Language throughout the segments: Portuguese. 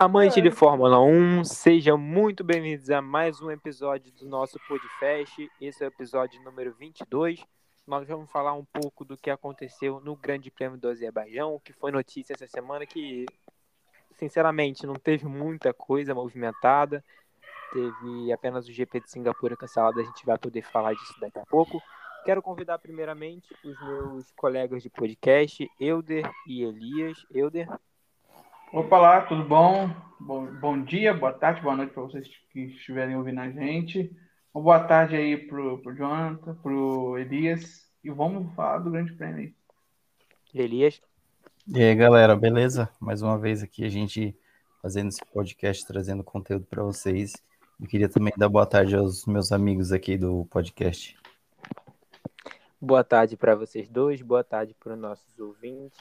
Amante de Fórmula 1, sejam muito bem-vindos a mais um episódio do nosso podcast. Esse é o episódio número 22. Nós vamos falar um pouco do que aconteceu no Grande Prêmio do Azerbaijão, que foi notícia essa semana que, sinceramente, não teve muita coisa movimentada. Teve apenas o GP de Singapura cancelado, a gente vai poder falar disso daqui a pouco. Quero convidar primeiramente os meus colegas de podcast, Euder e Elias. Euder. Opa lá, tudo bom? bom? Bom dia, boa tarde, boa noite para vocês que estiverem ouvindo a gente. Uma boa tarde aí pro, pro Jonathan, pro Elias. E vamos falar do Grande Prêmio aí. Elias. E aí, galera, beleza? Mais uma vez aqui a gente fazendo esse podcast, trazendo conteúdo para vocês. Eu queria também dar boa tarde aos meus amigos aqui do podcast. Boa tarde para vocês dois, boa tarde para os nossos ouvintes.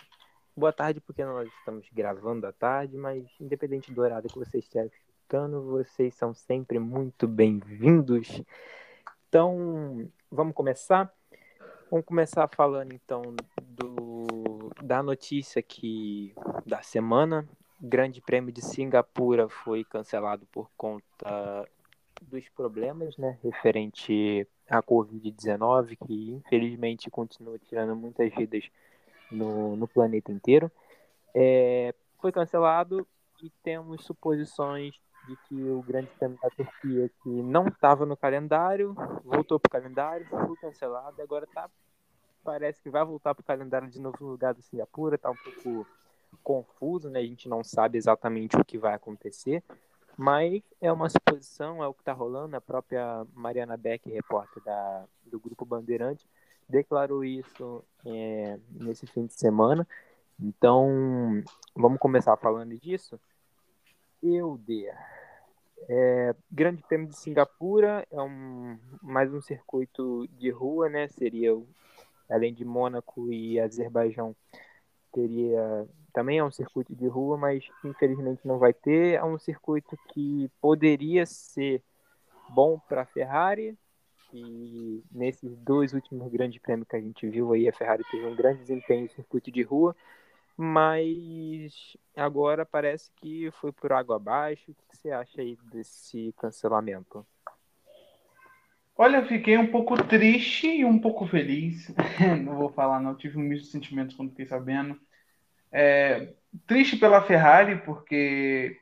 Boa tarde, porque nós estamos gravando à tarde, mas independente do horário que você estiver escutando, vocês são sempre muito bem-vindos. Então, vamos começar? Vamos começar falando então do, da notícia que da semana. O Grande Prêmio de Singapura foi cancelado por conta dos problemas, né, referente à Covid-19, que infelizmente continua tirando muitas vidas no, no planeta inteiro. É, foi cancelado e temos suposições de que o Grande Prêmio da Turquia, que não estava no calendário, voltou para o calendário, foi cancelado agora tá, parece que vai voltar para o calendário de novo no lugar do Singapura. Está um pouco confuso, né? A gente não sabe exatamente o que vai acontecer, mas é uma suposição, é o que está rolando. A própria Mariana Beck, repórter da, do Grupo Bandeirante, declarou isso é, nesse fim de semana. Então, vamos começar falando disso. Euder. É, Grande Prêmio de Singapura é um, mais um circuito de rua, né? Seria, além de Mônaco e Azerbaijão, teria também é um circuito de rua, mas infelizmente não vai ter. É um circuito que poderia ser bom para a Ferrari, e nesses dois últimos grandes prêmios que a gente viu aí, a Ferrari teve um grande desempenho no circuito de rua, mas agora parece que foi por água abaixo. O que você acha aí desse cancelamento? Olha, fiquei um pouco triste e um pouco feliz. não vou falar, não. Tive um misto de sentimentos quando fiquei sabendo. É, triste pela Ferrari, porque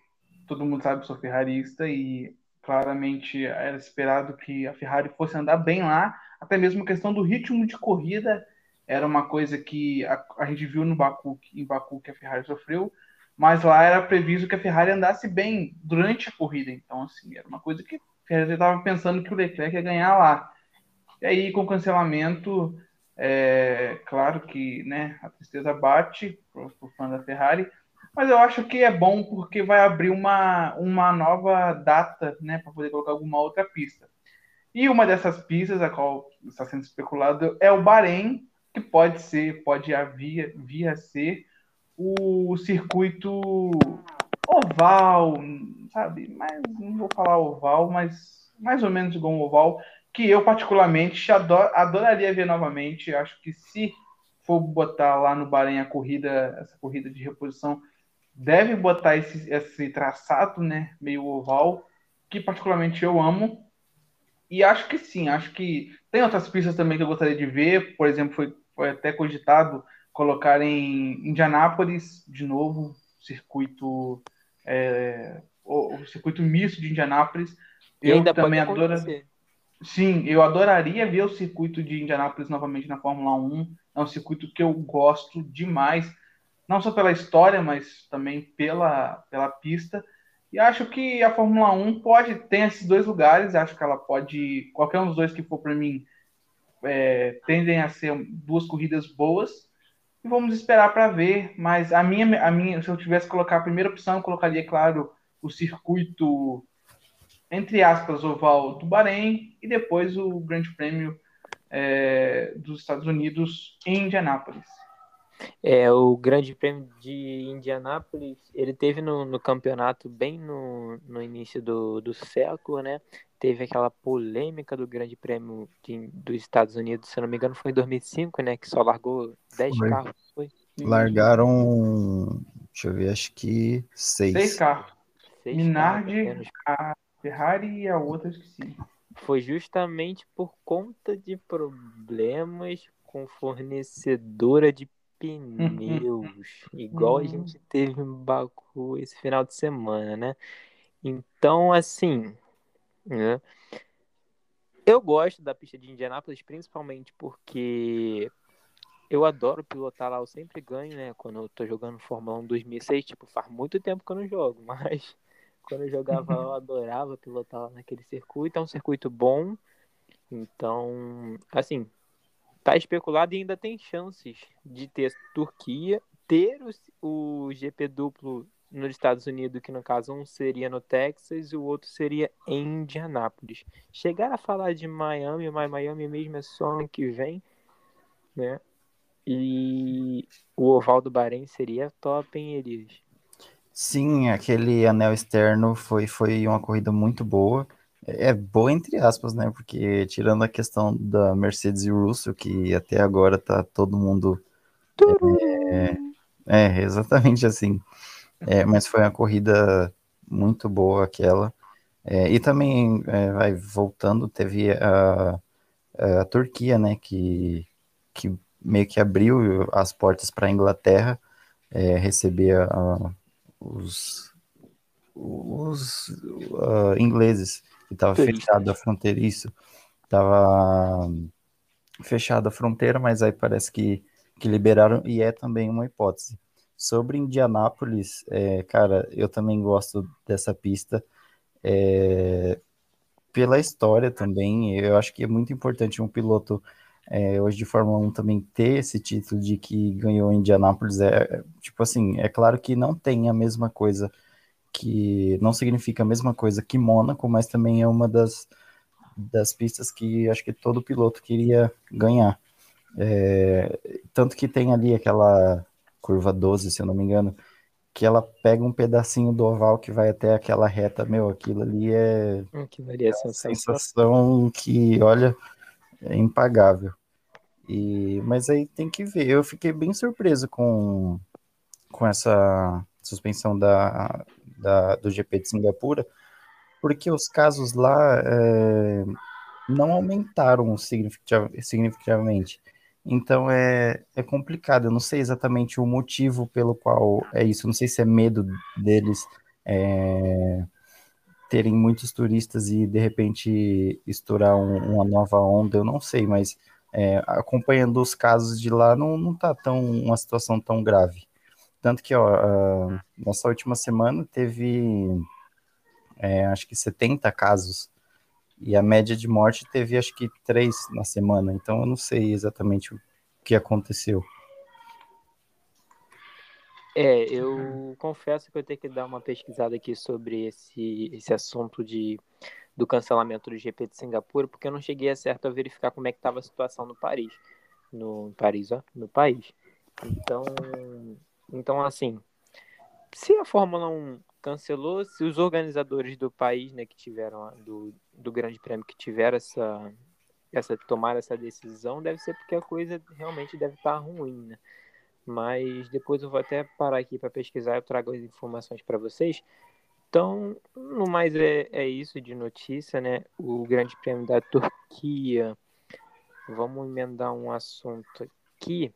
todo mundo sabe que sou ferrarista e Claramente era esperado que a Ferrari fosse andar bem lá, até mesmo a questão do ritmo de corrida era uma coisa que a, a gente viu no Baku, em Baku que a Ferrari sofreu, mas lá era previsto que a Ferrari andasse bem durante a corrida. Então, assim, era uma coisa que a Ferrari estava pensando que o Leclerc ia ganhar lá. E aí, com o cancelamento, é claro que né, a tristeza bate para o fã da Ferrari, mas eu acho que é bom porque vai abrir uma, uma nova data, né, para poder colocar alguma outra pista. E uma dessas pistas, a qual está sendo especulado, é o Bahrein, que pode ser, pode vir, vir a ser o circuito oval, sabe? Mas não vou falar oval, mas mais ou menos igual um oval, que eu particularmente ador, adoraria ver novamente. Acho que se for botar lá no Bahrein a corrida, essa corrida de reposição, deve botar esse, esse traçado, né, meio oval, que particularmente eu amo. E acho que sim, acho que tem outras pistas também que eu gostaria de ver. Por exemplo, foi, foi até cogitado colocar em Indianápolis de novo, circuito é, o, o, circuito misto de Indianápolis. E eu também adoro. Sim, eu adoraria ver o circuito de Indianápolis novamente na Fórmula 1. É um circuito que eu gosto demais não só pela história, mas também pela, pela pista. E acho que a Fórmula 1 pode ter esses dois lugares. Acho que ela pode, qualquer um dos dois que for para mim, é, tendem a ser duas corridas boas. E vamos esperar para ver. Mas a minha, a minha, se eu tivesse que colocar a primeira opção, eu colocaria, claro, o circuito entre aspas oval do Bahrein e depois o Grande Prêmio é, dos Estados Unidos em Indianápolis. É, o Grande Prêmio de Indianápolis, ele teve no, no campeonato bem no, no início do, do século, né? Teve aquela polêmica do Grande Prêmio de, dos Estados Unidos, se não me engano, foi em 2005, né? Que só largou 10 carros, foi? Largaram, deixa eu ver, acho que seis. Seis carros. seis Minardi, carros a Ferrari e a outra esqueci. foi justamente por conta de problemas com fornecedora de pneus, igual a Uhum. gente teve em Baku esse final de semana, né? Então, assim, né? Eu gosto da pista de Indianápolis, principalmente porque eu adoro pilotar lá, eu sempre ganho, né? Quando eu tô jogando Fórmula 1 2006, tipo, faz muito tempo que eu não jogo, mas quando eu jogava eu adorava pilotar lá naquele circuito, é um circuito bom. Então, assim, tá especulado e ainda tem chances de ter Turquia, ter o, o GP duplo nos Estados Unidos, que no caso um seria no Texas e o outro seria em Indianápolis. Chegar a falar de Miami, mas Miami mesmo é só ano que vem, né? E o oval do Bahrein seria top, hein, Elias? Sim, aquele anel externo foi, foi uma corrida muito boa. É boa entre aspas, né? Porque tirando a questão da Mercedes e o Russell, que até agora tá todo mundo. É, é exatamente assim. É, mas foi uma corrida muito boa aquela. É, e também, é, vai voltando, teve a, a Turquia, né? Que, que meio que abriu as portas para a Inglaterra é, receber a, os, os uh, ingleses que estava fechado a fronteira, isso, estava fechada a fronteira, mas aí parece que, que liberaram e é também uma hipótese. Sobre Indianápolis, é, cara, eu também gosto dessa pista é, pela história também. Eu acho que é muito importante um piloto é, hoje de Fórmula 1 também ter esse título de que ganhou Indianápolis. É, tipo assim, é claro que não tem a mesma coisa que não significa a mesma coisa que Mônaco, mas também é uma das, das pistas que acho que todo piloto queria ganhar. É, tanto que tem ali aquela curva 12, se eu não me engano, que ela pega um pedacinho do oval que vai até aquela reta, meu, aquilo ali é, aquilo ali é uma sensação que, olha, é impagável. E, mas aí tem que ver. Eu fiquei bem surpreso com, com essa suspensão da, da, do GP de Singapura, porque os casos lá é, não aumentaram significativamente. Então é, é complicado. Eu não sei exatamente o motivo pelo qual é isso. Eu não sei se é medo deles é, terem muitos turistas e de repente estourar um, uma nova onda. Eu não sei, mas é, acompanhando os casos de lá não, não tá tão uma situação tão grave. Tanto que, ó, uh, nessa última semana teve, é, acho que 70 casos, e a média de morte teve, acho que, três na semana. Então, eu não sei exatamente o que aconteceu. É, eu confesso que eu tenho que dar uma pesquisada aqui sobre esse, esse assunto de, do cancelamento do GP de Singapura, porque eu não cheguei a certo a verificar como é que estava a situação no Paris. No Paris, ó, no país. Então, então, assim, se a Fórmula 1 cancelou, se os organizadores do país, né, que tiveram, do, do Grande Prêmio, que tiveram essa, essa, tomar essa decisão, deve ser porque a coisa realmente deve estar ruim, né? Mas depois eu vou até parar aqui para pesquisar, eu trago as informações para vocês. Então, no mais é, é isso de notícia, né? O Grande Prêmio da Turquia. Vamos emendar um assunto aqui,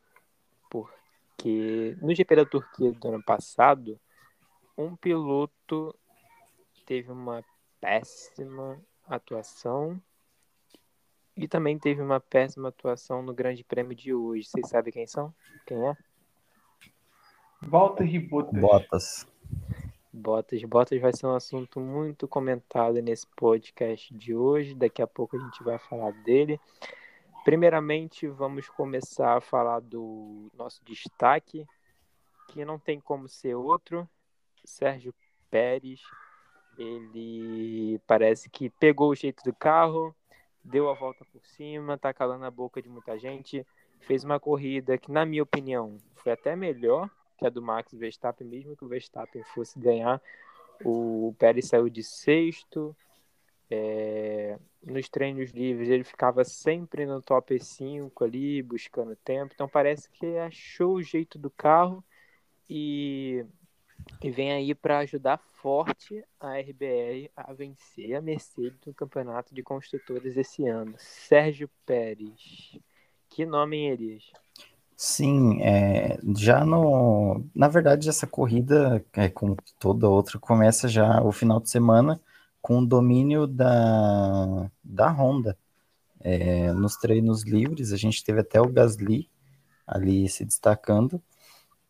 porque no GP da Turquia do ano passado, um piloto teve uma péssima atuação e também teve uma péssima atuação no Grande Prêmio de hoje. Vocês sabem quem são? Quem é? Valtteri Bottas. Bottas. Bottas. Bottas vai ser um assunto muito comentado nesse podcast de hoje. Daqui a pouco a gente vai falar dele. Primeiramente, vamos começar a falar do nosso destaque, que não tem como ser outro. Sérgio Pérez, ele parece que pegou o jeito do carro, deu a volta por cima, tá calando a boca de muita gente, fez uma corrida que, na minha opinião, foi até melhor que a do Max Verstappen, mesmo que o Verstappen fosse ganhar. O Pérez saiu de sexto. É... Nos treinos livres ele ficava sempre no top 5 ali, buscando tempo. Então parece que achou o jeito do carro e E vem aí para ajudar forte a RBR a vencer a Mercedes no campeonato de construtores esse ano. Sérgio Pérez. Que nome, hein, Elias? Sim, é, já no. Na verdade, essa corrida, é, como toda outra, começa já o final de semana com o domínio da, da Honda. É, nos treinos livres, a gente teve até o Gasly ali se destacando.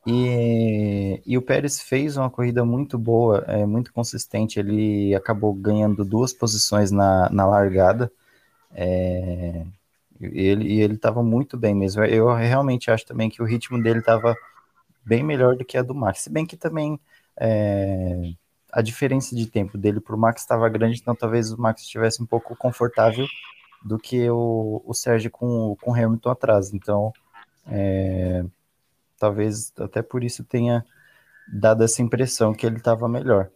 E, e o Pérez fez uma corrida muito boa, é, muito consistente. Ele acabou ganhando duas posições na, na largada. É, ele ele estava muito bem mesmo. Eu realmente acho também que o ritmo dele estava bem melhor do que a do Max. Se bem que também é, a diferença de tempo dele para o Max estava grande, então talvez o Max estivesse um pouco confortável do que o, o Sérgio com, com o Hamilton atrás. Então, é, talvez até por isso tenha dado essa impressão que ele estava melhor.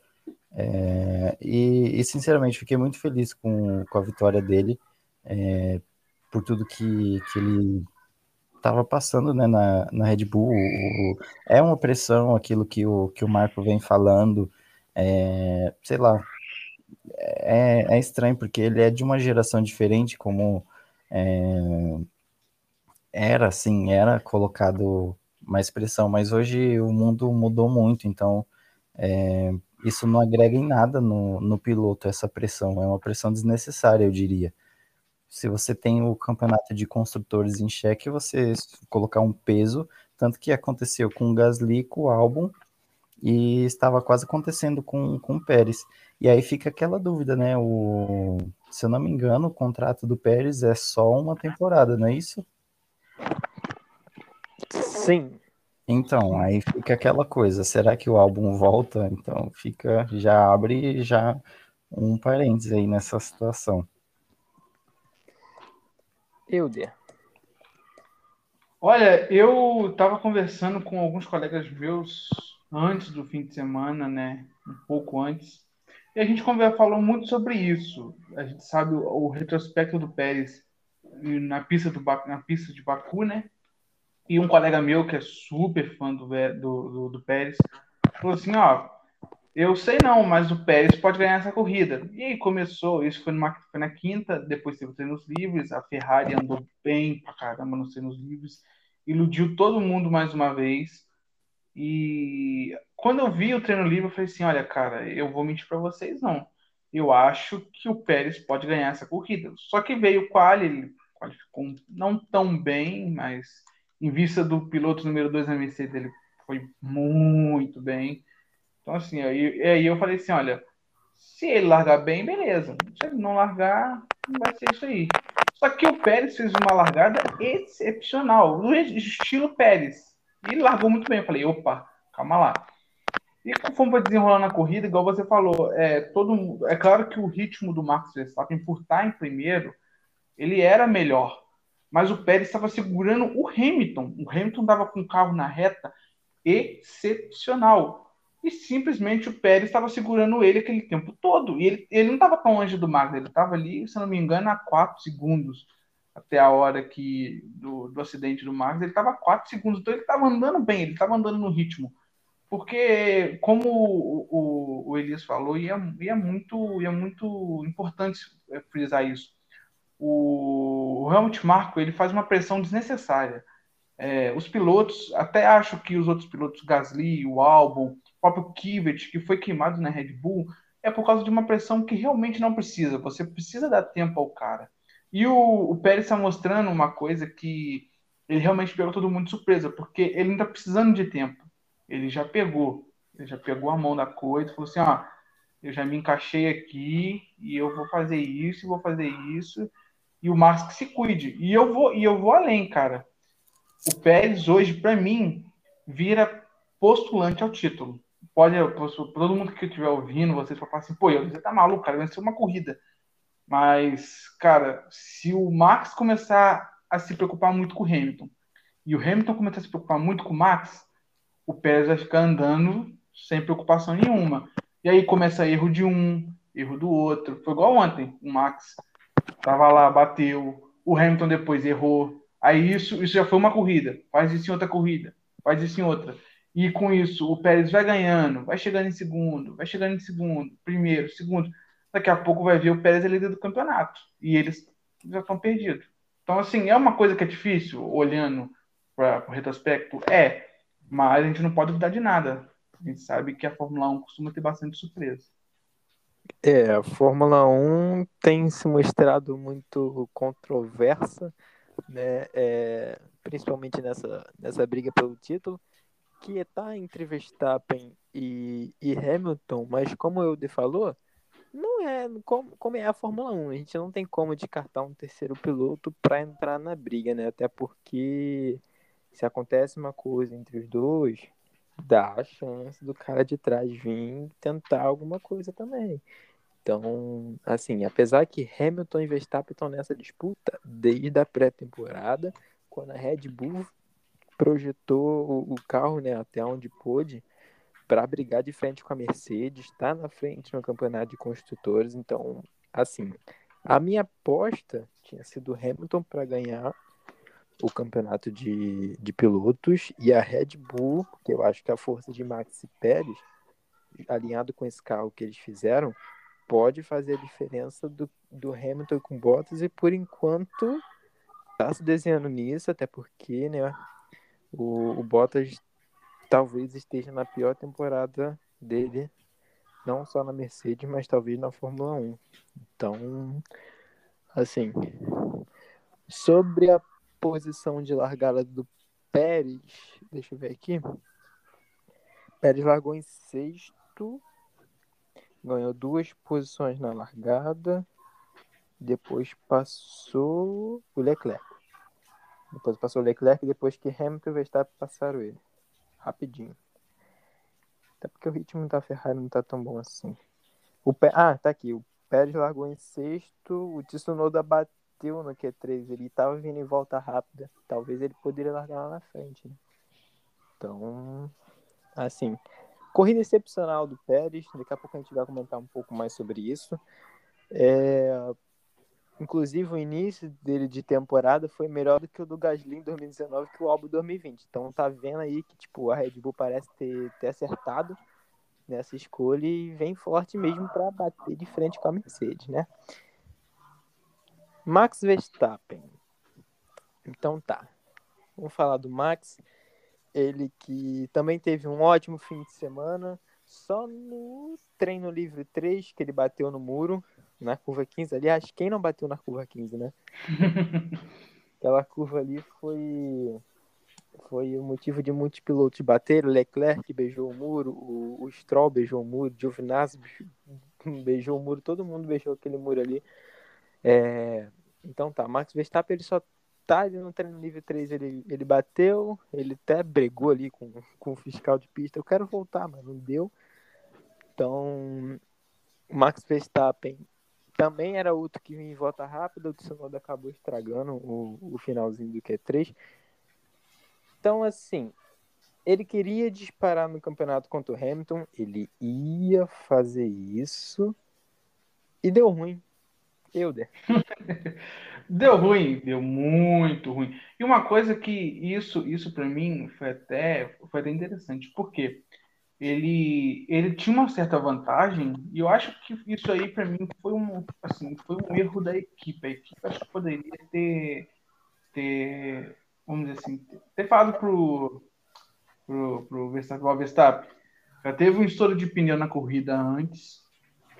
É, e, e, sinceramente, fiquei muito feliz com, com a vitória dele, é, por tudo que, que ele estava passando né, na, na Red Bull. O, o, é uma pressão aquilo que o, que o Marco vem falando, é, sei lá, é, é estranho porque ele é de uma geração diferente, como é, era assim, era colocado mais pressão, mas hoje o mundo mudou muito, então é, isso não agrega em nada no, no piloto, essa pressão, é uma pressão desnecessária, eu diria. Se você tem o campeonato de construtores em xeque, você colocar um peso, tanto que aconteceu com o Gasly, com o álbum, e estava quase acontecendo com, com o Pérez. E aí fica aquela dúvida, né? O, se eu não me engano, o contrato do Pérez é só uma temporada, não é isso? Sim. Então, aí fica aquela coisa, será que o álbum volta? Então fica, já abre já um parênteses aí nessa situação. Euder. Olha, eu estava conversando com alguns colegas meus antes do fim de semana, né? Um pouco antes. E a gente falou muito sobre isso. A gente sabe o, o retrospecto do Pérez na pista, do, na pista de Baku, né? E um colega meu, que é super fã do, do, do, do Pérez, falou assim: Ó, eu sei não, mas o Pérez pode ganhar essa corrida. E aí começou, isso foi, numa, foi na quinta, depois teve treinos livres, a Ferrari andou bem pra caramba nos treinos livres, iludiu todo mundo mais uma vez. E quando eu vi o treino livre, eu falei assim: olha, cara, eu vou mentir para vocês, não. Eu acho que o Pérez pode ganhar essa corrida. Só que veio o quali, ele qualificou não tão bem, mas em vista do piloto número 2 da Mercedes, ele foi muito bem. Então, assim, aí, aí eu falei assim: olha, se ele largar bem, beleza. Se ele não largar, não vai ser isso aí. Só que o Pérez fez uma largada excepcional, no estilo Pérez. E largou muito bem. Eu falei: opa, calma lá. E conforme desenrolando a corrida, igual você falou, é, todo, é claro que o ritmo do Max Verstappen, por estar em primeiro, ele era melhor mas o Pérez estava segurando o Hamilton. O Hamilton estava com o carro na reta excepcional. E simplesmente o Pérez estava segurando ele aquele tempo todo. E ele, ele não estava tão longe do Max, ele estava ali, se não me engano, a 4 segundos até a hora que do, do acidente do Max. Ele estava a 4 segundos, então ele estava andando bem, ele estava andando no ritmo. Porque, como o, o, o Elias falou, e é, e é, muito, e é muito importante frisar isso o, Helmut Marko ele faz uma pressão desnecessária. É, os pilotos, até acho que os outros pilotos, Gasly, o Albon, o próprio Kivet, que foi queimado na Red Bull, é por causa de uma pressão que realmente não precisa. Você precisa dar tempo ao cara. E o, o Pérez está mostrando uma coisa que ele realmente pegou todo mundo de surpresa, porque ele não está precisando de tempo. Ele já pegou. Ele já pegou a mão da coisa e falou assim: ó, eu já me encaixei aqui e eu vou fazer isso vou fazer isso e o Max que se cuide. E eu vou, e eu vou além, cara. O Pérez hoje, para mim, vira postulante ao título. Pode, todo mundo que estiver ouvindo, vocês falar assim, pô, você tá maluco, cara, vai ser uma corrida. Mas, cara, se o Max começar a se preocupar muito com o Hamilton e o Hamilton começar a se preocupar muito com o Max, o Pérez vai ficar andando sem preocupação nenhuma. E aí começa erro de um, erro do outro. Foi igual ontem, o Max Tava lá, bateu. O Hamilton depois errou. Aí isso, isso já foi uma corrida. Faz isso em outra corrida. Faz isso em outra. e com isso o Pérez vai ganhando, vai chegando em segundo, vai chegando em segundo, primeiro, segundo. Daqui a pouco vai ver o Pérez é líder do campeonato e eles já estão perdidos. Então, assim, é uma coisa que é difícil, olhando para o retrospecto? É, mas a gente não pode duvidar de nada. A gente sabe que a Fórmula 1 costuma ter bastante surpresa. É, a Fórmula 1 tem se mostrado muito controversa, né? É, principalmente nessa, nessa briga pelo título, que está entre Verstappen e, e Hamilton, mas como o Eude falou, não é como, como é a Fórmula 1. A gente não tem como descartar um terceiro piloto para entrar na briga, né? Até porque se acontece uma coisa entre os dois, dá a chance do cara de trás vir tentar alguma coisa também. Então, assim, apesar que Hamilton e Verstappen estão nessa disputa desde a pré-temporada, quando a Red Bull projetou o carro né, até onde pôde para brigar de frente com a Mercedes, está na frente no campeonato de construtores. Então, assim, a minha aposta tinha sido Hamilton para ganhar o campeonato de, de pilotos e a Red Bull, que eu acho que a força de Max e Pérez, alinhado com esse carro que eles fizeram, pode fazer a diferença do, do Hamilton com Bottas e por enquanto está se desenhando nisso, até porque né, o, o Bottas talvez esteja na pior temporada dele, não só na Mercedes, mas talvez na Fórmula 1. Então, assim, sobre a posição de largada do Pérez, deixa eu ver aqui. Pérez largou em sexto, ganhou duas posições na largada, depois passou o Leclerc. Depois passou o Leclerc, depois que Hamilton e Verstappen passaram ele. Rapidinho. Até porque o ritmo da Ferrari não tá tão bom assim. O Pé... Ah, tá aqui. O Pérez largou em sexto, o Tsunoda bateu no Q3, ele tava vindo em volta rápida. Talvez ele poderia largar lá na frente. Né? Então, assim, corrida excepcional do Pérez. Daqui a pouco a gente vai comentar um pouco mais sobre isso. É... Inclusive, o início dele de temporada foi melhor do que o do Gasly em 2019 que o Albon 2020. Então, tá vendo aí que tipo, a Red Bull parece ter, ter acertado nessa escolha e vem forte mesmo para bater de frente com a Mercedes, né? Max Verstappen. Então tá. Vamos falar do Max. Ele que também teve um ótimo fim de semana. Só no treino livre 3 que ele bateu no muro, na curva 15. Aliás, quem não bateu na curva 15, né? Aquela curva ali foi foi o motivo de muitos pilotos baterem. O Leclerc beijou o muro, o, o Stroll beijou o muro, o Giovinazzi beijou o muro, todo mundo beijou aquele muro ali. É, então tá, Max Verstappen ele só tá ali no treino nível 3, ele, ele bateu, ele até brigou ali com, com o fiscal de pista. Eu quero voltar, mas não deu. Então, Max Verstappen também era outro que vinha em volta rápida, o Tsunoda acabou estragando o, o finalzinho do Q3. Então, assim, ele queria disparar no campeonato contra o Hamilton, ele ia fazer isso e deu ruim. Euder. deu ruim, deu muito ruim. E uma coisa que isso, isso para mim foi até, foi até interessante, porque ele, ele tinha uma certa vantagem e eu acho que isso aí para mim foi um, assim, foi um erro da equipe. A equipe acho que poderia ter, ter vamos dizer assim, ter falado pro, pro, pro Verstappen, Verstappen, já teve um estouro de pneu na corrida antes,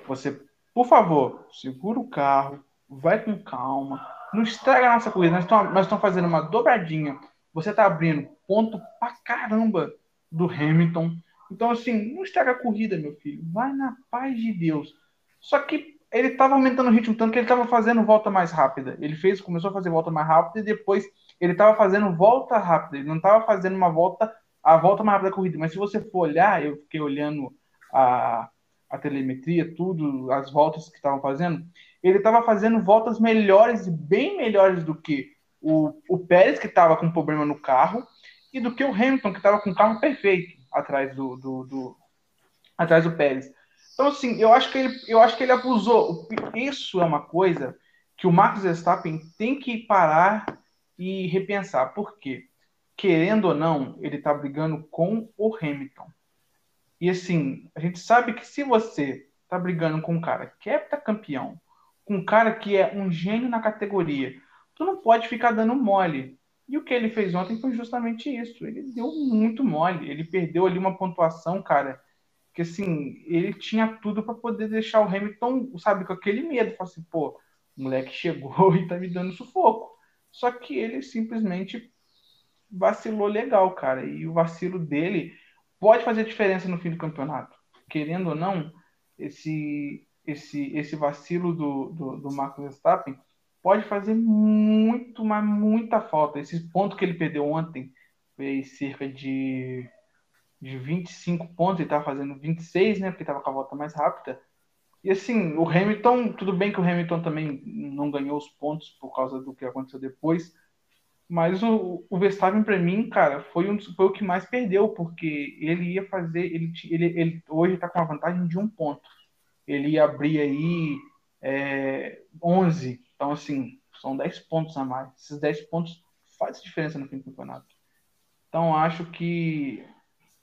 você por favor, segura o carro, vai com calma, não estraga a nossa corrida. Nós estamos fazendo uma dobradinha. Você está abrindo ponto pra caramba do Hamilton. Então, assim, não estraga a corrida, meu filho. Vai na paz de Deus. Só que ele estava aumentando o ritmo tanto que ele estava fazendo volta mais rápida. Ele fez, começou a fazer volta mais rápida e depois ele estava fazendo volta rápida. Ele não estava fazendo uma volta, a volta mais rápida da corrida. Mas se você for olhar, eu fiquei olhando a, a telemetria, tudo, as voltas que estavam fazendo, ele estava fazendo voltas melhores, bem melhores do que o, o Pérez, que estava com problema no carro, e do que o Hamilton, que estava com o carro perfeito atrás do, do, do, atrás do Pérez. Então, assim, eu acho que ele, eu acho que ele abusou. Isso é uma coisa que o Max Verstappen tem que parar e repensar. Por quê? querendo ou não, ele tá brigando com o Hamilton. E assim, a gente sabe que se você tá brigando com um cara que é campeão, com um cara que é um gênio na categoria, tu não pode ficar dando mole. E o que ele fez ontem foi justamente isso. Ele deu muito mole. Ele perdeu ali uma pontuação, cara, que assim, ele tinha tudo para poder deixar o Hamilton, sabe, com aquele medo. Falar assim, pô, o moleque chegou e tá me dando sufoco. Só que ele simplesmente vacilou legal, cara. E o vacilo dele pode fazer diferença no fim do campeonato. Querendo ou não, esse, esse, esse vacilo do, do, do Max Verstappen pode fazer muito, mas muita falta. Esse ponto que ele perdeu ontem fez cerca de, de 25 pontos, ele estava fazendo 26, né? Porque estava com a volta mais rápida. E assim, o Hamilton, tudo bem que o Hamilton também não ganhou os pontos por causa do que aconteceu depois, mas o, o Verstappen, para mim, cara, foi, um, foi o que mais perdeu, porque ele ia fazer. Ele, ele, ele hoje está com uma vantagem de um ponto. Ele ia abrir aí é, 11. Então, assim, são 10 pontos a mais. Esses 10 pontos fazem diferença no fim do campeonato. Então, acho que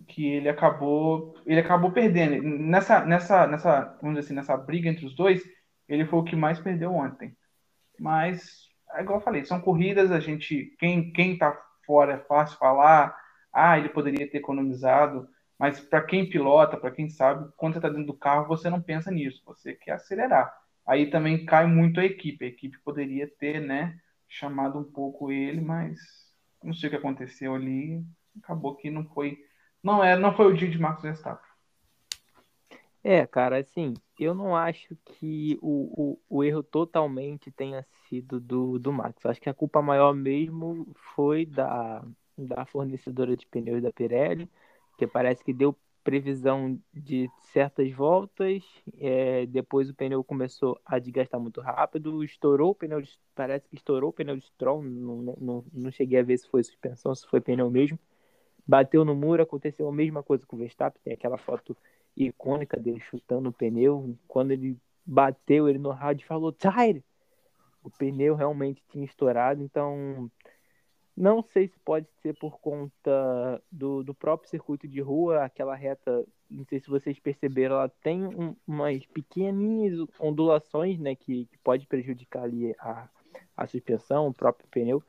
que ele acabou ele acabou perdendo nessa nessa nessa vamos dizer assim nessa briga entre os dois ele foi o que mais perdeu ontem mas é igual eu falei são corridas a gente quem quem tá fora é fácil falar ah ele poderia ter economizado mas para quem pilota para quem sabe quando você está dentro do carro você não pensa nisso você quer acelerar aí também cai muito a equipe a equipe poderia ter né chamado um pouco ele mas não sei o que aconteceu ali acabou que não foi não é, não foi o dia de Max Verstappen. É, cara, assim, eu não acho que o, o, o erro totalmente tenha sido do, do Max. Eu acho que a culpa maior mesmo foi da, da fornecedora de pneus da Pirelli, que parece que deu previsão de certas voltas, é, depois o pneu começou a desgastar muito rápido, estourou o pneu, de, parece que estourou o pneu de Stroll, não, não, não cheguei a ver se foi suspensão, se foi pneu mesmo, bateu no muro, aconteceu a mesma coisa com o Verstappen, tem aquela foto icônica dele chutando o pneu, quando ele bateu, ele no rádio falou, tire! O pneu realmente tinha estourado, então não sei se pode ser por conta do, do próprio circuito de rua, aquela reta, não sei se vocês perceberam, ela tem um, umas pequeninhas ondulações, né, que, que pode prejudicar ali a, a suspensão, o próprio pneu.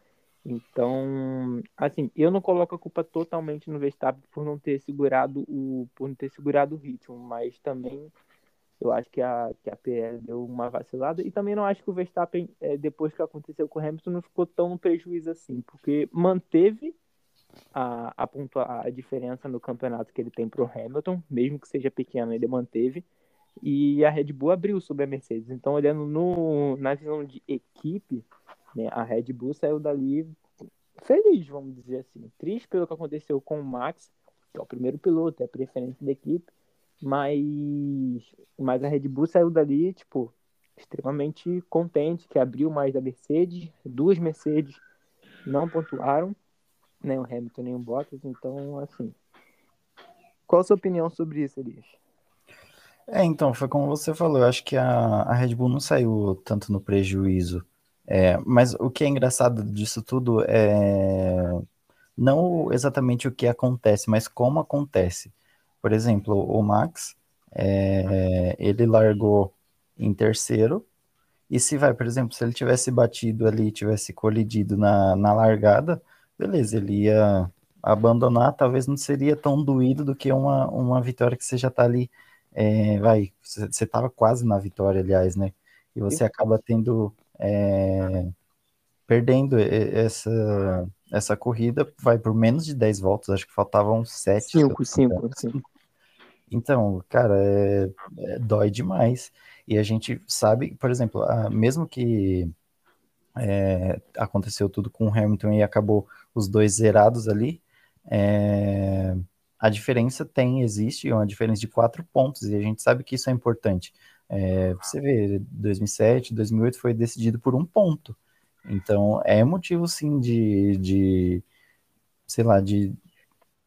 Então, assim, eu não coloco a culpa totalmente no Verstappen por não ter segurado o, por não ter segurado o ritmo, mas também eu acho que a, que a PR deu uma vacilada e também não acho que o Verstappen, é, depois que aconteceu com o Hamilton, não ficou tão prejuízo assim, porque manteve a, a, pontua, a diferença no campeonato que ele tem para o Hamilton, mesmo que seja pequeno, ele manteve, e a Red Bull abriu sobre a Mercedes. Então, olhando no, na visão de equipe, né? A Red Bull saiu dali feliz, vamos dizer assim. Triste pelo que aconteceu com o Max, que é o primeiro piloto, é a preferência da equipe, mas, mas a Red Bull saiu dali, tipo, extremamente contente, que abriu mais da Mercedes, duas Mercedes não pontuaram, nem o Hamilton nem o Bottas, então, assim. Qual a sua opinião sobre isso, Elias? É, então, foi como você falou, eu acho que a, a Red Bull não saiu tanto no prejuízo é, mas o que é engraçado disso tudo é não exatamente o que acontece, mas como acontece. Por exemplo, o Max, é, ele largou em terceiro, e se vai, por exemplo, se ele tivesse batido ali, tivesse colidido na, na largada, beleza, ele ia abandonar, talvez não seria tão doído do que uma, uma vitória que você já tá ali, é, vai, você tava quase na vitória, aliás, né? E você acaba tendo é, perdendo essa, essa corrida, vai por menos de 10 voltas, acho que faltavam 7. 5, 5, 5. Então, cara, é, é, dói demais. E a gente sabe, por exemplo, a, mesmo que é, aconteceu tudo com o Hamilton e acabou os dois zerados ali, é, a diferença tem, existe, é uma diferença de quatro pontos, e a gente sabe que isso é importante. É, você vê, 2007, 2008 foi decidido por um ponto. Então, é motivo, sim, de, de sei lá, de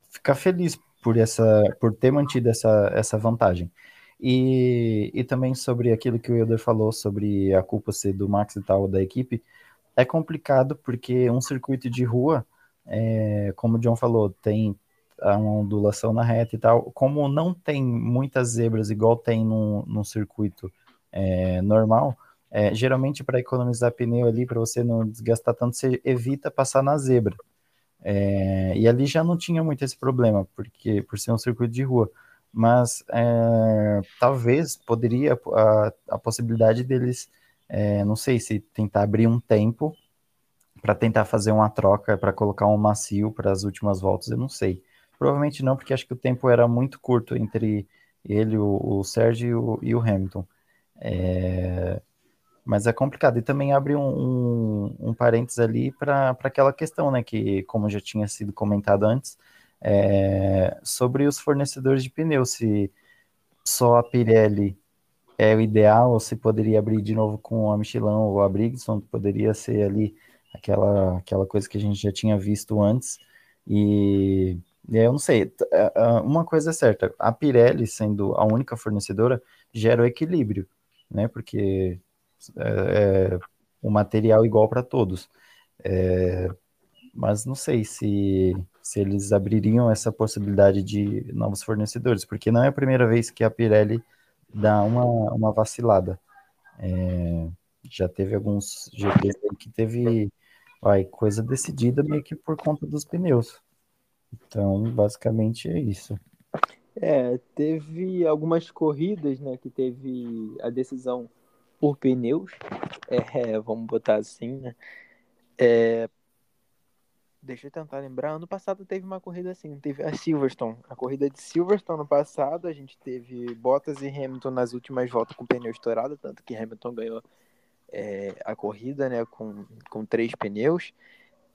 ficar feliz por, essa, por ter mantido essa, essa vantagem. E, e também sobre aquilo que o Euler falou sobre a culpa ser do Max e tal, da equipe, é complicado porque um circuito de rua, é, como o John falou, tem uma ondulação na reta e tal. Como não tem muitas zebras igual tem num, num circuito é, normal, é, geralmente para economizar pneu ali, para você não desgastar tanto, você evita passar na zebra. É, e ali já não tinha muito esse problema, porque por ser um circuito de rua. Mas é, talvez poderia a, a possibilidade deles, é, não sei se tentar abrir um tempo para tentar fazer uma troca para colocar um macio para as últimas voltas, eu não sei. Provavelmente não, porque acho que o tempo era muito curto entre ele, o, o Sérgio e o, e o Hamilton. É, mas é complicado. E também abre um, um, um parênteses ali para aquela questão, né? Que, como já tinha sido comentado antes, é, sobre os fornecedores de pneus, se só a Pirelli é o ideal, ou se poderia abrir de novo com a Michelin ou a Brigson, poderia ser ali aquela, aquela coisa que a gente já tinha visto antes. E eu não sei, é, é, uma coisa é certa, a Pirelli, sendo a única fornecedora, gera o equilíbrio, né? Porque é, é um material igual para todos. É, mas não sei se, se eles abririam essa possibilidade de novos fornecedores, porque não é a primeira vez que a Pirelli dá uma, uma vacilada. É, já teve alguns GPs que teve vai, coisa decidida meio que por conta dos pneus. Então, basicamente é isso. É, teve algumas corridas, né, que teve a decisão por pneus, é, vamos botar assim, né? É, deixa eu tentar lembrar, ano passado teve uma corrida assim, teve? A Silverstone, a corrida de Silverstone no passado, a gente teve Bottas e Hamilton nas últimas voltas com pneu estourado, tanto que Hamilton ganhou é, a corrida, né, com, com três pneus.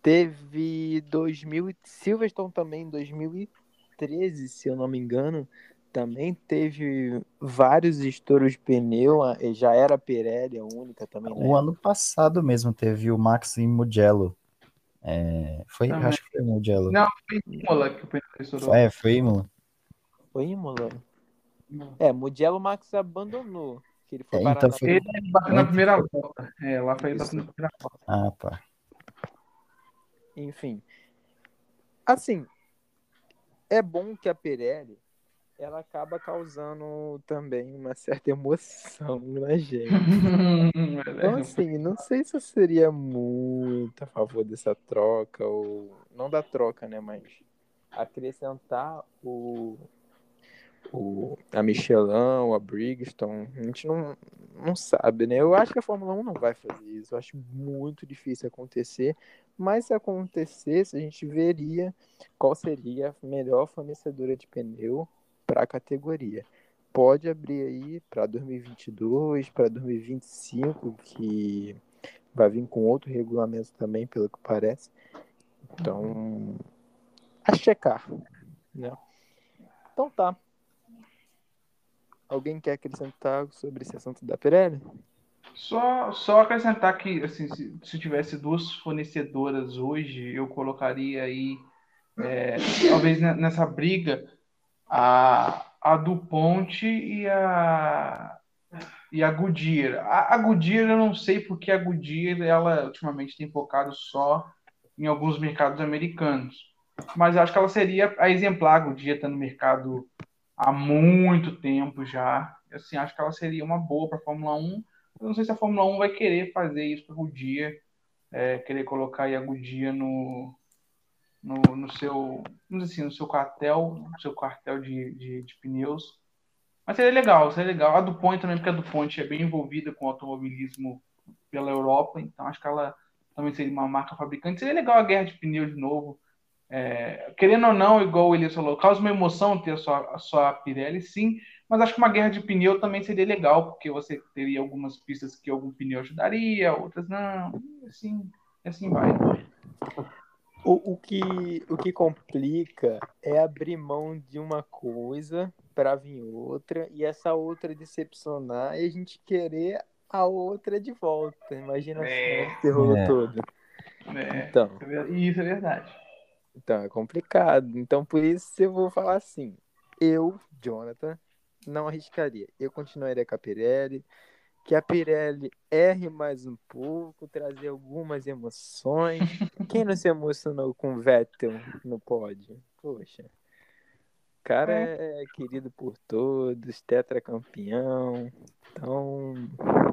Teve 2000, Silverstone também em 2013, se eu não me engano, também teve vários estouros de pneu, já era a Pirelli a única também. Né? O ano passado mesmo teve o Max em Mugello. É, foi, acho que foi Mugello. Não, foi Imola que o pneu estourou. É, foi Imola. Foi Imola. É, Mugello o Max abandonou. Que ele foi é, então foi... Ele bateu na primeira volta. É, lá foi ele bateu na primeira volta. Ah, pá. Enfim. Assim, é bom que a Pirelli ela acaba causando também uma certa emoção na gente. então, assim, não sei se eu seria muito a favor dessa troca, ou não da troca, né? Mas acrescentar o, o a Michelin, a Brigstone, a gente não, não sabe, né? Eu acho que a Fórmula 1 não vai fazer isso. Eu acho muito difícil acontecer. Mas se acontecesse, a gente veria qual seria a melhor fornecedora de pneu para a categoria. Pode abrir aí para 2022, para 2025, que vai vir com outro regulamento também, pelo que parece. Então, a checar, né? Então tá. Alguém quer acrescentar sobre esse assunto da Pirelli? Só, só acrescentar que, assim, se, se tivesse duas fornecedoras hoje, eu colocaria aí, é, talvez nessa briga, a, a DuPont e a, e a Goodyear. A, a Goodyear eu não sei porque a Goodyear ela ultimamente tem focado só em alguns mercados americanos. Mas acho que ela seria a exemplar. A Goodyear está no mercado há muito tempo já. Assim, acho que ela seria uma boa para a Fórmula 1. Eu não sei se a Fórmula 1 vai querer fazer isso para a Goodyear, é, querer colocar a Goodyear no, no, no seu, assim, no seu quartel, no seu quartel de, de, de, pneus. Mas seria legal, seria legal. A DuPont também, porque a DuPont é bem envolvida com o automobilismo pela Europa, então acho que ela também seria uma marca fabricante. Seria legal a guerra de pneus de novo. É, querendo ou não, igual Elias falou, causa uma emoção ter a sua, a sua Pirelli, sim, mas acho que uma guerra de pneu também seria legal, porque você teria algumas pistas que algum pneu ajudaria, outras não, assim, assim vai. O, o, que, o que complica é abrir mão de uma coisa para vir outra e essa outra decepcionar e a gente querer a outra de volta. Imagina é. o terror é. todo. É. Então, isso é verdade. Então é complicado. Então por isso eu vou falar assim. Eu, Jonathan, não arriscaria. Eu continuaria com a Pirelli. Que a Pirelli erre mais um pouco, trazer algumas emoções. Quem não se emocionou com o Vettel no pódio? Poxa. O cara é, é querido por todos, tetracampeão. Então,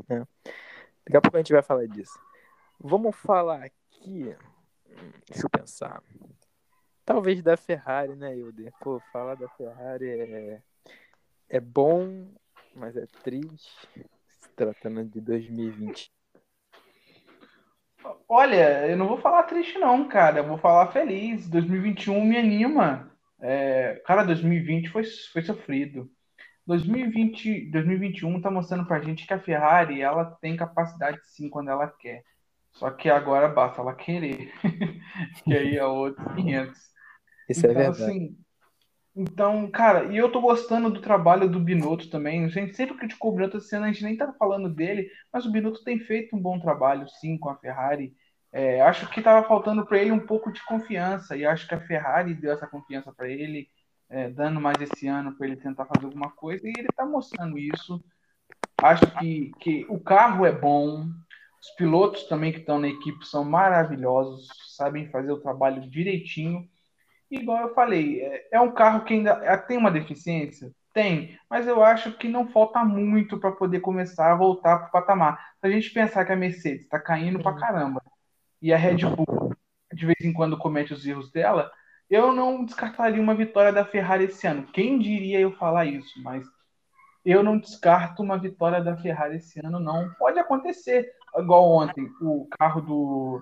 né? daqui a pouco a gente vai falar disso. Vamos falar aqui. Deixa eu pensar. Talvez da Ferrari, né, Hilder? Pô, falar da Ferrari é, é bom, mas é triste tratando de 2020? Olha, eu não vou falar triste não, cara. Eu vou falar feliz. 2021 me anima. É, cara, 2020 foi, foi sofrido. 2020, 2021 tá mostrando pra gente que a Ferrari, ela tem capacidade sim quando ela quer. Só que agora basta ela querer. que aí é outro 500. Isso é então, é verdade. Assim, então, cara, e eu tô gostando do trabalho do Binotto também. A gente sempre criticou o Binotto esse ano, a gente nem tá falando dele, mas o Binotto tem feito um bom trabalho, sim, com a Ferrari. É, acho que tava faltando para ele um pouco de confiança, e acho que a Ferrari deu essa confiança para ele, é, dando mais esse ano para ele tentar fazer alguma coisa, e ele tá mostrando isso. Acho que, que o carro é bom, os pilotos também que estão na equipe são maravilhosos, sabem fazer o trabalho direitinho. Igual eu falei, é, é um carro que ainda é, tem uma deficiência? Tem, mas eu acho que não falta muito para poder começar a voltar para o patamar. Se a gente pensar que a Mercedes está caindo para caramba e a Red Bull de vez em quando comete os erros dela, eu não descartaria uma vitória da Ferrari esse ano. Quem diria eu falar isso? Mas eu não descarto uma vitória da Ferrari esse ano, não. Pode acontecer. Igual ontem, o carro do,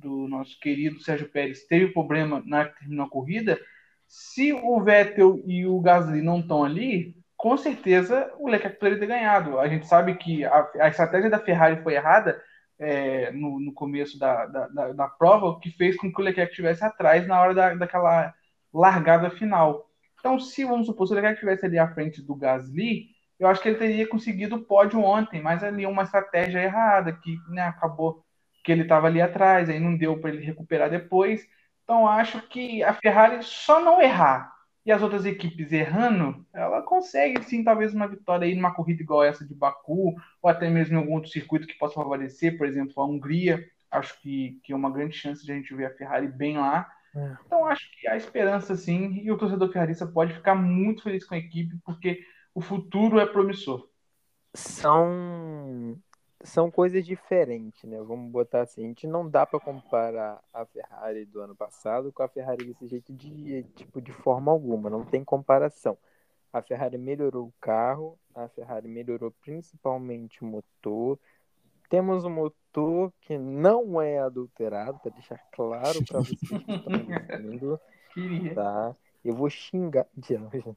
do nosso querido Sérgio Pérez teve problema na que terminou a corrida, se o Vettel e o Gasly não estão ali, com certeza o Leclerc poderia ter ganhado. A gente sabe que a, a estratégia da Ferrari foi errada é, no, no, começo da, da, da, da, prova, o que fez com que o Leclerc estivesse atrás na hora da, daquela largada final. Então, se vamos supor, se o Leclerc estivesse ali à frente do Gasly, eu acho que ele teria conseguido o pódio ontem, mas ali uma estratégia errada que né, acabou que ele estava ali atrás, aí não deu para ele recuperar depois. Então acho que a Ferrari só não errar e as outras equipes errando, ela consegue sim talvez uma vitória aí numa corrida igual essa de Baku, ou até mesmo em algum outro circuito que possa favorecer, por exemplo, a Hungria. Acho que, que é uma grande chance de a gente ver a Ferrari bem lá. É. Então acho que há esperança sim, e o torcedor ferrarista pode ficar muito feliz com a equipe, porque o futuro é promissor. São são coisas diferentes, né? Vamos botar assim, a gente não dá para comparar a Ferrari do ano passado com a Ferrari desse jeito de tipo de forma alguma, não tem comparação. A Ferrari melhorou o carro, a Ferrari melhorou principalmente o motor. Temos um motor que não é adulterado, para deixar claro para vocês que estão ouvindo. Tá? Eu vou xingar.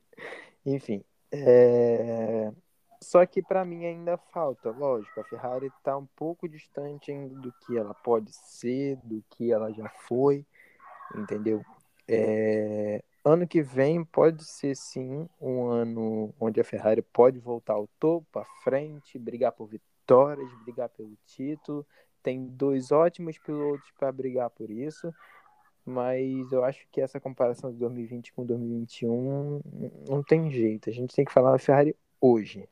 Enfim, é... Só que para mim ainda falta, lógico, a Ferrari está um pouco distante ainda do que ela pode ser, do que ela já foi, entendeu? É... Ano que vem pode ser sim um ano onde a Ferrari pode voltar ao topo, à frente, brigar por vitórias, brigar pelo título. Tem dois ótimos pilotos para brigar por isso, mas eu acho que essa comparação de 2020 com 2021 não tem jeito. A gente tem que falar da Ferrari hoje.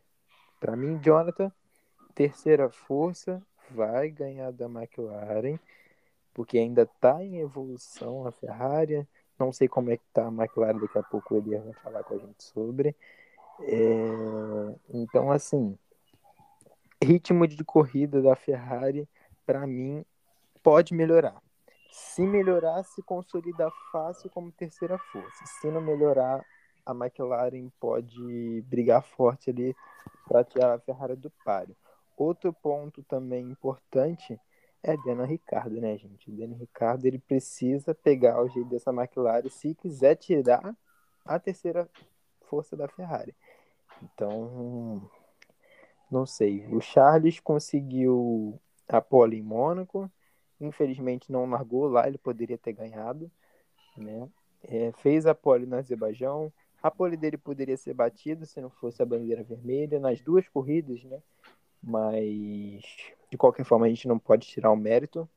Para mim, Jonathan, terceira força, vai ganhar da McLaren, porque ainda está em evolução a Ferrari. Não sei como é que está a McLaren, daqui a pouco ele vai falar com a gente sobre. É... Então, assim, ritmo de corrida da Ferrari, para mim, pode melhorar. Se melhorar, se consolida fácil como terceira força. Se não melhorar, a McLaren pode brigar forte ali para tirar a Ferrari do páreo. Outro ponto também importante é Daniel Ricardo, né, gente? Daniel Ricardo ele precisa pegar o jeito dessa McLaren se quiser tirar a terceira força da Ferrari. Então, não sei. O Charles conseguiu a pole em Mônaco. Infelizmente não largou lá, ele poderia ter ganhado. Né? É, fez a pole no Azerbaijão, a pole dele poderia ser batida se não fosse a bandeira vermelha nas duas corridas, né? Mas de qualquer forma a gente não pode tirar o mérito.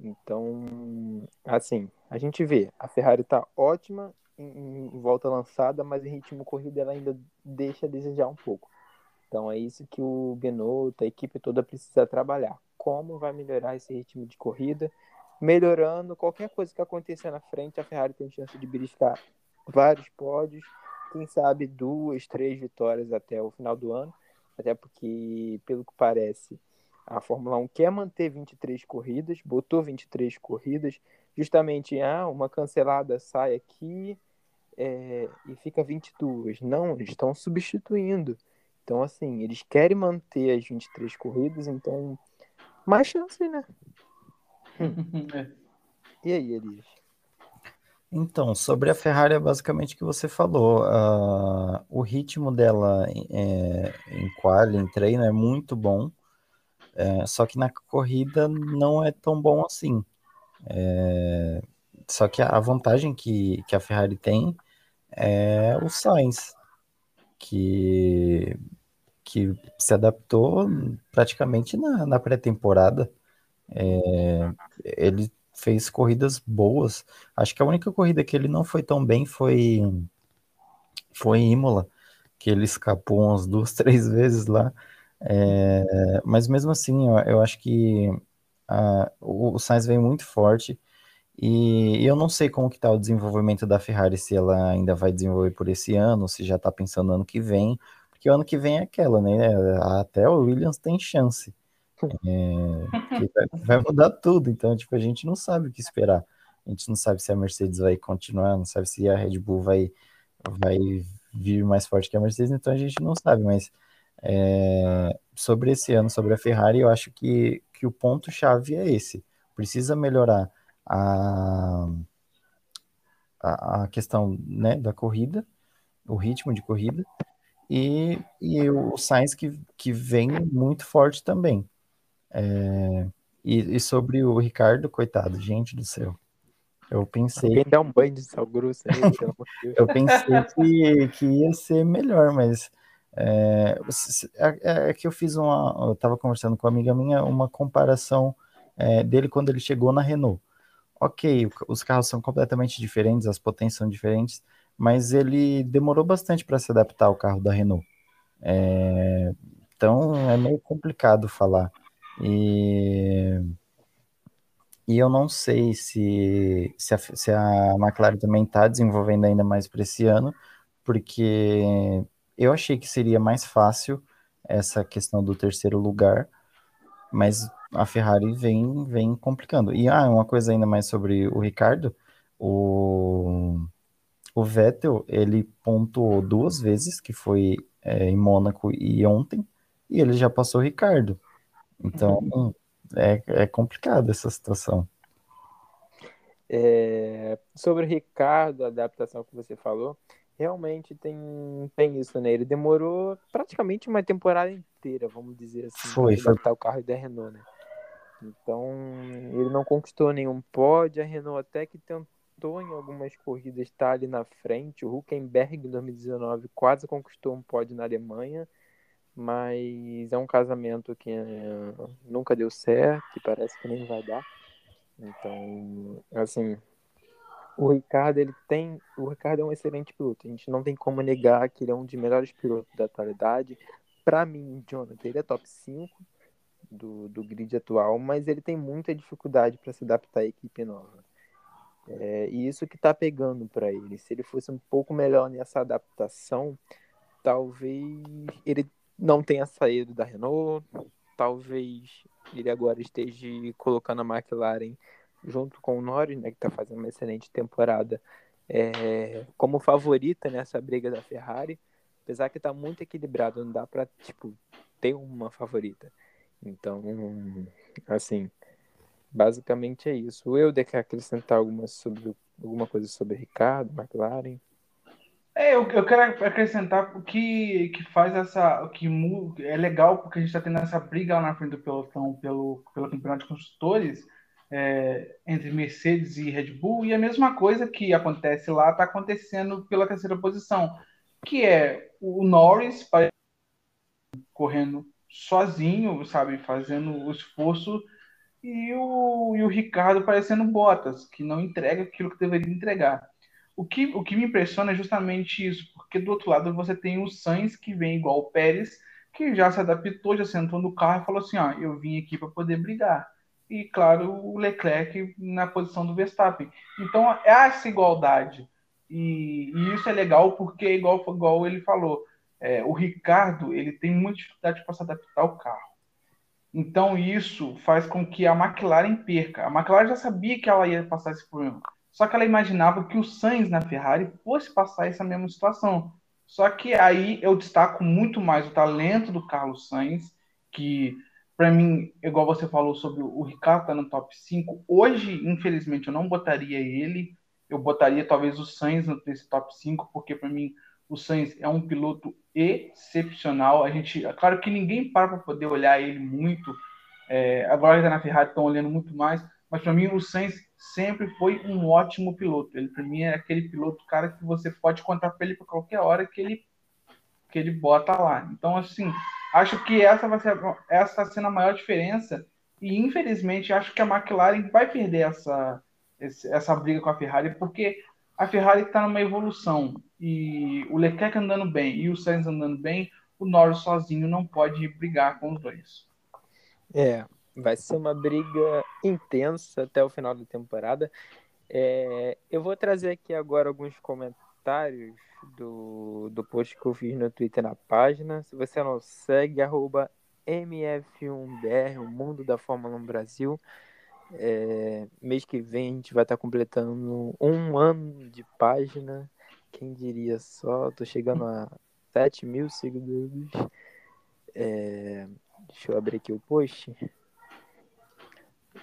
Então, assim, a gente vê, a Ferrari está ótima em, em, volta lançada, mas em ritmo corrida ela ainda deixa a desejar um pouco. Então é isso que o Binotto, a equipe toda precisa trabalhar. Como vai melhorar esse ritmo de corrida? Melhorando qualquer coisa que acontecer na frente, a Ferrari tem chance de beliscar vários pódios, quem sabe duas, três vitórias até o final do ano, até porque, pelo que parece, a Fórmula 1 quer manter 23 corridas, botou 23 corridas, justamente, ah, uma cancelada sai aqui é, e fica 22. Não, eles estão substituindo. Então, assim, eles querem manter as 23 corridas, então, mais chance, né? É. E aí, Elias? Então, sobre a Ferrari é basicamente o que você falou. Uh, o ritmo dela é, em quali, em treino, é muito bom. É, só que na corrida não é tão bom assim. É, só que a vantagem que, que a Ferrari tem é o Sainz, que, que se adaptou praticamente na, na pré-temporada. É, ele fez corridas boas. Acho que a única corrida que ele não foi tão bem foi, foi Imola, que ele escapou umas duas, três vezes lá. É, mas mesmo assim, eu, eu acho que a, o, o Sainz vem muito forte. E eu não sei como que está o desenvolvimento da Ferrari, se ela ainda vai desenvolver por esse ano, se já está pensando no ano que vem, porque o ano que vem é aquela, né? Até o Williams tem chance. É, vai, mudar tudo, então tipo, a gente não sabe o que esperar. A gente não sabe se a Mercedes vai continuar, não sabe se a Red Bull vai, vai vir mais forte que a Mercedes, então a gente não sabe, mas é, sobre esse ano, sobre a Ferrari, eu acho que, que o ponto-chave é esse. Precisa melhorar a, a, a questão né, da corrida, o ritmo de corrida, e, e o Sainz que, que vem muito forte também. É, e, e, sobre o Ricardo, coitado, gente do céu. Eu pensei. Alguém dá um banho de sal grosso aí, pelo amor de Deus. Eu pensei que, que ia ser melhor, mas. É, é, é que eu fiz uma. Eu estava conversando com uma amiga minha, uma comparação é, dele quando ele chegou na Renault. Ok, os carros são completamente diferentes, as potências são diferentes, mas ele demorou bastante para se adaptar ao carro da Renault. É, então é meio complicado falar. E, e eu não sei se, se, a, se a McLaren também está desenvolvendo ainda mais para esse ano, porque eu achei que seria mais fácil essa questão do terceiro lugar, mas a Ferrari vem, vem complicando. E ah, uma coisa ainda mais sobre o Ricardo, o, o Vettel, ele pontuou duas vezes, que foi é, em Mônaco e ontem, e ele já passou o Ricardo. Então, é, é complicado essa situação. É, sobre o Ricardo, a adaptação que você falou, realmente tem, tem isso, né? Ele demorou praticamente uma temporada inteira, vamos dizer assim, foi, para adaptar o carro da Renault, né? Então, ele não conquistou nenhum pódio, a Renault até que tentou em algumas corridas estar ali na frente, o Huckenberg em 2019 quase conquistou um pódio na Alemanha, mas é um casamento que é, nunca deu certo e parece que nem vai dar. Então, assim, o Ricardo, ele tem. O Ricardo é um excelente piloto. A gente não tem como negar que ele é um dos melhores pilotos da atualidade. Para mim, Jonathan, ele é top 5 do, do grid atual, mas ele tem muita dificuldade para se adaptar à equipe nova. É, e isso que está pegando para ele. Se ele fosse um pouco melhor nessa adaptação, talvez ele não tenha saído da Renault. Talvez ele agora esteja colocando a McLaren junto com o Norris, né, que está fazendo uma excelente temporada, é, como favorita nessa briga da Ferrari. Apesar que está muito equilibrado, não dá para tipo, ter uma favorita. Então, assim, basicamente é isso. Euder quer acrescentar alguma, sobre, alguma coisa sobre Ricardo, McLaren? É, eu, eu quero acrescentar o que, que faz essa. O que é legal, porque a gente está tendo essa briga lá na frente do pelotão pelo, pelo campeonato de construtores é, entre Mercedes e Red Bull, e a mesma coisa que acontece lá está acontecendo pela terceira posição, que é o Norris correndo sozinho, sabe, fazendo o esforço, e o, e o Ricardo parecendo Bottas, que não entrega aquilo que deveria entregar. O que, o que me impressiona é justamente isso, porque do outro lado você tem o Sainz, que vem igual o Pérez, que já se adaptou, já sentou no carro e falou assim: ó, eu vim aqui para poder brigar. E, claro, o Leclerc na posição do Verstappen. Então, é essa igualdade. E, e isso é legal porque, igual, igual ele falou, é, o Ricardo ele tem muita dificuldade para se adaptar ao carro. Então, isso faz com que a McLaren perca. A McLaren já sabia que ela ia passar esse problema. Só que ela imaginava que o Sainz na Ferrari fosse passar essa mesma situação. Só que aí eu destaco muito mais o talento do Carlos Sainz, que para mim, igual você falou sobre o Ricardo tá no top 5, hoje, infelizmente, eu não botaria ele, eu botaria talvez o Sainz nesse top 5, porque para mim o Sainz é um piloto excepcional. A gente, é claro que ninguém para para poder olhar ele muito. É, agora está na Ferrari, estão olhando muito mais, mas para mim o Sainz sempre foi um ótimo piloto. Ele para mim é aquele piloto, cara, que você pode contar para ele para qualquer hora que ele que ele bota lá. Então assim, acho que essa vai ser essa está sendo a maior diferença e infelizmente acho que a McLaren vai perder essa essa briga com a Ferrari porque a Ferrari está numa evolução e o Leclerc andando bem e o Sainz andando bem, o Norris sozinho não pode brigar com os dois. É, Vai ser uma briga intensa até o final da temporada. É, eu vou trazer aqui agora alguns comentários do, do post que eu fiz no Twitter na página. Se você não segue, arroba MF1BR, o Mundo da Fórmula 1 Brasil. É, mês que vem a gente vai estar completando um ano de página. Quem diria só? Tô chegando a 7 mil seguidores. É, deixa eu abrir aqui o post.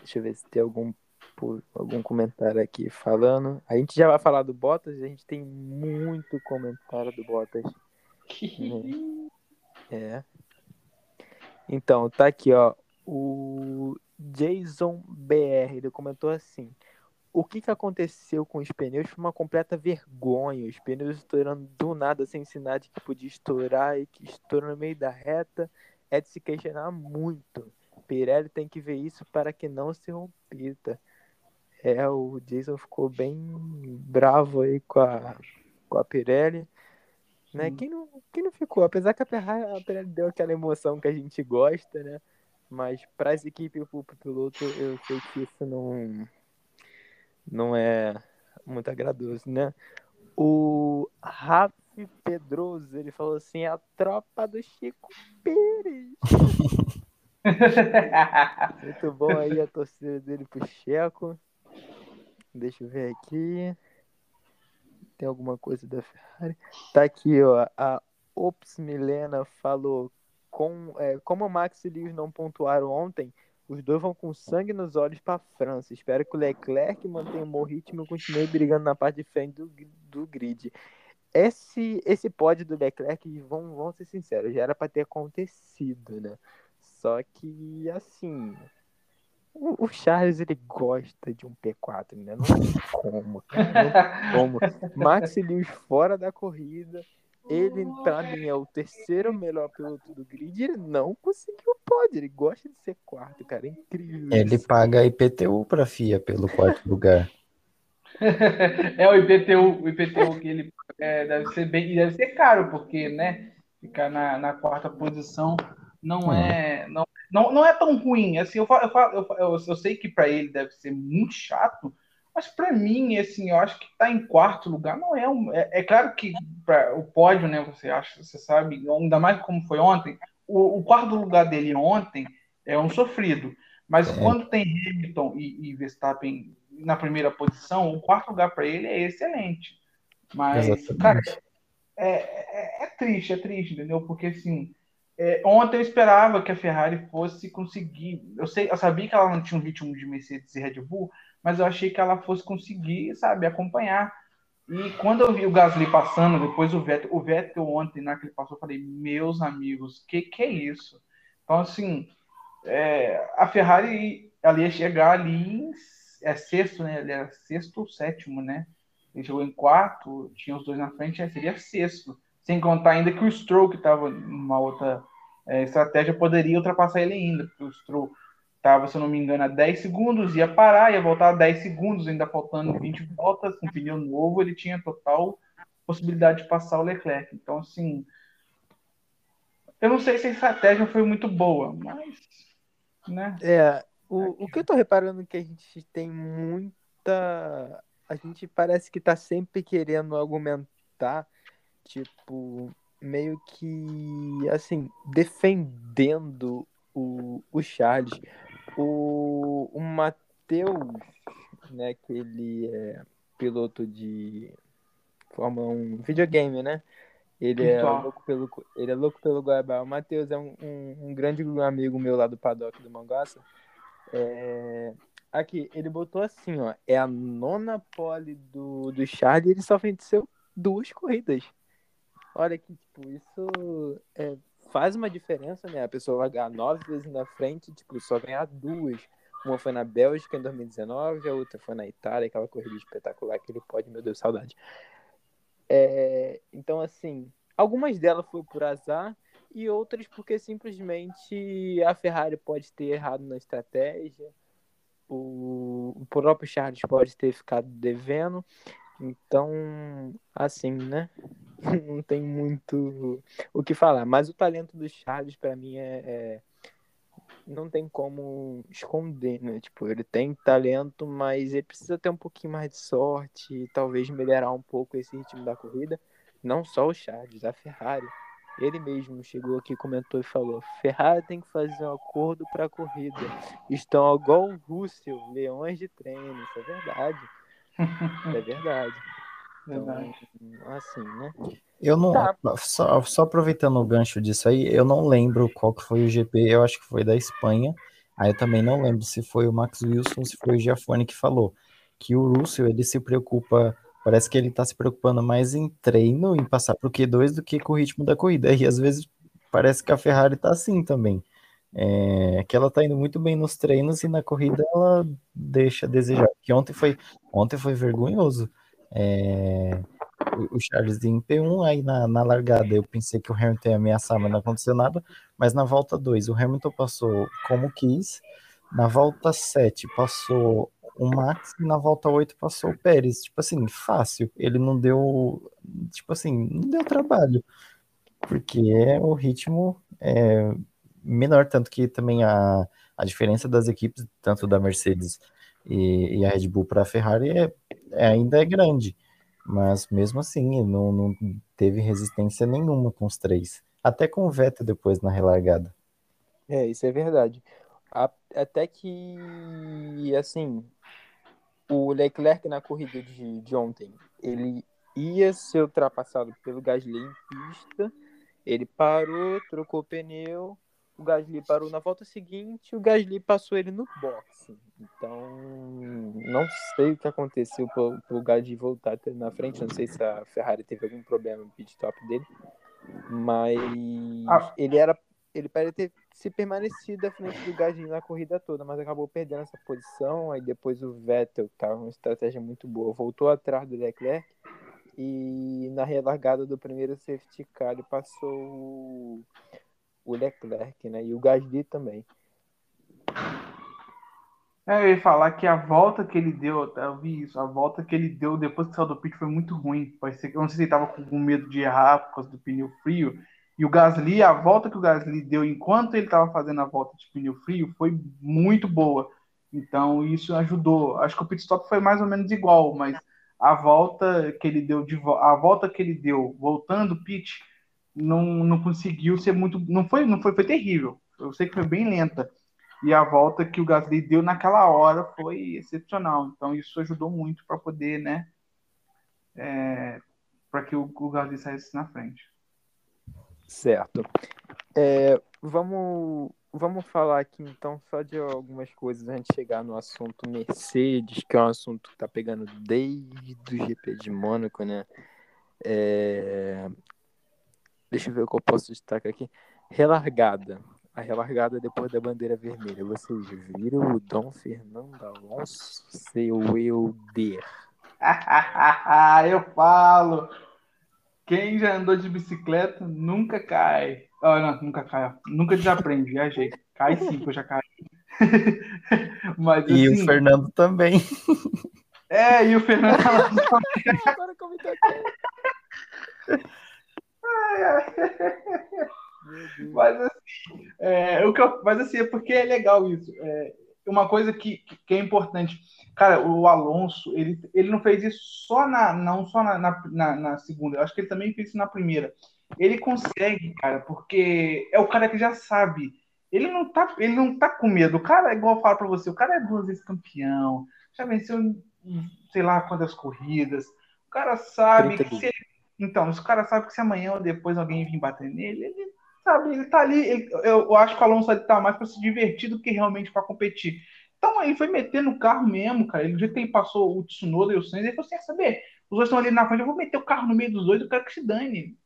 Deixa eu ver se tem algum, algum comentário aqui falando. A gente já vai falar do Bottas, a gente tem muito comentário do Bottas. é. Então, tá aqui, ó. O Jason BR, ele comentou assim: O que, que aconteceu com os pneus foi uma completa vergonha. Os pneus estourando do nada sem sinal de que podia estourar e que estourou no meio da reta. É de se questionar muito. Pirelli tem que ver isso para que não se repita. É, o Jason ficou bem bravo aí com a, com a Pirelli. Né? Quem, não, quem não ficou? Apesar que a Pirelli, a Pirelli deu aquela emoção que a gente gosta, né? Mas para as equipes e para o piloto, eu sei que isso não, não é muito agradoso, né? O Rafi Pedroso, ele falou assim, a tropa do Chico Pires. Muito bom aí a torcida dele pro Checo. Deixa eu ver aqui. Tem alguma coisa da Ferrari? Tá aqui, ó. A Ops Milena falou: com, é, como Max e Lewis não pontuaram ontem, os dois vão com sangue nos olhos para França. Espero que o Leclerc mantenha o bom ritmo e continue brigando na parte de frente do, do grid. Esse, esse pódio do Leclerc, vamos, vamos ser sinceros, já era para ter acontecido, né? Só que, assim, o, Charles ele gosta de um P4, né? Não tem como, cara. Não tem como. Max Lewis fora da corrida, ele pra mim é o terceiro melhor piloto do grid, ele não conseguiu o pódio, ele gosta de ser quarto, cara, é incrível. Ele isso. paga IPTU pra FIA pelo quarto lugar. é o IPTU, o IPTU que ele é, deve ser bem, deve ser caro, porque, né, ficar na, na quarta posição não é não, não, não é tão ruim. Assim, eu, eu, eu, eu, eu sei que para ele deve ser muito chato, mas para mim, assim, eu acho que tá em quarto lugar não é um. É, é claro que pra, o pódio, né? Você acha, você sabe, ainda mais como foi ontem. O, o quarto lugar dele ontem é um sofrido. Mas é. quando tem Hamilton e, e, Verstappen na primeira posição, o quarto lugar para ele é excelente. Mas, Exatamente. cara, é, é, é, triste, é triste, entendeu? Porque assim é, ontem eu esperava que a Ferrari fosse conseguir. Eu, sei, eu sabia que ela não tinha um ritmo de Mercedes e Red Bull, mas eu achei que ela fosse conseguir, sabe, acompanhar. E quando eu vi o Gasly passando, depois o Vettel, o Vettel ontem, na que ele passou, eu falei, meus amigos, que que é isso? Então, assim, é, a Ferrari ela ia chegar ali em é sexto, né? Ele era sexto ou sétimo, né? Ele chegou em quarto, tinha os dois na frente, seria sexto. Sem contar ainda que o Stroll, que estava numa outra é, estratégia, poderia ultrapassar ele ainda, porque o Stroll estava, se eu não me engano, a 10 segundos, ia parar, ia voltar a 10 segundos, ainda faltando 20 voltas, com pneu novo, ele tinha total possibilidade de passar o Leclerc. Então, assim, eu não sei se a estratégia foi muito boa, mas. Né? É, o, o que eu tô reparando é que a gente tem muita. A gente parece que tá sempre querendo argumentar, tipo, meio que, assim, defendendo o, o Charles. O, o Matheus, né, que ele é piloto de Fórmula 1 videogame, né? Ele é, louco pelo, ele é louco pelo Goiabal. O Matheus é um, um, um, grande amigo meu lá do paddock do Mangaça. É... Aqui, ele botou assim, ó. É a nona pole do, do Charlie e ele só venceu duas corridas. Olha que, tipo, isso é, faz uma diferença, né? A pessoa vai ganhar nove vezes na frente, tipo, só ganhar duas. Uma foi na Bélgica em 2019, a outra foi na Itália, aquela corrida espetacular que ele pode, meu Deus, saudade. É, então, assim, algumas delas foi por azar e outras porque simplesmente a Ferrari pode ter errado na estratégia, o próprio Charles pode ter ficado devendo. Então, assim, né? Não tem muito o que falar. Mas o talento do Charles, para mim, é, é não tem como esconder, né? Tipo, ele tem talento, mas ele precisa ter um pouquinho mais de sorte e talvez melhorar um pouco esse ritmo da corrida. Não só o Charles, a Ferrari. Ele mesmo chegou aqui, comentou e falou: Ferrari tem que fazer um acordo para a corrida. Estão igual o Russell, leões de treino. Isso é verdade. é verdade. Então, assim, né? Eu não. Tá. Só, só aproveitando o gancho disso aí, eu não lembro qual que foi o GP, eu acho que foi da Espanha. Aí eu também não lembro se foi o Max Wilson ou se foi o Giafone que falou. Que o Russell, ele se preocupa. Parece que ele tá se preocupando mais em treino, em passar pro Q2 do que com o ritmo da corrida. E às vezes parece que a Ferrari tá assim também. É, que ela tá indo muito bem nos treinos e na corrida ela deixa a desejar. Que ontem foi, ontem foi vergonhoso. É, o Charles em P1, aí na, na largada eu pensei que o Hamilton ia ameaçar, mas não aconteceu nada. Mas na volta 2, o Hamilton passou como quis. Na volta 7 passou o Max e na volta 8 passou o Pérez. Tipo assim, fácil. Ele não deu. Tipo assim, não deu trabalho. Porque é o ritmo é menor, tanto que também a, a diferença das equipes, tanto da Mercedes e, e a Red Bull para a Ferrari, é, é, ainda é grande. Mas mesmo assim, não, não teve resistência nenhuma com os três. Até com o Vettel depois na relargada. É, isso é verdade. Até que, assim, o Leclerc na corrida de, de ontem, ele ia ser ultrapassado pelo Gasly em pista, ele parou, trocou pneu, o Gasly parou na volta seguinte, o Gasly passou ele no boxe. Então, não sei o que aconteceu pro, pro Gasly voltar na frente. Não sei se a Ferrari teve algum problema no pit stop dele. Mas ah. ele era. Ele parece ter se permanecido à frente do Gasly na corrida toda, mas acabou perdendo essa posição. Aí depois o Vettel, que tava uma estratégia muito boa, voltou atrás do Leclerc. E na relargada do primeiro safety car, ele passou o Leclerc, né? E o Gasly também. É, eu ia falar que a volta que ele deu, eu vi isso, a volta que ele deu depois que saiu do pit foi muito ruim. Que eu não sei se ele tava com medo de errar por causa do pneu frio. E o Gasly, a volta que o Gasly deu enquanto ele estava fazendo a volta de pneu frio foi muito boa. Então isso ajudou. Acho que o pit stop foi mais ou menos igual, mas a volta que ele deu de a volta que ele deu voltando pit não, não conseguiu ser muito. Não foi, não foi, foi terrível. Eu sei que foi bem lenta. E a volta que o Gasly deu naquela hora foi excepcional. Então isso ajudou muito para poder, né? É, para que o, o Gasly saísse na frente. Certo. É, vamos, vamos falar aqui então só de algumas coisas antes de chegar no assunto Mercedes, que é um assunto que está pegando desde o GP de Mônaco, né? É, Deixa eu ver o que eu posso destacar aqui. Relargada. A relargada depois da bandeira vermelha. Vocês viram o Dom Fernando Alonso, seu Euder? eu falo. Quem já andou de bicicleta nunca cai. Oh, não, nunca cai. Nunca desaprende, viajei. Cai sim, que eu já caí. Mas, e o assim, Fernando também. É, e o Fernando também. Mas assim, é, o que eu, mas assim, é porque é legal isso. É, uma coisa que, que é importante. Cara, o Alonso, ele, ele não fez isso só na. Não só na, na, na segunda, eu acho que ele também fez isso na primeira. Ele consegue, cara, porque é o cara que já sabe. Ele não tá, ele não tá com medo. O cara, igual eu falo pra você, o cara é duas vezes campeão, já venceu, sei lá quantas corridas. O cara sabe que se ele, Então, o cara sabe que se amanhã ou depois alguém vir bater nele, ele sabe, ele tá ali. Ele, eu, acho que o Alonso tá mais para se divertir do que realmente para competir. Então aí foi meter no carro mesmo, cara. Ele, do jeito que ele passou o Tsunoda e o Sainz, ele falou assim: saber, os dois estão ali na frente, eu vou meter o carro no meio dos dois, eu quero que se dane.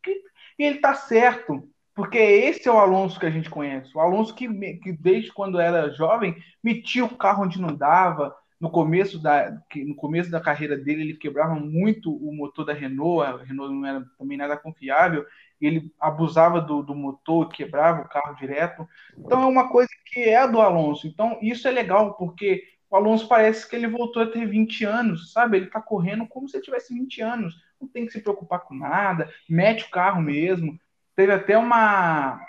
E ele tá certo, porque esse é o Alonso que a gente conhece. O Alonso que, que desde quando era jovem, metia o carro onde não dava. No começo, da, no começo da carreira dele, ele quebrava muito o motor da Renault, a Renault não era também nada confiável, ele abusava do, do motor, quebrava o carro direto. Então é uma coisa que é do Alonso. Então isso é legal, porque o Alonso parece que ele voltou a ter 20 anos, sabe? Ele tá correndo como se tivesse 20 anos. Não tem que se preocupar com nada, mete o carro mesmo. Teve até uma.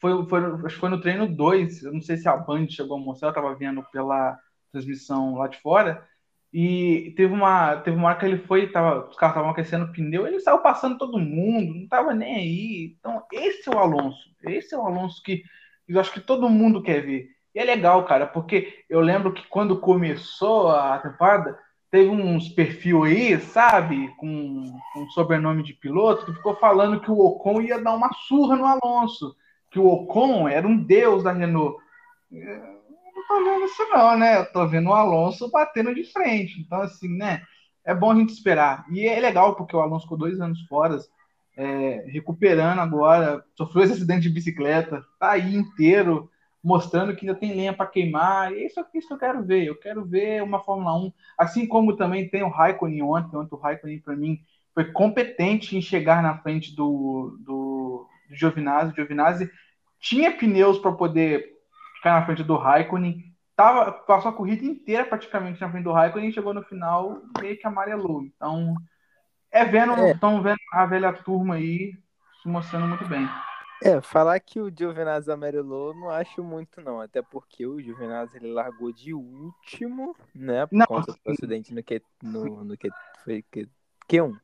Foi, foi, acho que foi no treino 2, eu não sei se a Band chegou a mostrar, eu tava vendo pela transmissão lá de fora, e teve uma, teve uma hora que ele foi, tava, os carros estavam aquecendo o pneu, ele saiu passando todo mundo, não tava nem aí. Então, esse é o Alonso. Esse é o Alonso que eu acho que todo mundo quer ver. E é legal, cara, porque eu lembro que quando começou a temporada, teve uns perfil aí, sabe, com, com sobrenome de piloto, que ficou falando que o Ocon ia dar uma surra no Alonso, que o Ocon era um deus da Renault não tô vendo isso não, né? Eu tô vendo o Alonso batendo de frente. Então, assim, né? É bom a gente esperar. E é legal, porque o Alonso ficou dois anos fora, é, recuperando agora, sofreu esse acidente de bicicleta, tá aí inteiro, mostrando que ainda tem lenha para queimar. E isso, é isso que eu quero ver. Eu quero ver uma Fórmula 1, assim como também tem o Raikkonen ontem. Ontem o Raikkonen, para mim, foi competente em chegar na frente do, do, do Giovinazzi. O Giovinazzi tinha pneus para poder ficar na frente do Raikkonen. Tava, passou a corrida inteira praticamente na frente do Raikkonen e chegou no final meio que amarelou. Então, é vendo, estão é. vendo a velha turma aí se mostrando muito bem. É, falar que o Giovinazzi amarelou não acho muito não, até porque o Giovinazzi ele largou de último, né, por não. conta do acidente no que no, no que foi que Q1.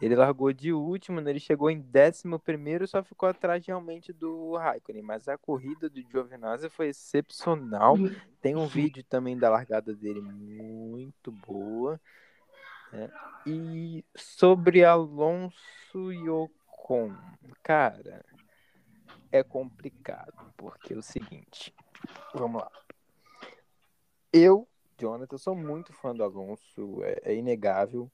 Ele largou de último, né? ele chegou em décimo primeiro, só ficou atrás realmente do Raikkonen. Mas a corrida do Giovinazzi foi excepcional. Tem um vídeo também da largada dele muito boa. Né? E sobre Alonso e Ocon, cara, é complicado, porque é o seguinte, vamos lá. Eu, Jonathan, sou muito fã do Alonso, é, é inegável.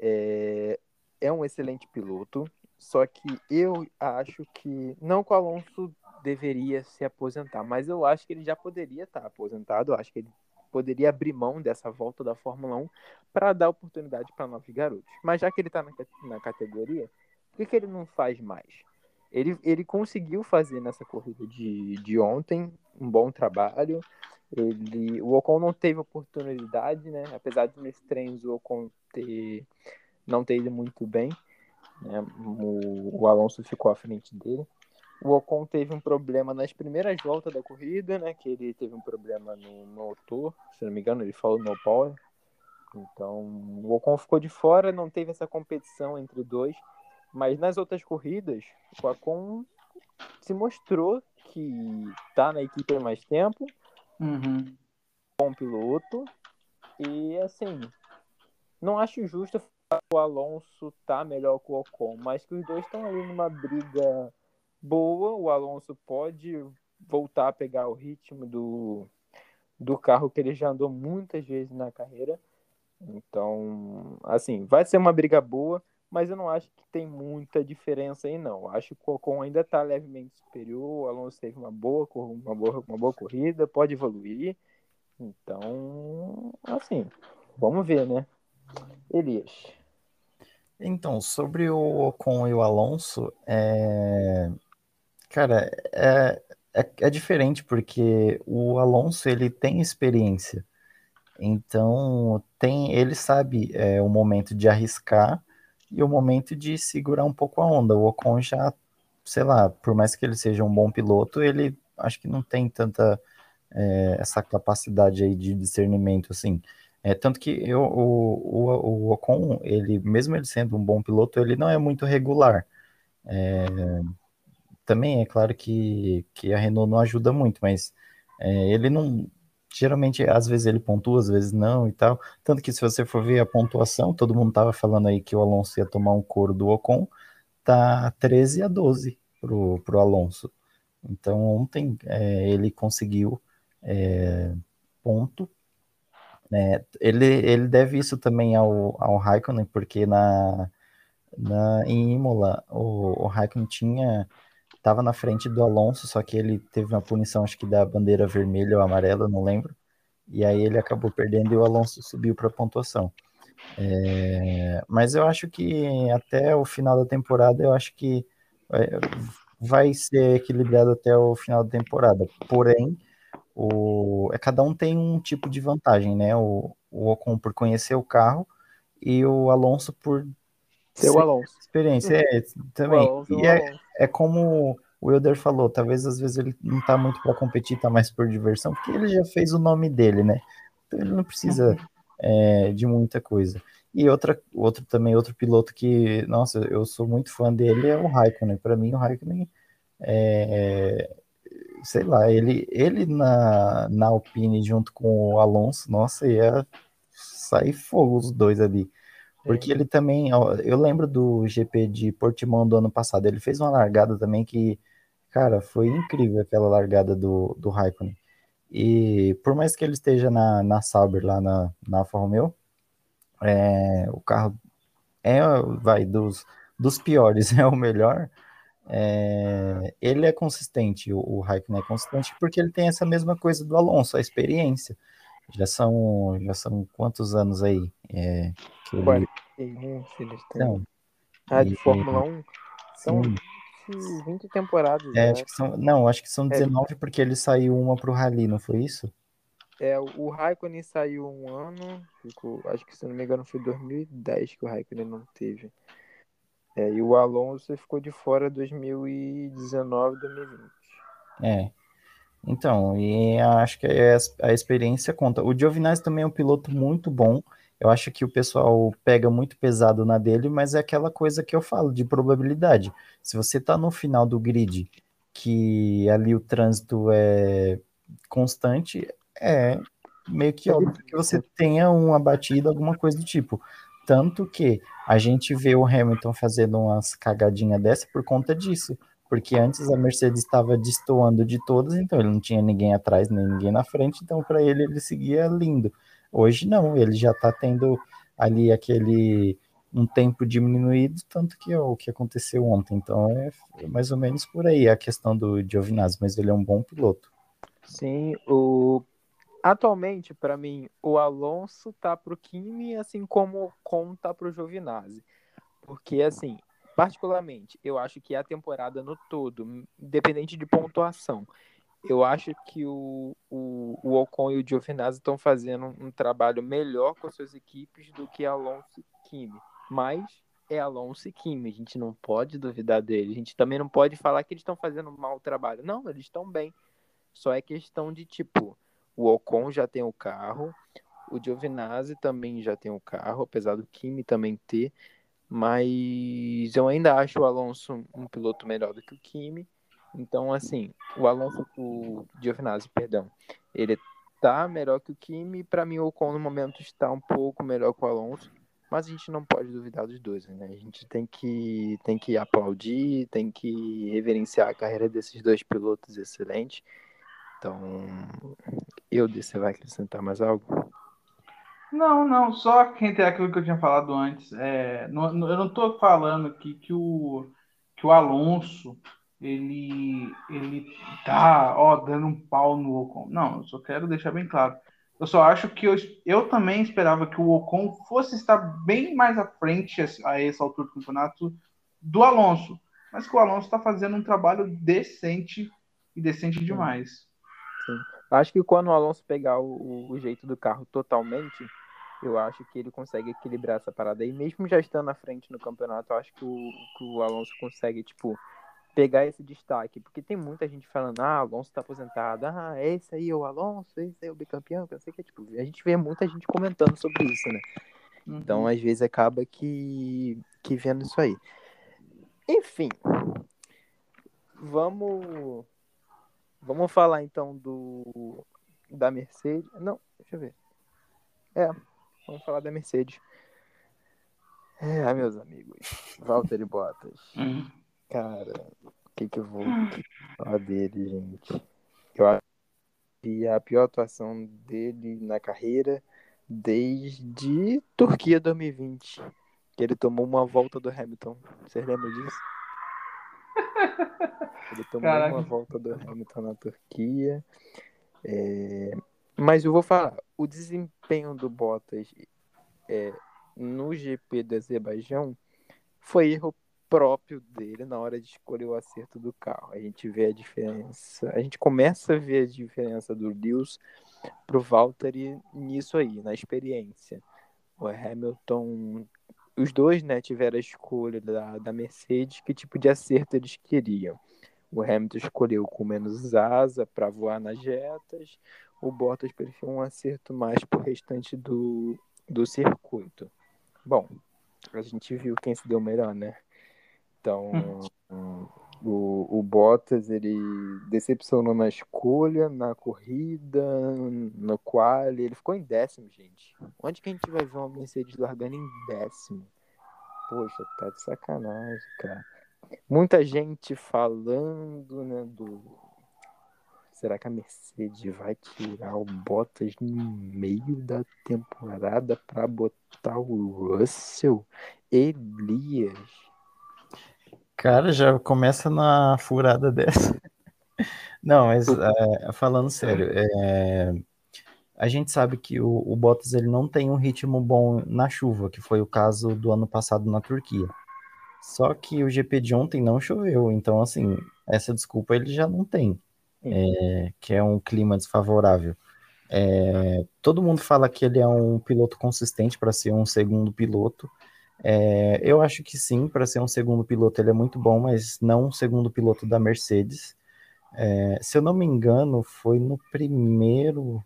É, é um excelente piloto, só que eu acho que não que o Alonso deveria se aposentar, mas eu acho que ele já poderia estar aposentado, acho que ele poderia abrir mão dessa volta da Fórmula 1 para dar oportunidade para novos garotos. Mas já que ele está na, na, categoria, por que, que ele não faz mais? Ele, ele conseguiu fazer nessa corrida de, de ontem um bom trabalho. Ele, o Ocon não teve oportunidade, né? Apesar de nos treinos o Ocon ter não ter ido muito bem. Né? O, o, Alonso ficou à frente dele. O Ocon teve um problema nas primeiras voltas da corrida, né? Que ele teve um problema no motor, se não me engano, ele falou no power. Então, o Ocon ficou de fora, não teve essa competição entre dois. Mas nas outras corridas, o Ocon se mostrou que tá na equipe há mais tempo, uhum. bom piloto, e assim, não acho justo o Alonso tá melhor que o Ocon, mas que os dois estão ali numa briga boa. O Alonso pode voltar a pegar o ritmo do, do carro que ele já andou muitas vezes na carreira. Então, assim, vai ser uma briga boa, mas eu não acho que tem muita diferença aí, não. Acho que o Ocon ainda está levemente superior. O Alonso teve uma boa, uma boa, uma boa corrida, pode evoluir. Então, assim, vamos ver, né? Elias. Então, sobre o Ocon e o Alonso, é... cara, é, é, é, diferente porque o Alonso ele tem experiência, então tem ele sabe é, o momento de arriscar e o momento de segurar um pouco a onda. O Ocon já sei lá, por mais que ele seja um bom piloto, ele acho que não tem tanta é, essa capacidade aí de discernimento, assim. É, tanto que eu, o, o, o Ocon, ele, mesmo ele sendo um bom piloto, ele não é muito regular. É, também é claro que, que a Renault não ajuda muito, mas é, ele não. Geralmente, às vezes ele pontua, às vezes não e tal. Tanto que se você for ver a pontuação, todo mundo tava falando aí que o Alonso ia tomar um couro do Ocon, tá 13 a 12 pro, pro Alonso. Então ontem é, ele conseguiu é, ponto. Né? Ele, ele deve isso também ao, ao Raikkonen, porque na, na, em Imola o, o Raikkonen tinha estava na frente do Alonso, só que ele teve uma punição, acho que da bandeira vermelha ou amarela, não lembro. E aí ele acabou perdendo e o Alonso subiu para a pontuação. É, mas eu acho que até o final da temporada, eu acho que é, vai ser equilibrado até o final da temporada. Porém, o, é, cada um tem um tipo de vantagem, né? O, o Ocon por conhecer o carro e o Alonso por ser o Alonso. Experiência, é, também. Alonso, e é, é como o Wilder falou, talvez às vezes ele não tá muito para competir, tá mais por diversão, porque ele já fez o nome dele, né? Então ele não precisa é, de muita coisa. E outra, outro também, outro piloto que, nossa, eu sou muito fã dele é o Raikkonen. Para mim, o Raikkonen é, sei lá, ele, ele na, na Alpine junto com o Alonso, nossa, ia sair fogo os dois ali. Porque é. ele também, eu lembro do GP de Portimão do ano passado, ele fez uma largada também que, cara, foi incrível aquela largada do, do Raikkonen. E por mais que ele esteja na, na Sauber, lá na, na Alfa Romeo, é, o carro é, vai, dos, dos piores, é o melhor, é, ele é consistente, o, o Raikkonen é consistente, porque ele tem essa mesma coisa do Alonso, a experiência. Já são, já são quantos anos aí? É, que ele... 41, se eles têm. Não, ah, de e, Fórmula 1? São sim. 20, 20 temporadas. É, né? acho que são, não, acho que são 19 é. porque ele saiu uma pro Rally, não foi isso? É, o Raikkonen saiu um ano, ficou, acho que se não me engano foi 2010 que o Raikkonen não teve. É, e o Alonso ficou de fora 2019, 2020. É. Então, e acho que é a experiência conta. O Giovinazzi também é um piloto muito bom. Eu acho que o pessoal pega muito pesado na dele, mas é aquela coisa que eu falo de probabilidade. Se você está no final do grid, que ali o trânsito é constante, é meio que óbvio que você tenha uma batida, alguma coisa do tipo. Tanto que a gente vê o Hamilton fazendo umas cagadinhas dessa por conta disso. Porque antes a Mercedes estava destoando de todas, então ele não tinha ninguém atrás nem ninguém na frente, então para ele ele seguia lindo. Hoje não, ele já está tendo ali aquele um tempo diminuído, tanto que é o que aconteceu ontem. Então é mais ou menos por aí a questão do Giovinazzi, mas ele é um bom piloto. Sim, o Atualmente, para mim, o Alonso tá pro Kimi, assim como o Ocon tá pro Giovinazzi. Porque, assim, particularmente, eu acho que a temporada no todo, independente de pontuação, eu acho que o, o, o Ocon e o Giovinazzi estão fazendo um trabalho melhor com as suas equipes do que Alonso e Kimi. Mas é Alonso e Kimi, a gente não pode duvidar deles. A gente também não pode falar que eles estão fazendo um mau trabalho. Não, eles estão bem. Só é questão de, tipo, o Ocon já tem o carro, o Giovinazzi também já tem o carro, apesar do Kimi também ter, mas eu ainda acho o Alonso um piloto melhor do que o Kimi. Então, assim, o Alonso, o Giovinazzi, perdão, ele tá melhor que o Kimi. Para mim, o Ocon no momento está um pouco melhor que o Alonso, mas a gente não pode duvidar dos dois, né? A gente tem que, tem que aplaudir, tem que reverenciar a carreira desses dois pilotos excelentes. Então, eu você vai acrescentar mais algo? Não, não, só quem tem aquilo que eu tinha falado antes. É, não, eu não estou falando aqui que o, que o Alonso ele, ele tá ó, dando um pau no Ocon. Não, eu só quero deixar bem claro. Eu só acho que eu, eu também esperava que o Ocon fosse estar bem mais à frente a essa altura do campeonato do Alonso. Mas que o Alonso está fazendo um trabalho decente e decente demais. Sim. Acho que quando o Alonso pegar o, o, jeito do carro totalmente, eu acho que ele consegue equilibrar essa parada aí. Mesmo já estando na frente no campeonato, eu acho que o, que o Alonso consegue, tipo, pegar esse destaque, porque tem muita gente falando, ah, o Alonso tá aposentado, ah, esse aí é o Alonso, esse aí é o bicampeão, que eu sei que é tipo, a gente vê muita gente comentando sobre isso, né? Uhum. Então, às vezes acaba que que vendo isso aí. Enfim, vamos vamos falar então do da Mercedes. Não, deixa eu ver. É, vamos falar da Mercedes. É, meus amigos, Walter e Bottas. Uhum. Cara, o que que eu vou falar dele, gente? Eu acho que a pior atuação dele na carreira desde Turquia 2020, que ele tomou uma volta do Hamilton. Você lembra disso? Ele tomou Caraca. uma volta do Hamilton na Turquia. É... Mas eu vou falar, o desempenho do Bottas é, no GP do Azerbaijão foi erro próprio dele na hora de escolher o acerto do carro. A gente vê a diferença, a gente começa a ver a diferença do Lewis pro Valtteri nisso aí, na experiência. O Hamilton, os dois, né, tiveram a escolha da, da Mercedes, que tipo de acerto eles queriam. O Hamilton escolheu com menos asa para voar nas retas. O Bottas preferiu um acerto mais pro restante do, do circuito. Bom, a gente viu quem se deu melhor, né? Então, hum. O, o Bottas, ele decepcionou na escolha, na corrida, no qual ele ficou em décimo, gente. Onde que a gente vai ver uma Mercedes largando em décimo? Poxa, tá de sacanagem, cara. Muita gente falando, né, do... Será que a Mercedes vai tirar o Bottas no meio da temporada para botar o Russell? Elias Cara, já começa na furada dessa. Não, mas é, falando sério, é, a gente sabe que o, o, Bottas ele não tem um ritmo bom na chuva, que foi o caso do ano passado na Turquia. Só que o GP de ontem não choveu, então assim, essa desculpa ele já não tem, é, que é um clima desfavorável. É, todo mundo fala que ele é um piloto consistente para ser um segundo piloto, é, eu acho que sim, para ser um segundo piloto ele é muito bom, mas não um segundo piloto da Mercedes. É, se eu não me engano, foi no primeiro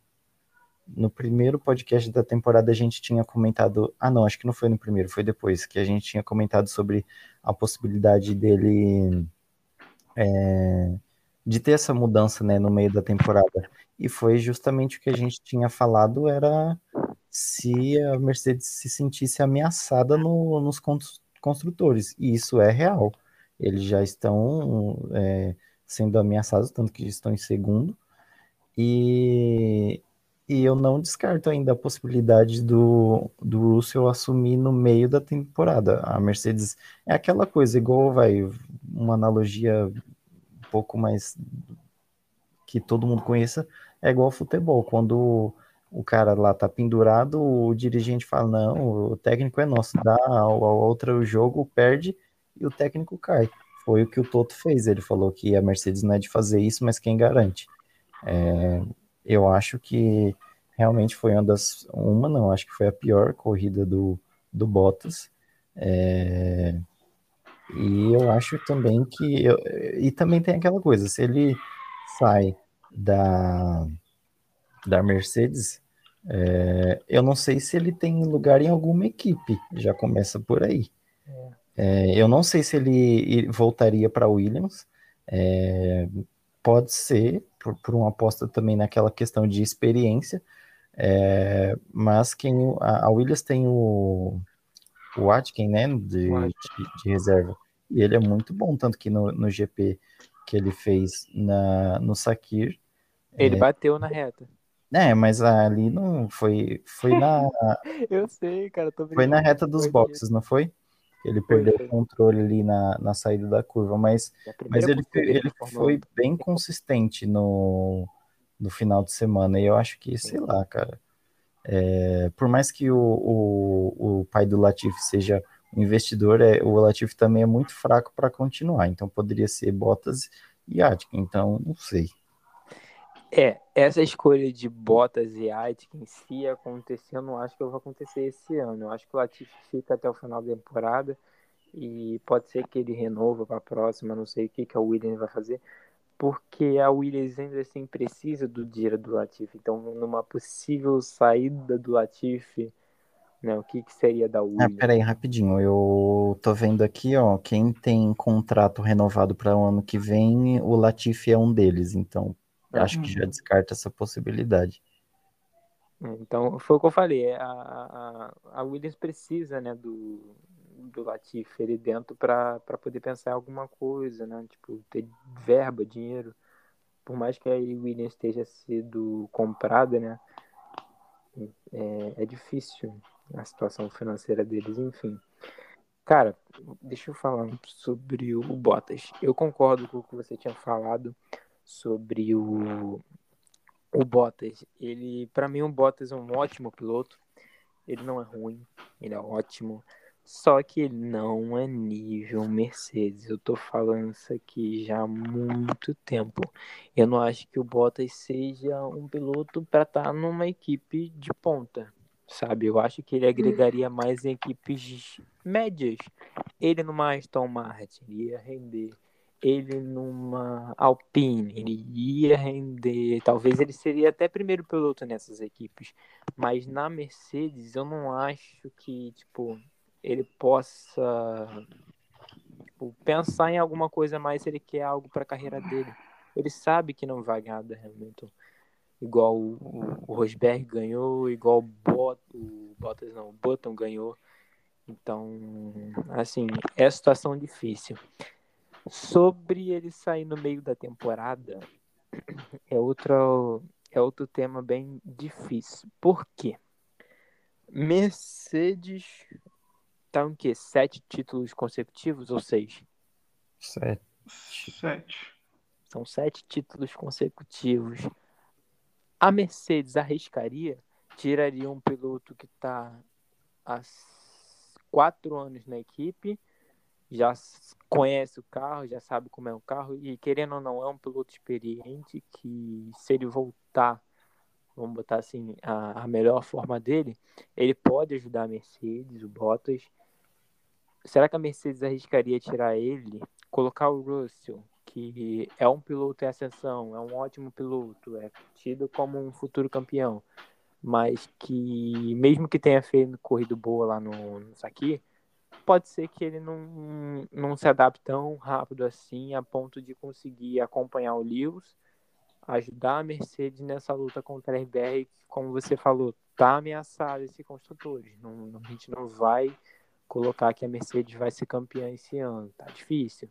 no primeiro podcast da temporada a gente tinha comentado, ah não, acho que não foi no primeiro, foi depois que a gente tinha comentado sobre a possibilidade dele é, de ter essa mudança, né, no meio da temporada. E foi justamente o que a gente tinha falado, era se a Mercedes se sentisse ameaçada no, nos construtores. E isso é real. Eles já estão é, sendo ameaçados, tanto que estão em segundo. E, e eu não descarto ainda a possibilidade do, do Russell assumir no meio da temporada. A Mercedes é aquela coisa, igual vai, uma analogia um pouco mais que todo mundo conheça, é igual ao futebol. Quando o cara lá tá pendurado, o dirigente fala, não, o técnico é nosso, dá a, outra o jogo, perde e o técnico cai. Foi o que o Toto fez, ele falou que a Mercedes não é de fazer isso, mas quem garante? É, eu acho que realmente foi uma das, uma não, acho que foi a pior corrida do, do Bottas, é, e eu acho também que, eu, e também tem aquela coisa, se ele sai da da Mercedes, é, eu não sei se ele tem lugar em alguma equipe, já começa por aí. É, eu não sei se ele voltaria para Williams, é, pode ser, por, por, uma aposta também naquela questão de experiência, é, mas quem a, a, Williams tem o, o Atkin, né, de, de, de, reserva, e ele é muito bom, tanto que no, no GP que ele fez na, no Sakir. Ele é, bateu na reta. É, mas ali não foi. Foi na. Eu sei, cara. foi na reta dos boxes, não foi? Ele foi, perdeu foi. o controle ali na, na saída da curva, mas, mas ele, ele foi bem consistente no, no final de semana. E eu acho que, sei lá, cara. É, por mais que o, o, o pai do Latif seja um investidor, é, o Latif também é muito fraco para continuar. Então poderia ser Bottas e Atkin. Então, não sei. É, essa escolha de Bottas e Aitken, se acontecer, eu não acho que vai acontecer esse ano. Eu acho que o Latifi fica até o final da temporada e pode ser que ele renova para a próxima, não sei o que, que a Williams vai fazer, porque a Williams ainda assim precisa do dinheiro do Latifi. Então, numa possível saída do Latifi, né, o que, que seria da Williams? Ah, peraí, rapidinho. Eu tô vendo aqui, ó, quem tem contrato renovado para o ano que vem, o Latifi é um deles. Então, acho que já descarta essa possibilidade. Então, foi o que eu falei. A, a, a Williams precisa né, do, do Latifi ali dentro para poder pensar em alguma coisa, né? Tipo, ter verba, dinheiro. Por mais que a Williams esteja sido comprada, né? É, é difícil a situação financeira deles, enfim. Cara, deixa eu falar sobre o Bottas. Eu concordo com o que você tinha falado sobre o, o Bottas. Ele, para mim, o Bottas é um ótimo piloto. Ele não é ruim, ele é ótimo. Só que ele não é nível Mercedes. Eu tô falando isso aqui já há muito tempo. Eu não acho que o Bottas seja um piloto para estar tá numa equipe de ponta, sabe? Eu acho que ele agregaria mais em equipes médias. Ele numa Aston Martin ia render. Ele numa Alpine, ele ia render. Talvez ele seria até primeiro piloto nessas equipes. Mas na Mercedes, eu não acho que, tipo, ele possa tipo, pensar em alguma coisa mais se ele quer algo para a carreira dele. Ele sabe que não vai ganhar da Hamilton. Igual o, o Rosberg ganhou, igual o, Bot, o Bottas não, o Button ganhou. Então, assim, é situação difícil. Sobre ele sair no meio da temporada, é outro, é outro tema bem difícil. Por quê? Mercedes tá em quê? Sete títulos consecutivos ou seis? Sete. Sete. São sete títulos consecutivos. A Mercedes arriscaria, tiraria um piloto que está há quatro anos na equipe, já conhece o carro, já sabe como é o carro, e querendo ou não, é um piloto experiente que se ele voltar vamos botar assim, a, a, melhor forma dele, ele pode ajudar a Mercedes, o Bottas, será que a Mercedes arriscaria tirar ele, colocar o Russell, que é um piloto em ascensão, é um ótimo piloto, é tido como um futuro campeão, mas que mesmo que tenha feito corrido boa lá no, no Saki, pode ser que ele não, não se adapte tão rápido assim a ponto de conseguir acompanhar o Lewis, ajudar a Mercedes nessa luta contra a RBR, que, como você falou, tá ameaçado esse construtores. Não, a gente não vai colocar que a Mercedes vai ser campeã esse ano. Tá difícil.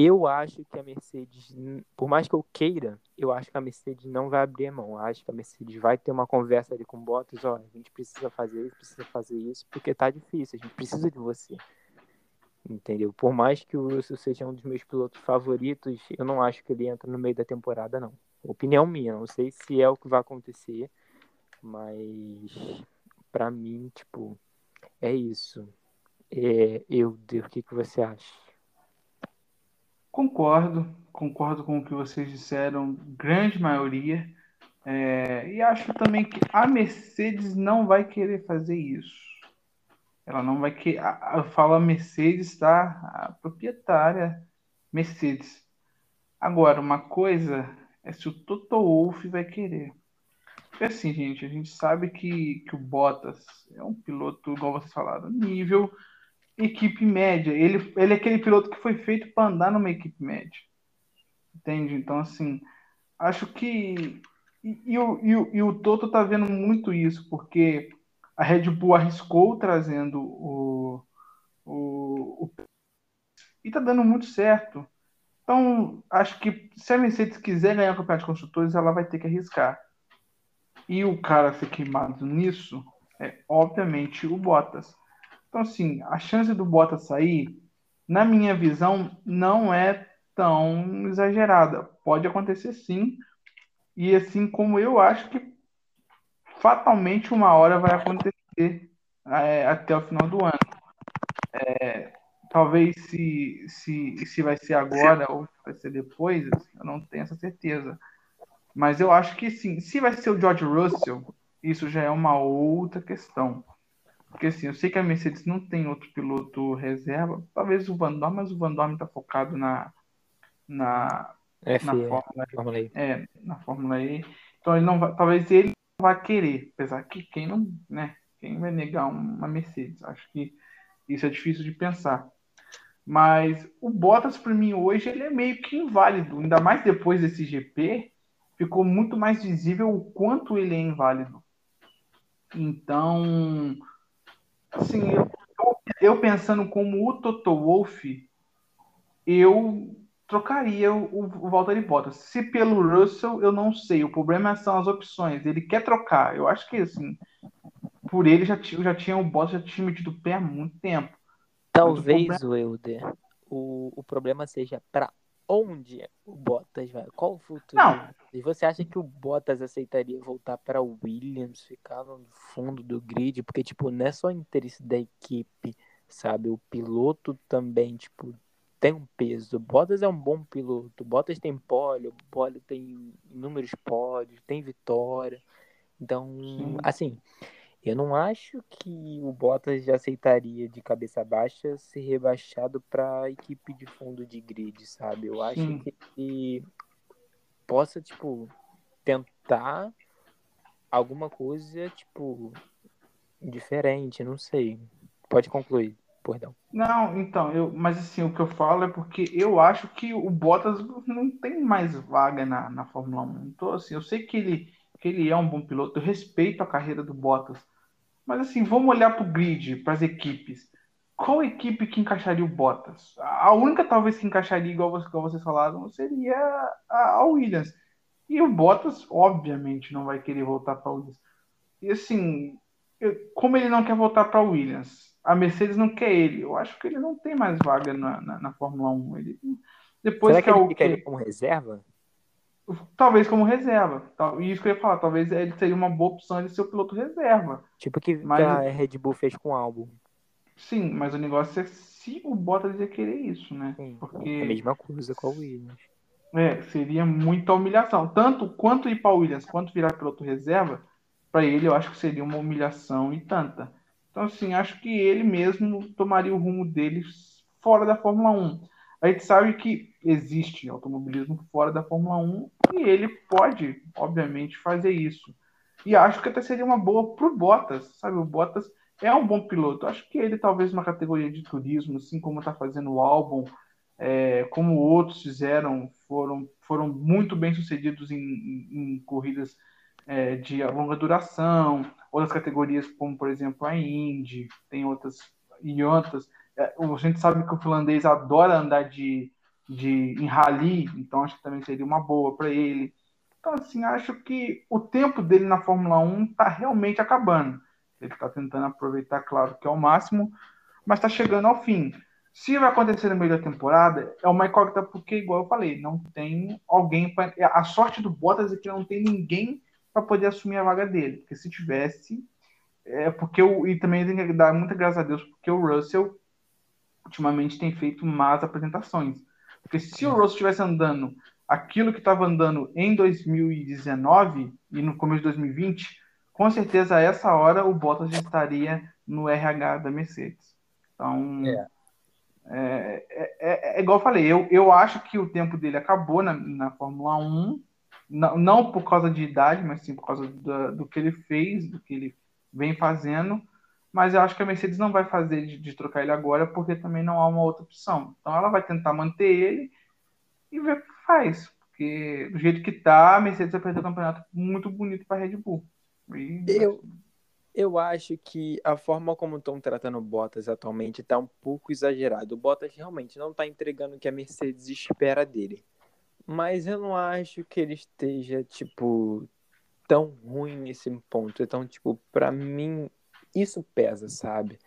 Eu acho que a Mercedes, por mais que eu queira, eu acho que a Mercedes não vai abrir a mão. Eu acho que a Mercedes vai ter uma conversa ali com o Bottas, olha, a gente precisa fazer isso, precisa fazer isso, porque tá difícil, a gente precisa de você. Entendeu? Por mais que o Russell seja um dos meus pilotos favoritos, eu não acho que ele entra no meio da temporada, não. Opinião minha, não sei se é o que vai acontecer, mas para mim, tipo, é isso. É, eu, o que, que você acha? Concordo, concordo com o que vocês disseram, grande maioria. É, e acho também que a Mercedes não vai querer fazer isso. Ela não vai querer. Eu falo a Mercedes, tá? A proprietária Mercedes. Agora, uma coisa é se o Toto Wolff vai querer. Porque assim, gente, a gente sabe que, que o Bottas é um piloto, igual vocês falaram, nível equipe média. Ele, ele é aquele piloto que foi feito para andar numa equipe média. Entende? Então, assim, acho que. E, e, o, e, o, e o Toto tá vendo muito isso, porque a Red Bull arriscou trazendo o. o, o e tá dando muito certo. Então, acho que se a Mercedes quiser ganhar o campeonato de construtores, ela vai ter que arriscar e o cara ser queimado nisso é, obviamente, o Bottas. Então, assim, a chance do Bottas sair, na minha visão, não é tão exagerada. Pode acontecer sim. E assim como eu acho que fatalmente uma hora vai acontecer é, até o final do ano. É, talvez se, se, se vai ser agora ou vai ser depois, eu não tenho essa certeza. Mas eu acho que sim. Se vai ser o George Russell, isso já é uma outra questão. Porque assim, eu sei que a Mercedes não tem outro piloto reserva, talvez o Van Dorn, mas o Van Dorn está focado na, na, F, na Fórmula, Fórmula E. é, na Fórmula E. Então ele não vai, talvez ele não vá querer, apesar que quem não, né? Quem vai negar uma Mercedes? Acho que isso é difícil de pensar. Mas o Bottas, para mim, hoje, ele é meio que inválido. Ainda mais depois desse GP, ficou muito mais visível o quanto ele é inválido. Então, assim, eu, eu pensando como o Toto Wolff, eu trocaria o, o Valtteri Bottas. Se pelo Russell, eu não sei. O problema são as opções. Ele quer trocar. Eu acho que, assim, por ele já, já tinha o Bottas já tinha metido o pé há muito tempo. Talvez, o Euder, o, o problema seja para onde o Bottas vai. Qual o futuro? Não. E você acha que o Bottas aceitaria voltar para o Williams, ficar no fundo do grid? Porque, tipo, não é só interesse da equipe, sabe? O piloto também, tipo, tem um peso. Bottas é um bom piloto. Bottas tem pole, o pole tem inúmeros pódios, tem vitória. Então, Sim. assim, eu não acho que o Bottas já aceitaria de cabeça baixa ser rebaixado para a equipe de fundo de grid, sabe? Eu acho Sim. que ele possa, tipo, tentar alguma coisa, tipo, diferente, não sei. Pode concluir, perdão. Não, então, eu, mas assim, o que eu falo é porque eu acho que o Bottas não tem mais vaga na, na Fórmula 1. Então, assim, eu sei que ele, que ele é um bom piloto, eu respeito a carreira do Bottas. Mas assim, vamos olhar para o grid, para as equipes. Qual equipe que encaixaria o Bottas? A única talvez que encaixaria, igual, igual vocês falaram, seria a, Williams. E o Bottas, obviamente, não vai querer voltar para a Williams. E assim, eu- como ele não quer voltar para a Williams, a Mercedes não quer ele. Eu acho que ele não tem mais vaga na, na, na Fórmula 1. Ele, depois Será que é ele o ficaria como reserva? Talvez como reserva. E isso que eu ia falar, talvez ele seria uma boa opção de ser o piloto reserva. Tipo que Mas- a Red Bull fez com o álbum. Sim, mas o negócio é se o Bottas ia querer isso, né? Sim, Porque É a mesma coisa com o Williams. é, seria muita humilhação. Tanto quanto ir para Williams, quanto virar piloto reserva, para ele eu acho que seria uma humilhação e tanta. Então, assim, acho que ele mesmo tomaria o rumo dele fora da Fórmula 1. A gente sabe que existe automobilismo fora da Fórmula 1 e ele pode, obviamente, fazer isso. E acho que até seria uma boa pro Bottas, sabe? O Bottas é um bom piloto. Acho que ele talvez uma categoria de turismo, assim como está fazendo o álbum, é, como outros fizeram, foram, foram muito bem sucedidos em, em- em corridas é, de longa duração, outras categorias, como por exemplo a Indy, tem outras e outras. É, a gente sabe que o finlandês adora andar de, de, em rally, então acho que também seria uma boa para ele. Então, assim, acho que o tempo dele na Fórmula 1 está realmente acabando. Ele está tentando aproveitar, claro, que é o máximo, mas está chegando ao fim. Se vai acontecer no meio da temporada, é uma incógnita, porque, igual eu falei, não tem alguém. Pra... A sorte do Bottas é que não tem ninguém para poder assumir a vaga dele. Porque se tivesse. É porque o... E também tem que dar muita graças a Deus, porque o Russell ultimamente tem feito más apresentações. Porque se o Russell estivesse andando aquilo que estava andando em 2019 e no começo de 2020, com certeza a essa hora o Bottas já estaria no RH da Mercedes. Então, É. é, é, é- é igual eu falei, eu, eu acho que o tempo dele acabou na, na Fórmula 1, não, não por causa de idade, mas sim por causa do, do que ele fez, do que ele vem fazendo. Mas eu acho que a Mercedes não vai fazer de, de trocar ele agora, porque também não há uma outra opção. Então ela vai tentar manter ele e ver o que faz. Porque do jeito que tá, a Mercedes vai perder o campeonato muito bonito para Red Bull. E- Eu, eu acho que a forma como estão tratando o Bottas atualmente está um pouco exagerado. O Bottas realmente não está entregando o que a Mercedes espera dele. Mas eu não acho que ele esteja, tipo, tão ruim nesse ponto. Então, tipo, pra mim, isso pesa, sabe?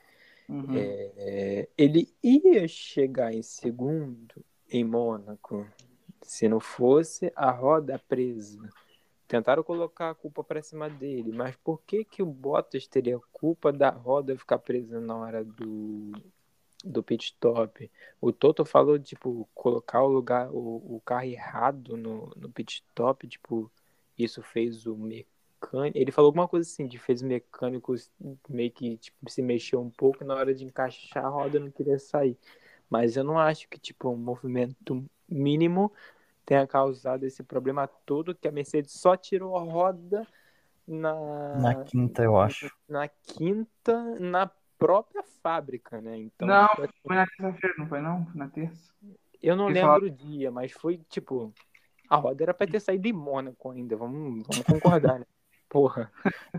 Uhum. É, ele ia chegar em segundo em Mônaco se não fosse a roda presa. Tentaram colocar a culpa pra cima dele, mas por que que o Bottas teria culpa da roda ficar presa na hora do, do pit stop? O Toto falou, tipo, colocar o lugar, o, o carro errado no, no pit stop, tipo, isso fez o mecânico. Ele falou alguma coisa assim, de fez mecânicos meio que tipo, se mexeu um pouco na hora de encaixar a roda não queria sair. Mas eu não acho que tipo um movimento mínimo tenha causado esse problema todo que a Mercedes só tirou a roda na, na quinta, eu acho. Na quinta, na própria fábrica, né? Então, não, tipo, assim, foi na terça-feira, não foi não? Foi na terça? Eu não lembro o dia, mas foi tipo. A roda era pra ter saído de Mônaco ainda, vamos, vamos concordar, né? Porra.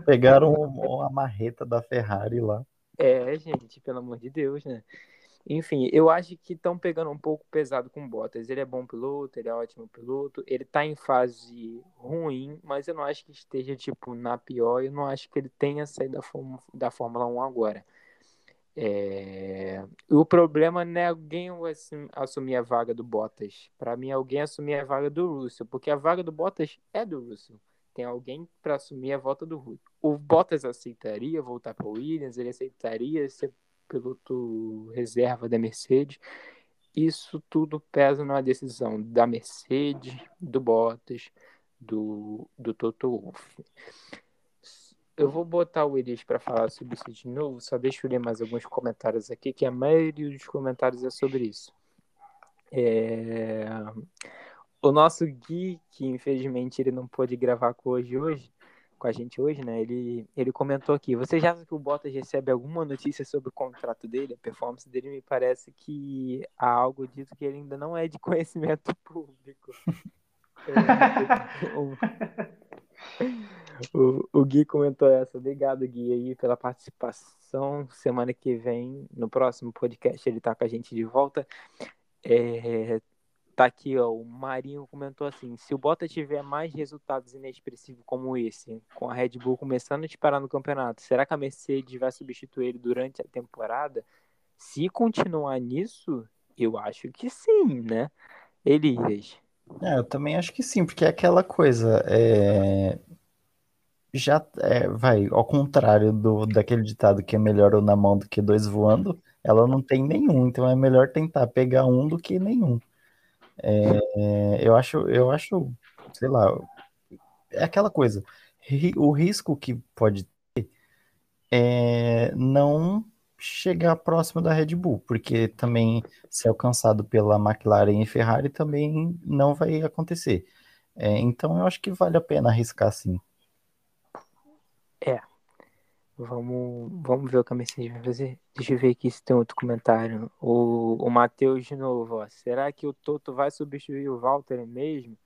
Pegaram uma marreta da Ferrari lá. É, gente, pelo amor de Deus, né? Enfim, eu acho que estão pegando um pouco pesado com o Bottas. Ele é bom piloto, ele é ótimo piloto, ele tá em fase ruim, mas eu não acho que esteja, tipo, na pior. Eu não acho que ele tenha saído da, da Fórmula 1 agora. É... O problema não é alguém assumir a vaga do Bottas. Para mim, é alguém assumir a vaga do Russell, porque a vaga do Bottas é do Russell. Tem alguém para assumir a volta do Russell. O Bottas aceitaria voltar para o Williams, ele aceitaria ser piloto reserva da Mercedes. Isso tudo pesa na decisão da Mercedes, do Bottas, do, do Toto Wolff. Eu vou botar o Elias para falar sobre isso de novo, só deixa eu ler mais alguns comentários aqui, que a maioria dos comentários é sobre isso. É... O nosso Gui, que infelizmente ele não pôde gravar com hoje hoje, com a gente hoje, né? Ele, ele comentou aqui: Você já que o Bottas recebe alguma notícia sobre o contrato dele? A performance dele me parece que há algo dito que ele ainda não é de conhecimento público. o, o Gui comentou essa. Obrigado, Gui, aí, pela participação. Semana que vem, no próximo podcast, ele tá com a gente de volta. É, Tá aqui, ó, o Marinho comentou assim: se o Bottas tiver mais resultados inexpressivos como esse, com a Red Bull começando a disparar no campeonato, será que a Mercedes vai substituir ele durante a temporada? Se continuar nisso, eu acho que sim, né? Elias. É, eu também acho que sim, porque é aquela coisa. É... Já é, vai, ao contrário do daquele ditado que é melhor na mão do que dois voando, ela não tem nenhum, então é melhor tentar pegar um do que nenhum. É, eu acho, eu acho, sei lá, é aquela coisa. O risco que pode ter é não chegar próximo da Red Bull, porque também ser alcançado pela McLaren e Ferrari também não vai acontecer. É, então eu acho que vale a pena arriscar sim. Vamos, vamos ver o que a Mercedes vai fazer. Deixa eu ver aqui se tem outro comentário. O, o Matheus de novo, ó. Será que o Toto vai substituir o Walter mesmo?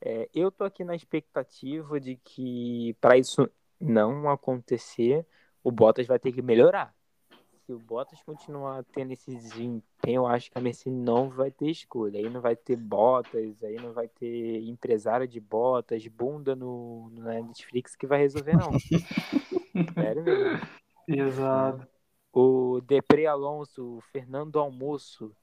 É, eu tô aqui na expectativa de que para isso não acontecer, o Bottas vai ter que melhorar. Se o Bottas continuar tendo esse desempenho, eu acho que a Mercedes não vai ter escolha. Aí não vai ter Bottas, aí não vai ter empresário de Bottas, bunda no, no Netflix que vai resolver, não. Sério mesmo. Exato. O Depre Alonso, o Fernando Almoço,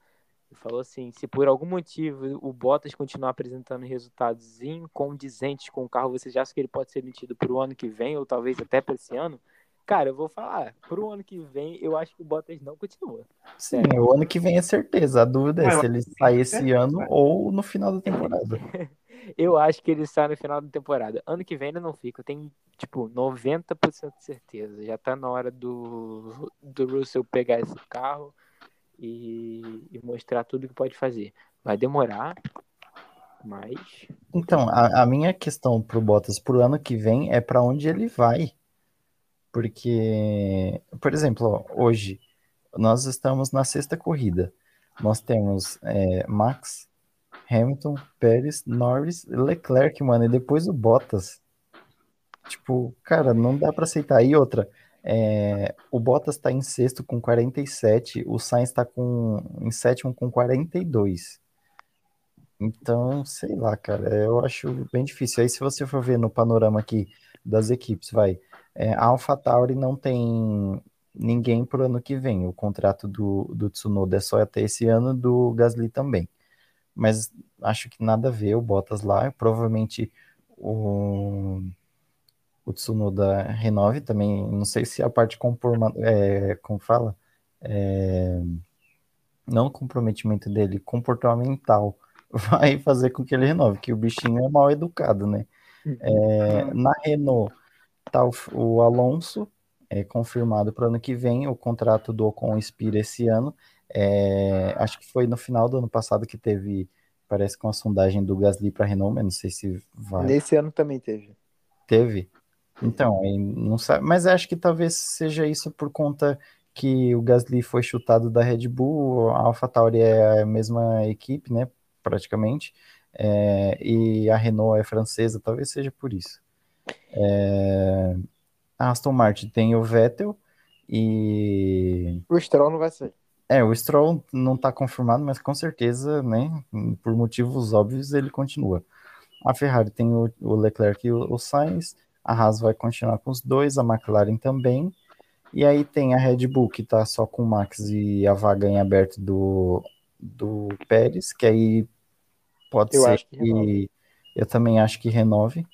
falou assim: se por algum motivo o Bottas continuar apresentando resultados incondizentes com o carro, você já acha que ele pode ser emitido para o ano que vem, ou talvez até para esse ano? Cara, eu vou falar, para o ano que vem, eu acho que o Bottas não continua. Sim, Sério. o ano que vem é certeza. A dúvida é se ele sai esse ano ou no final da temporada. Eu acho que ele sai no final da temporada. Ano que vem ele não fica. Eu tenho, tipo, 90% de certeza. Já tá na hora do, do Russell pegar esse carro e, e mostrar tudo que pode fazer. Vai demorar, mas. Então, a, a minha questão pro Bottas pro ano que vem é para onde ele vai. Porque, por exemplo, hoje nós estamos na sexta corrida. Nós temos é, Max, Hamilton, Pérez, Norris, Leclerc, mano, e depois o Bottas. Tipo, cara, não dá para aceitar. E outra, é, o Bottas tá em sexto com 47, o Sainz tá com, em sétimo com 42. Então, sei lá, cara, eu acho bem difícil. Aí, se você for ver no panorama aqui das equipes, vai. É, a AlphaTauri não tem ninguém pro ano que vem. O contrato do, do Tsunoda é só até esse ano, do Gasly também mas acho que nada a ver o Bottas lá. Provavelmente o, o Tsunoda renove também. Não sei se a parte comporma, é, como fala, é, não comprometimento dele, comportamental, vai fazer com que ele renove, que o bichinho é mal educado, né? É, na Renault tá o, o Alonso, é confirmado para o ano que vem. O contrato do Ocon expira esse ano. É, acho que foi no final do ano passado que teve, parece com a sondagem do Gasly para Renault, mas não sei se vai. Nesse ano também teve. Teve? Então, não sabe, mas acho que talvez seja isso por conta que o Gasly foi chutado da Red Bull, a AlphaTauri é a mesma equipe, né, praticamente, é, e a Renault é francesa, talvez seja por isso. É, a Aston Martin tem o Vettel e... O Stroll não vai sair. É, o Stroll não está confirmado, mas com certeza, né, por motivos óbvios, ele continua. A Ferrari tem o, o Leclerc e o, o Sainz, a Haas vai continuar com os dois, a McLaren também, e aí tem a Red Bull que tá só com o Max e a vaga em aberto do, do Pérez, que aí pode eu ser que, que eu também acho que renove.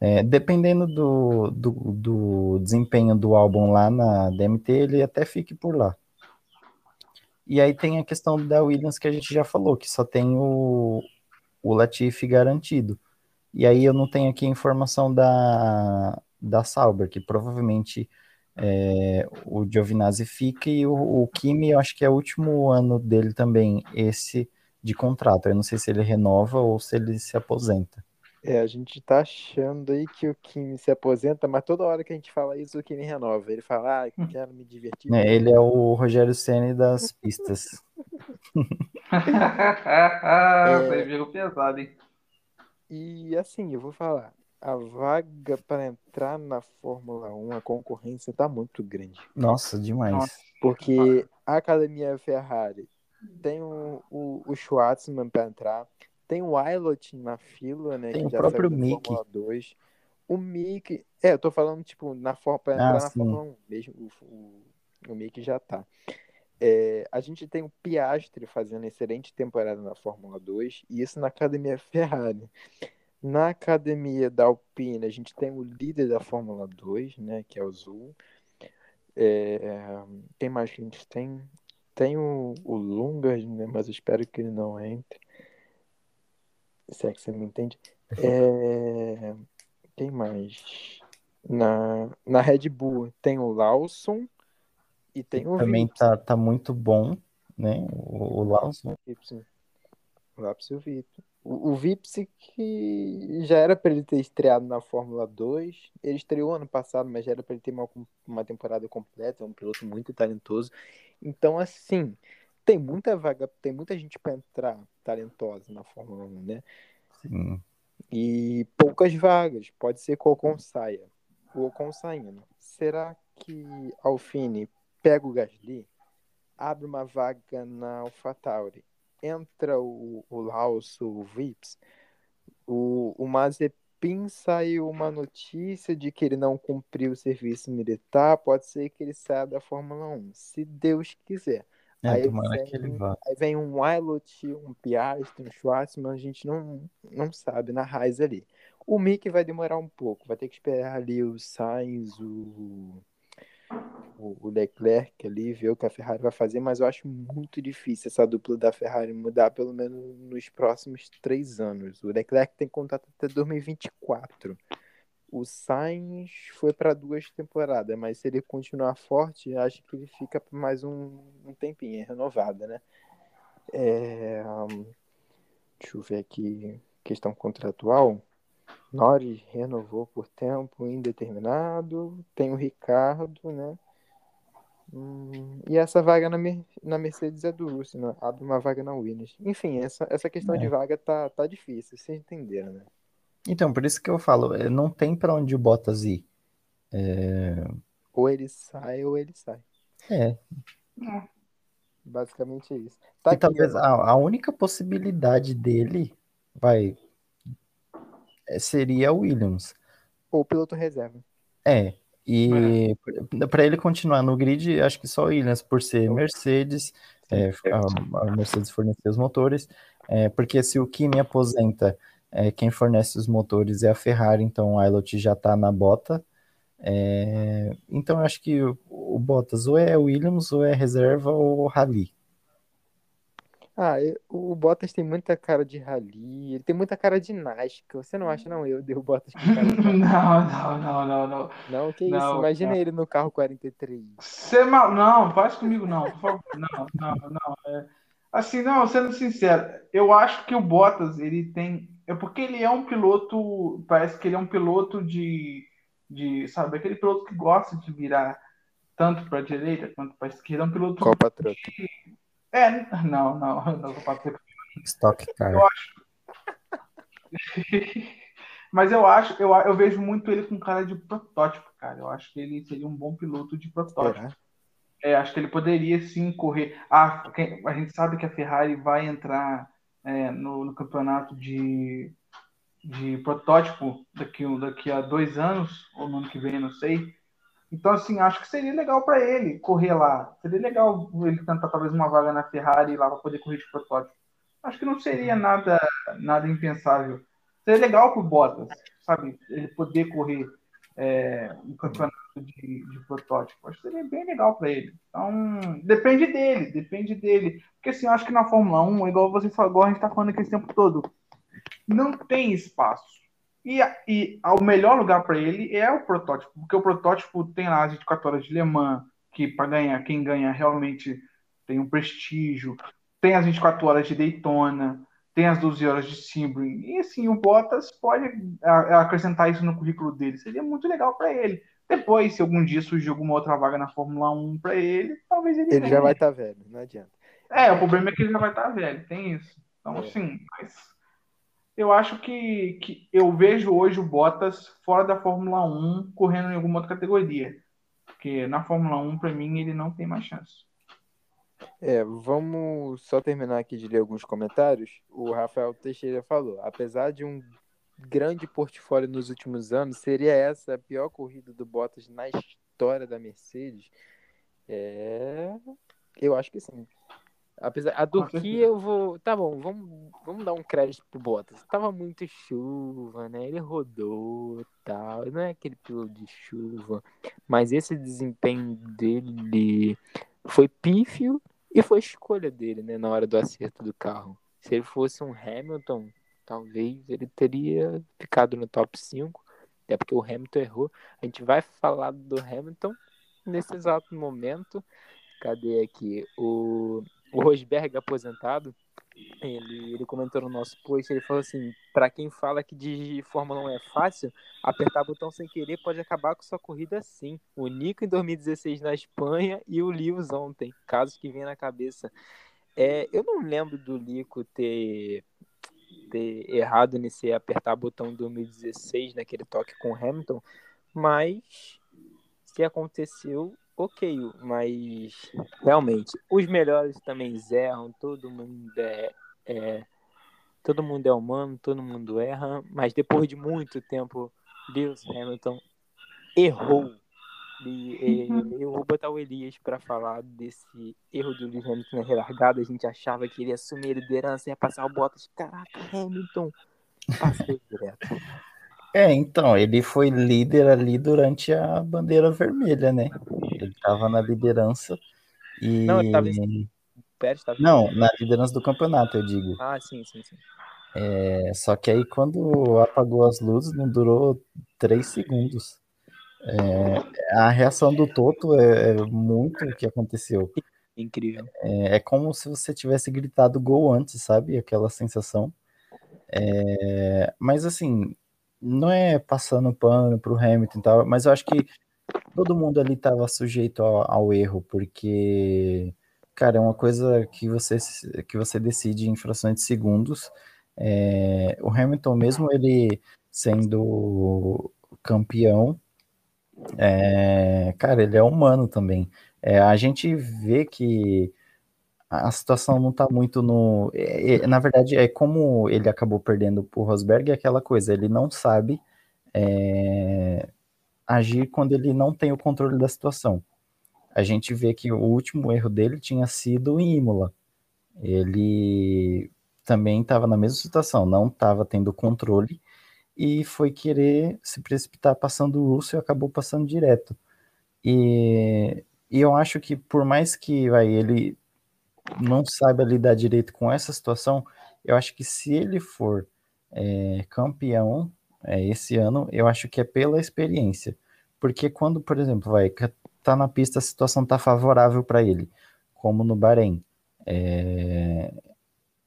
É, dependendo do, do, do, desempenho do álbum lá na DMT, ele até fique por lá. E aí tem a questão da Williams que a gente já falou, que só tem o, o Latifi garantido. E aí eu não tenho aqui a informação da, da Sauber, que provavelmente é, o Giovinazzi fica e o, o Kimi, eu acho que é o último ano dele também, esse de contrato. Eu não sei se ele renova ou se ele se aposenta. É, a gente tá achando aí que o Kimi se aposenta, mas toda hora que a gente fala isso, o Kimi renova. Ele fala, ah, quero me divertir. É, ele é o Rogério Senna das pistas. é... Foi pesado, hein? E assim, eu vou falar, a vaga para entrar na Fórmula 1, a concorrência está muito grande. Nossa, demais. Porque a Academia Ferrari tem o, o, o Schwartzman para entrar, tem o Ailot na fila, né? Tem o próprio Mickey. Fórmula O Mickey. É, eu tô falando, tipo, na para entrar ah, na. Fórmula 1 mesmo. O, o, o Mickey já tá. É, a gente tem o Piastri fazendo excelente temporada na Fórmula 2, e isso na Academia Ferrari. Na academia da Alpine, a gente tem o líder da Fórmula 2, né, que é o Zul. É, quem mais que a gente tem? Tem o, o Lungas, né, mas eu espero que ele não entre. Se é que você me entende. É, quem mais? Na, na Red Bull tem o Lawson e tem o Também tá, tá muito bom, né? O, o Lawson. O Lawson e o Vitor. O, o Vipse que já era para ele ter estreado na Fórmula 2. Ele estreou ano passado, mas já era para ele ter uma, uma temporada completa. É um piloto muito talentoso. Então, assim, tem muita vaga, tem muita gente para entrar talentosa na Fórmula 1, né? Sim. E poucas vagas. Pode ser que o Ocon saia. O Ocon saindo. Será que Alfine pega o Gasly? Abre uma vaga na AlphaTauri entra o, o Laos, o Vips, o, o Mazepin saiu uma notícia de que ele não cumpriu o serviço militar, pode ser que ele saia da Fórmula 1, se Deus quiser. É, aí, vem, aí vem um Wilot, um Piastri, um Schwartzman, a gente não, não sabe na raiz ali. O Mick vai demorar um pouco, vai ter que esperar ali o Sainz, o o Leclerc ali, ver o que a Ferrari vai fazer, mas eu acho muito difícil essa dupla da Ferrari mudar, pelo menos nos próximos três anos. O Leclerc tem contato até 2024. O Sainz foi para duas temporadas, mas se ele continuar forte, acho que ele fica por mais um, um tempinho, é renovada, né? É... Deixa eu ver aqui, questão contratual. Norris renovou por tempo indeterminado. Tem o Ricardo, né? Hum, e essa vaga na, na Mercedes é do Russell, né? abre uma vaga na Williams. Enfim, essa, essa questão é. de vaga tá, tá difícil, vocês entenderam, né? Então, por isso que eu falo, é, não tem para onde o Bottas ir. É... Ou ele sai ou ele sai. É. é. Basicamente é isso. Tá e aqui, talvez a, a única possibilidade dele vai é, seria o Williams. Ou piloto reserva. É, e é. para ele continuar no grid, acho que só o Williams, por ser Mercedes, é, a, a, Mercedes fornecer os motores, é, porque se o Kimi aposenta, é, quem fornece os motores é a Ferrari, então o Ilot já está na bota. É, então acho que o, o, Bottas ou é Williams, ou é reserva, ou Rally. Ah, eu- o Bottas tem muita cara de rally, ele tem muita cara de Nascar. Você não acha, não? Eu dei o Bottas com cara de. Não, não, não, não, não. Não, que isso? Não, Imagina não. ele no carro 43. Você mal... Não, faz comigo não, por favor. Não, não, não. É... Assim, não, sendo sincero, eu acho que o Bottas, ele tem. É porque ele é um piloto. Parece que ele é um piloto de. de sabe, aquele piloto que gosta de virar tanto para a direita quanto para a esquerda. É um piloto. Copa Truck. É, não, não, não, vou fazer Stock Car. Eu Mas eu acho, eu, eu vejo muito ele com cara de protótipo, cara. Eu acho que ele seria um bom piloto de protótipo. Será? É, acho que ele poderia sim correr. Ah, quem- a gente sabe que a Ferrari vai entrar é, no, no campeonato de, de protótipo daqui, daqui a dois anos, ou no ano que vem, não sei. Então, assim, acho que seria legal para ele correr lá. Seria legal ele tentar talvez uma vaga na Ferrari lá para poder correr de protótipo. Acho que não seria nada, nada impensável. Seria legal pro Bottas, sabe? Ele poder correr é, um campeonato de, de protótipo. Acho que seria bem legal para ele. Então, depende dele, depende dele. Porque assim, eu acho que na Fórmula 1, igual você falou, igual a gente tá falando aqui esse tempo todo, não tem espaço. E, e a- o melhor lugar para ele é o protótipo, porque o protótipo tem lá as 24 horas de Le Mans, que para ganhar, quem ganha realmente tem um prestígio, tem as 24 horas de Daytona, tem as 12 horas de Sebring. E assim, o Bottas pode a- acrescentar isso no currículo dele. Seria muito legal para ele. Depois, se algum dia surgir alguma outra vaga na Fórmula 1 para ele, talvez ele Ele venha. já vai estar velho, não adianta. É, o problema é que ele já vai estar velho, tem isso. Então, É. assim, mas eu acho que, que eu vejo hoje o Bottas fora da Fórmula 1 correndo em alguma outra categoria. Porque na Fórmula 1, para mim, ele não tem mais chance. É, vamos só terminar aqui de ler alguns comentários. O Rafael Teixeira falou: apesar de um grande portfólio nos últimos anos, seria essa a pior corrida do Bottas na história da Mercedes? É, eu acho que sim. Apesar, a Turquia certeza. eu vou. Tá bom, vamos, vamos dar um crédito pro Bottas. Tava muito chuva, né? Ele rodou tal. Não é aquele piloto de chuva. Mas esse desempenho dele foi pífio e foi escolha dele, né? Na hora do acerto do carro. Se ele fosse um Hamilton, talvez ele teria ficado no top 5. Até porque o Hamilton errou. A gente vai falar do Hamilton nesse exato momento. Cadê aqui? O, o Rosberg aposentado. Ele, ele comentou no nosso post, ele falou assim, para quem fala que de Fórmula 1 é fácil, apertar botão sem querer pode acabar com sua corrida sim. O Nico em 2016 na Espanha e o Lewis ontem, casos que vem na cabeça. É, eu não lembro do Lico ter, ter errado nesse apertar botão em 2016, naquele toque com o Hamilton, mas se aconteceu, ok, mas realmente, os melhores também erram, todo mundo é, é- todo mundo é humano, todo mundo erra, mas depois de muito tempo, Lewis Hamilton errou. E, e, eu vou botar o Elias para falar desse erro do Lewis Hamilton na relargada. A gente achava que ele ia assumir a liderança, ia passar o Bottas. Caraca, Hamilton passou direto. É, então, ele foi líder ali durante a bandeira vermelha, né? Ele tava na liderança e. Não, ele tava Pérez tava Não, na liderança do campeonato, eu digo. Ah, sim, sim, sim. É, só que aí quando apagou as luzes, não durou três segundos. É, a reação do Toto é, é muito o que aconteceu. Incrível. É, é como se você tivesse gritado gol antes, sabe? Aquela sensação. É, mas assim, não é passando pano pro Hamilton e tal, mas eu acho que todo mundo ali estava sujeito ao, ao erro, porque, cara, é uma coisa que você, que você decide em frações de segundos. É, o Hamilton, mesmo ele sendo campeão, é, cara, ele é humano também. É, a gente vê que a situação não tá muito no. é- é- na verdade, é como ele acabou perdendo pro Rosberg, é aquela coisa, ele não sabe é, agir quando ele não tem o controle da situação. A gente vê que o último erro dele tinha sido em Imola. Ele também estava na mesma situação, não estava tendo controle e foi querer se precipitar passando o Russell e acabou passando direto. E, e eu acho que por mais que vai, ele não saiba lidar direito com essa situação, eu acho que se ele for é, campeão é, esse ano, eu acho que é pela experiência. Porque quando, por exemplo, vai tá na pista, a situação tá favorável para ele, como no Bahrein. É...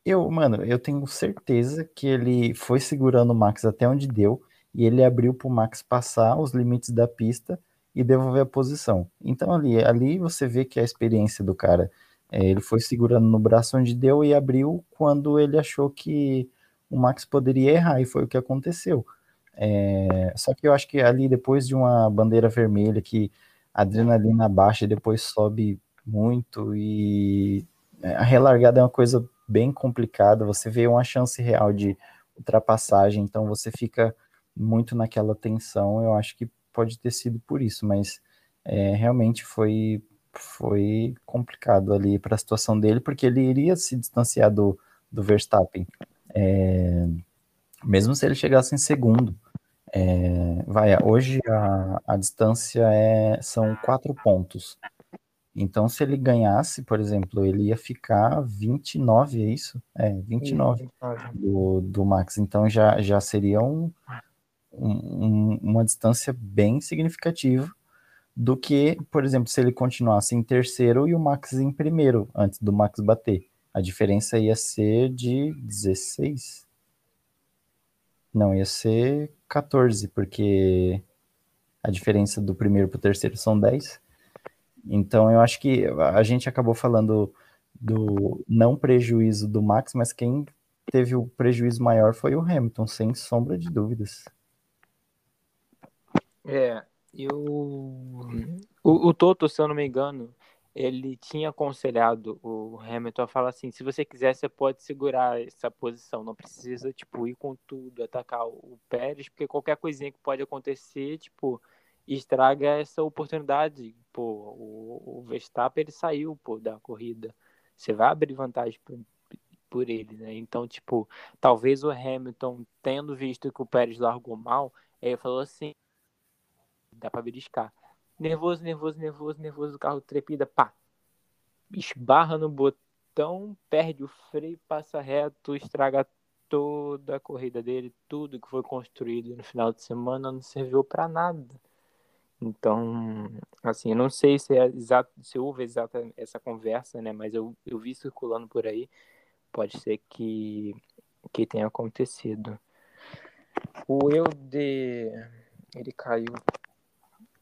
Eu, mano, eu tenho certeza que ele foi segurando o Max até onde deu e ele abriu para o Max passar os limites da pista e devolver a posição. Então ali, ali você vê que a experiência do cara, é, ele foi segurando no braço onde deu e abriu quando ele achou que o Max poderia errar e foi o que aconteceu. É, só que eu acho que ali depois de uma bandeira vermelha que a adrenalina baixa e depois sobe muito e é, a relargada é uma coisa bem complicada, você vê uma chance real de ultrapassagem, então você fica muito naquela tensão, eu acho que pode ter sido por isso, mas é, realmente foi, foi complicado ali para a situação dele, porque ele iria se distanciar do, do Verstappen, é, mesmo se ele chegasse em segundo. É, vai, hoje a, a distância é, são quatro pontos. Então, se ele ganhasse, por exemplo, ele ia ficar 29, é isso? É, 29 do, do Max. Então já, já seria um, um, uma distância bem significativa do que, por exemplo, se ele continuasse em terceiro e o Max em primeiro, antes do Max bater. A diferença ia ser de 16. Não, ia ser 14, porque a diferença do primeiro para o terceiro são 10. Então eu acho que a gente acabou falando do não prejuízo do Max, mas quem teve o prejuízo maior foi o Hamilton, sem sombra de dúvidas. É, eu. O, o Toto, se eu não me engano, ele tinha aconselhado o Hamilton a falar assim: se você quiser, você pode segurar essa posição, não precisa, tipo, ir com tudo, atacar o Pérez, porque qualquer coisinha que pode acontecer, tipo, estraga essa oportunidade. Pô, o, o Verstappen ele saiu, pô, da corrida. Você vai abrir vantagem por, por ele, né? Então, tipo, talvez o Hamilton, tendo visto que o Pérez largou mal, ele falou assim: dá pra beliscar. Nervoso, nervoso, nervoso, nervoso, o carro trepida, pá. Esbarra no botão, perde o freio, passa reto, estraga toda a corrida dele, tudo que foi construído no final de semana não serviu para nada. Então, assim, eu não sei se é exato, se houve exata essa conversa, né? Mas eu, eu vi circulando por aí. Pode ser que, que tenha acontecido. O eu de ele caiu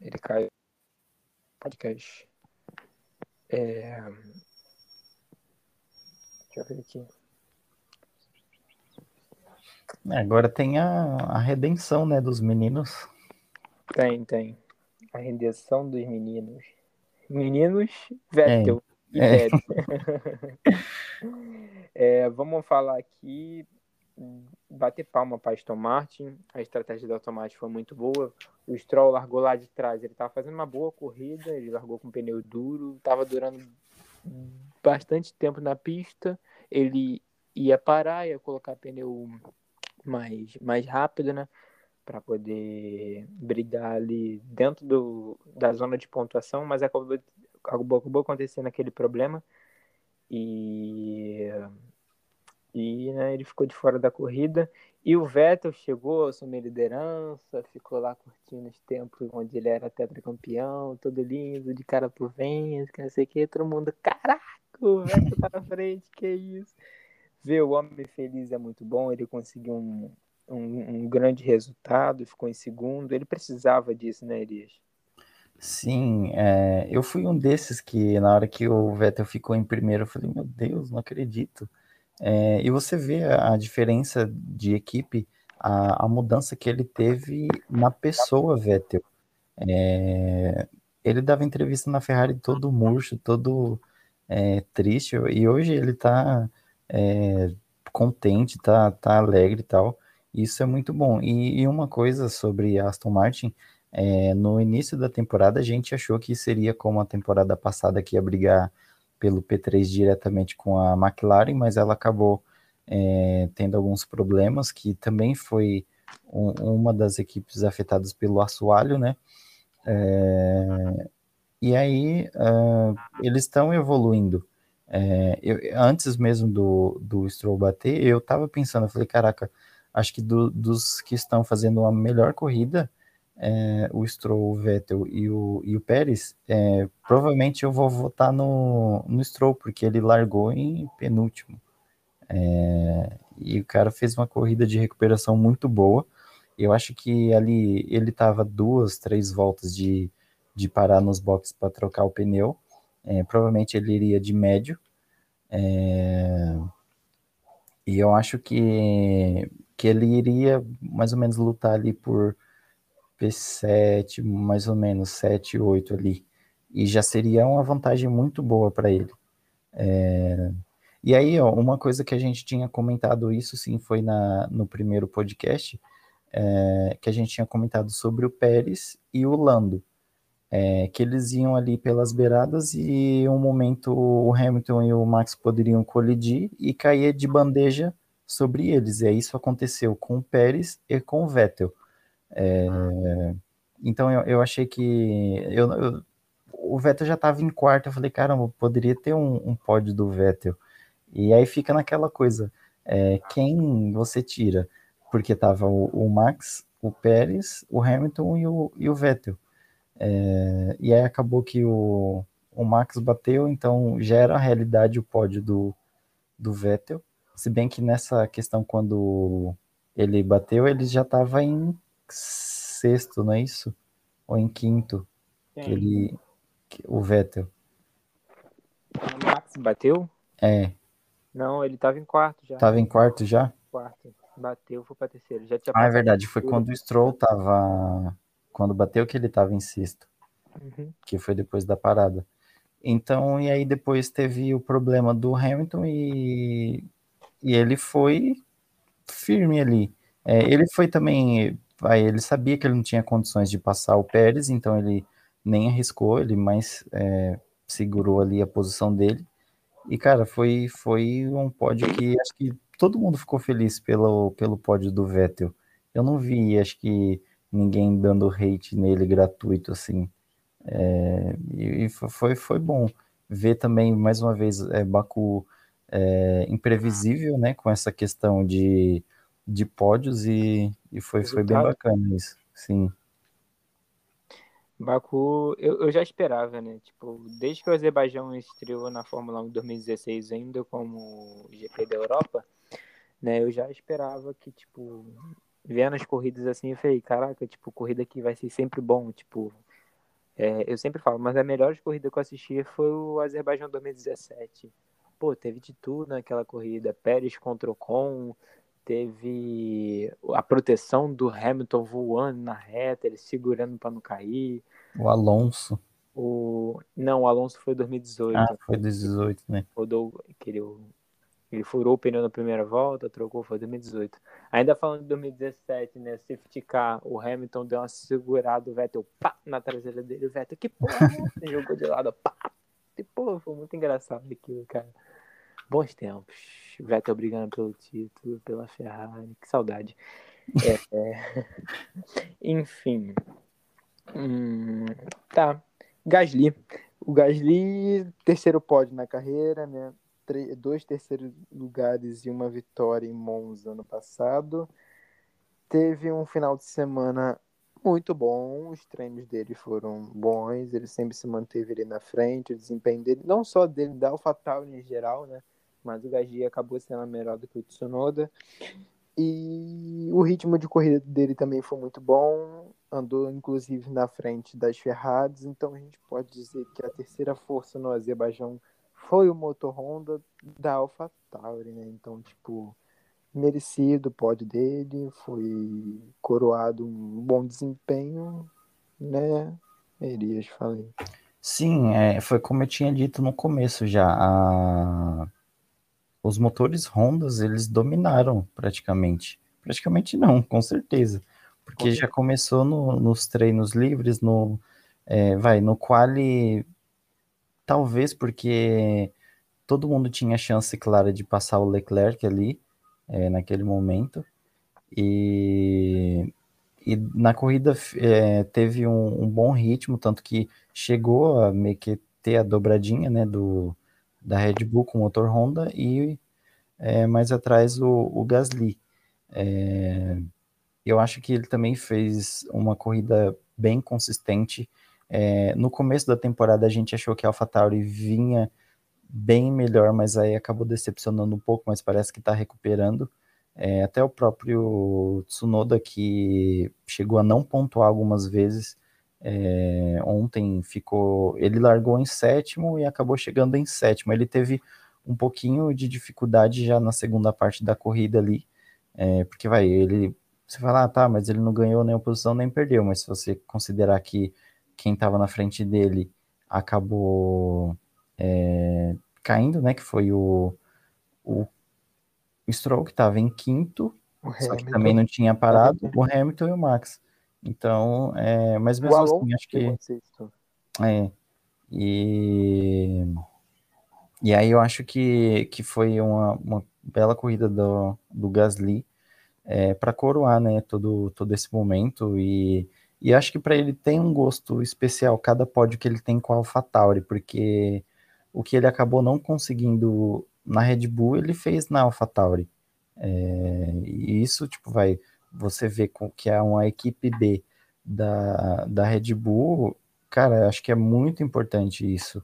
ele caiu. Podcast. É... Deixa eu ver aqui. Agora tem a, a redenção, né, dos meninos. Tem, tem. A redenção dos meninos. Meninos, Vettel é. e é. é, vamos falar aqui bater palma para Aston Martin. A estratégia do Martin foi muito boa. O Stroll largou lá de trás. Ele estava fazendo uma boa corrida. Ele largou com pneu duro. Estava durando bastante tempo na pista. Ele ia parar, ia colocar pneu mais, mais rápido, né? Para poder brigar ali dentro do, da zona de pontuação. Mas acabou, acabou, acontecendo aquele problema. E e né, ele ficou de fora da corrida. E o Vettel chegou, assumiu liderança, ficou lá curtindo os tempos onde ele era tetracampeão, todo lindo, de cara por vento, que não sei o que, todo mundo, caraca, o Vettel tá na frente, que isso. Ver o homem feliz é muito bom, ele conseguiu um, um, um grande resultado, ficou em segundo, ele precisava disso, né, Elias? Sim, é, eu fui um desses que na hora que o Vettel ficou em primeiro, eu falei, meu Deus, não acredito. É, e você vê a, a diferença de equipe, a, a, mudança que ele teve na pessoa Vettel. É, ele dava entrevista na Ferrari todo murcho, todo é, triste, e hoje ele tá é, contente, tá, tá alegre e tal. Isso é muito bom. E, e uma coisa sobre Aston Martin, é, no início da temporada a gente achou que seria como a temporada passada que ia brigar pelo P3 diretamente com a McLaren, mas ela acabou é, tendo alguns problemas, que também foi um, uma das equipes afetadas pelo assoalho, né? É, e aí uh, eles estão evoluindo. É, eu, antes mesmo do, do Stroll bater, eu tava pensando, eu falei, caraca, acho que do, dos que estão fazendo a melhor corrida, é, o Stroll, o Vettel e o, e o Pérez, é, provavelmente eu vou votar no, no Stroll, porque ele largou em penúltimo. É, e o cara fez uma corrida de recuperação muito boa. Eu acho que ali ele estava duas, três voltas de, de parar nos boxes para trocar o pneu. É, provavelmente ele iria de médio. É, e eu acho que, que ele iria mais ou menos lutar ali por P7, mais ou menos 7, 8 ali. E já seria uma vantagem muito boa para ele. É, e aí, ó, uma coisa que a gente tinha comentado isso, sim, foi na, no primeiro podcast, é, que a gente tinha comentado sobre o Pérez e o Lando, é, que eles iam ali pelas beiradas e um momento o Hamilton e o Max poderiam colidir e cair de bandeja sobre eles. E aí isso aconteceu com o Pérez e com o Vettel. É, então eu, eu achei que eu, eu, o Vettel já estava em quarto, eu falei, caramba, poderia ter um, um pódio do Vettel. E aí fica naquela coisa, é, quem você tira? Porque tava o, o, Max, o Pérez, o Hamilton e o, e o Vettel. É, e aí acabou que o, o Max bateu, então já era a realidade o pódio do, do Vettel. Se bem que nessa questão, quando ele bateu, ele já estava em sexto, não é isso? Ou em quinto? Que ele, que, o Vettel. O Max bateu? É. Não, ele tava em quarto já. Tava em quarto já? Quarto. Bateu, foi pra terceiro. Já tinha ah, é verdade. Foi quando o Stroll tava. Quando bateu que ele tava em sexto. Uhum. Que foi depois da parada. Então, e aí depois teve o problema do Hamilton e, e ele foi firme ali. É, ele foi também. Aí ele sabia que ele não tinha condições de passar o Pérez, então ele nem arriscou, ele mais é, segurou ali a posição dele. E, cara, foi, foi um pódio que acho que todo mundo ficou feliz pelo, pelo pódio do Vettel. Eu não vi, acho que ninguém dando hate nele gratuito, assim. É, e foi, foi bom ver também, mais uma vez, é, Baku é, imprevisível, né, com essa questão de, de pódios e, e foi, foi bem bacana isso, sim. Baku, eu, eu já esperava, né? Tipo, desde que o Azerbaijão estreou na Fórmula 1 em 2016, ainda como GP da Europa, né? Eu já esperava que, tipo, vendo as corridas assim, eu falei, caraca, tipo, corrida que vai ser sempre bom, tipo, é, eu sempre falo, mas a melhor corrida que eu assisti foi o Azerbaijão 2017. Pô, teve de tudo naquela corrida, Pérez contra o Ocon, teve a proteção do Hamilton voando na reta, ele segurando para não cair. O Alonso. O... Não, o Alonso foi 2018. Ah, foi 2018, né? Rodou, que ele, ele furou o pneu na primeira volta, trocou, foi 2018. Ainda falando de 2017, né? Safety car, o Hamilton deu uma segurada, o Vettel, pá, na traseira dele, o Vettel, que porra, é jogou de lado, pá. E, pô, foi muito engraçado aquilo, cara. Bons tempos. Vettel brigando pelo título, pela Ferrari. Que saudade. É, é... Enfim. Hum, tá. Gasly. O Gasly, terceiro pódio na carreira, né? dois terceiros lugares e uma vitória em Monza ano passado. Teve um final de semana muito bom, os treinos dele foram bons, ele sempre se manteve ali na frente, o desempenho dele, não só dele, da AlphaTauri em geral, né? Mas o Gasly acabou sendo melhor do que o Tsunoda. E o ritmo de corrida dele também foi muito bom, andou inclusive na frente das Ferraris, então a gente pode dizer que a terceira força no Azerbaijão foi o motor Honda da AlphaTauri, né? Então, tipo, merecido o pódio dele, foi coroado um bom desempenho, né? Elias, falei. Sim, é, foi como eu tinha dito no começo já. A os motores Hondas, eles dominaram praticamente. Praticamente não, com certeza. Porque já começou no, nos treinos livres, no é, vai, no quali, talvez porque todo mundo tinha chance clara de passar o Leclerc ali, é, naquele momento. E, e na corrida é, teve um, um, bom ritmo, tanto que chegou a meio que ter a dobradinha né, do, da Red Bull com motor Honda e é, mais atrás o, o Gasly. É, eu acho que ele também fez uma corrida bem consistente. É, no começo da temporada a gente achou que a AlphaTauri vinha bem melhor, mas aí acabou decepcionando um pouco, mas parece que está recuperando. É, até o próprio Tsunoda, que chegou a não pontuar algumas vezes, é, ontem ficou. Ele largou em sétimo e acabou chegando em sétimo. Ele teve um pouquinho de dificuldade já na segunda parte da corrida ali, é, porque vai, ele. Você fala, ah, tá, mas ele não ganhou nem a posição nem perdeu, mas se você considerar que quem estava na frente dele acabou é, caindo, né? Que foi o, o Stroll, que estava em quinto, só que também não tinha parado, o Hamilton e o Max. Então, é, mas mesmo assim, acho que. É, e, e aí eu acho que, que foi uma, uma bela corrida do, do Gasly é, para coroar né, todo, todo esse momento. E, e acho que para ele tem um gosto especial cada pódio que ele tem com a AlphaTauri, porque o que ele acabou não conseguindo na Red Bull, ele fez na AlphaTauri. É, e isso, tipo, vai, você vê que é uma equipe B da, da Red Bull, cara, acho que é muito importante isso.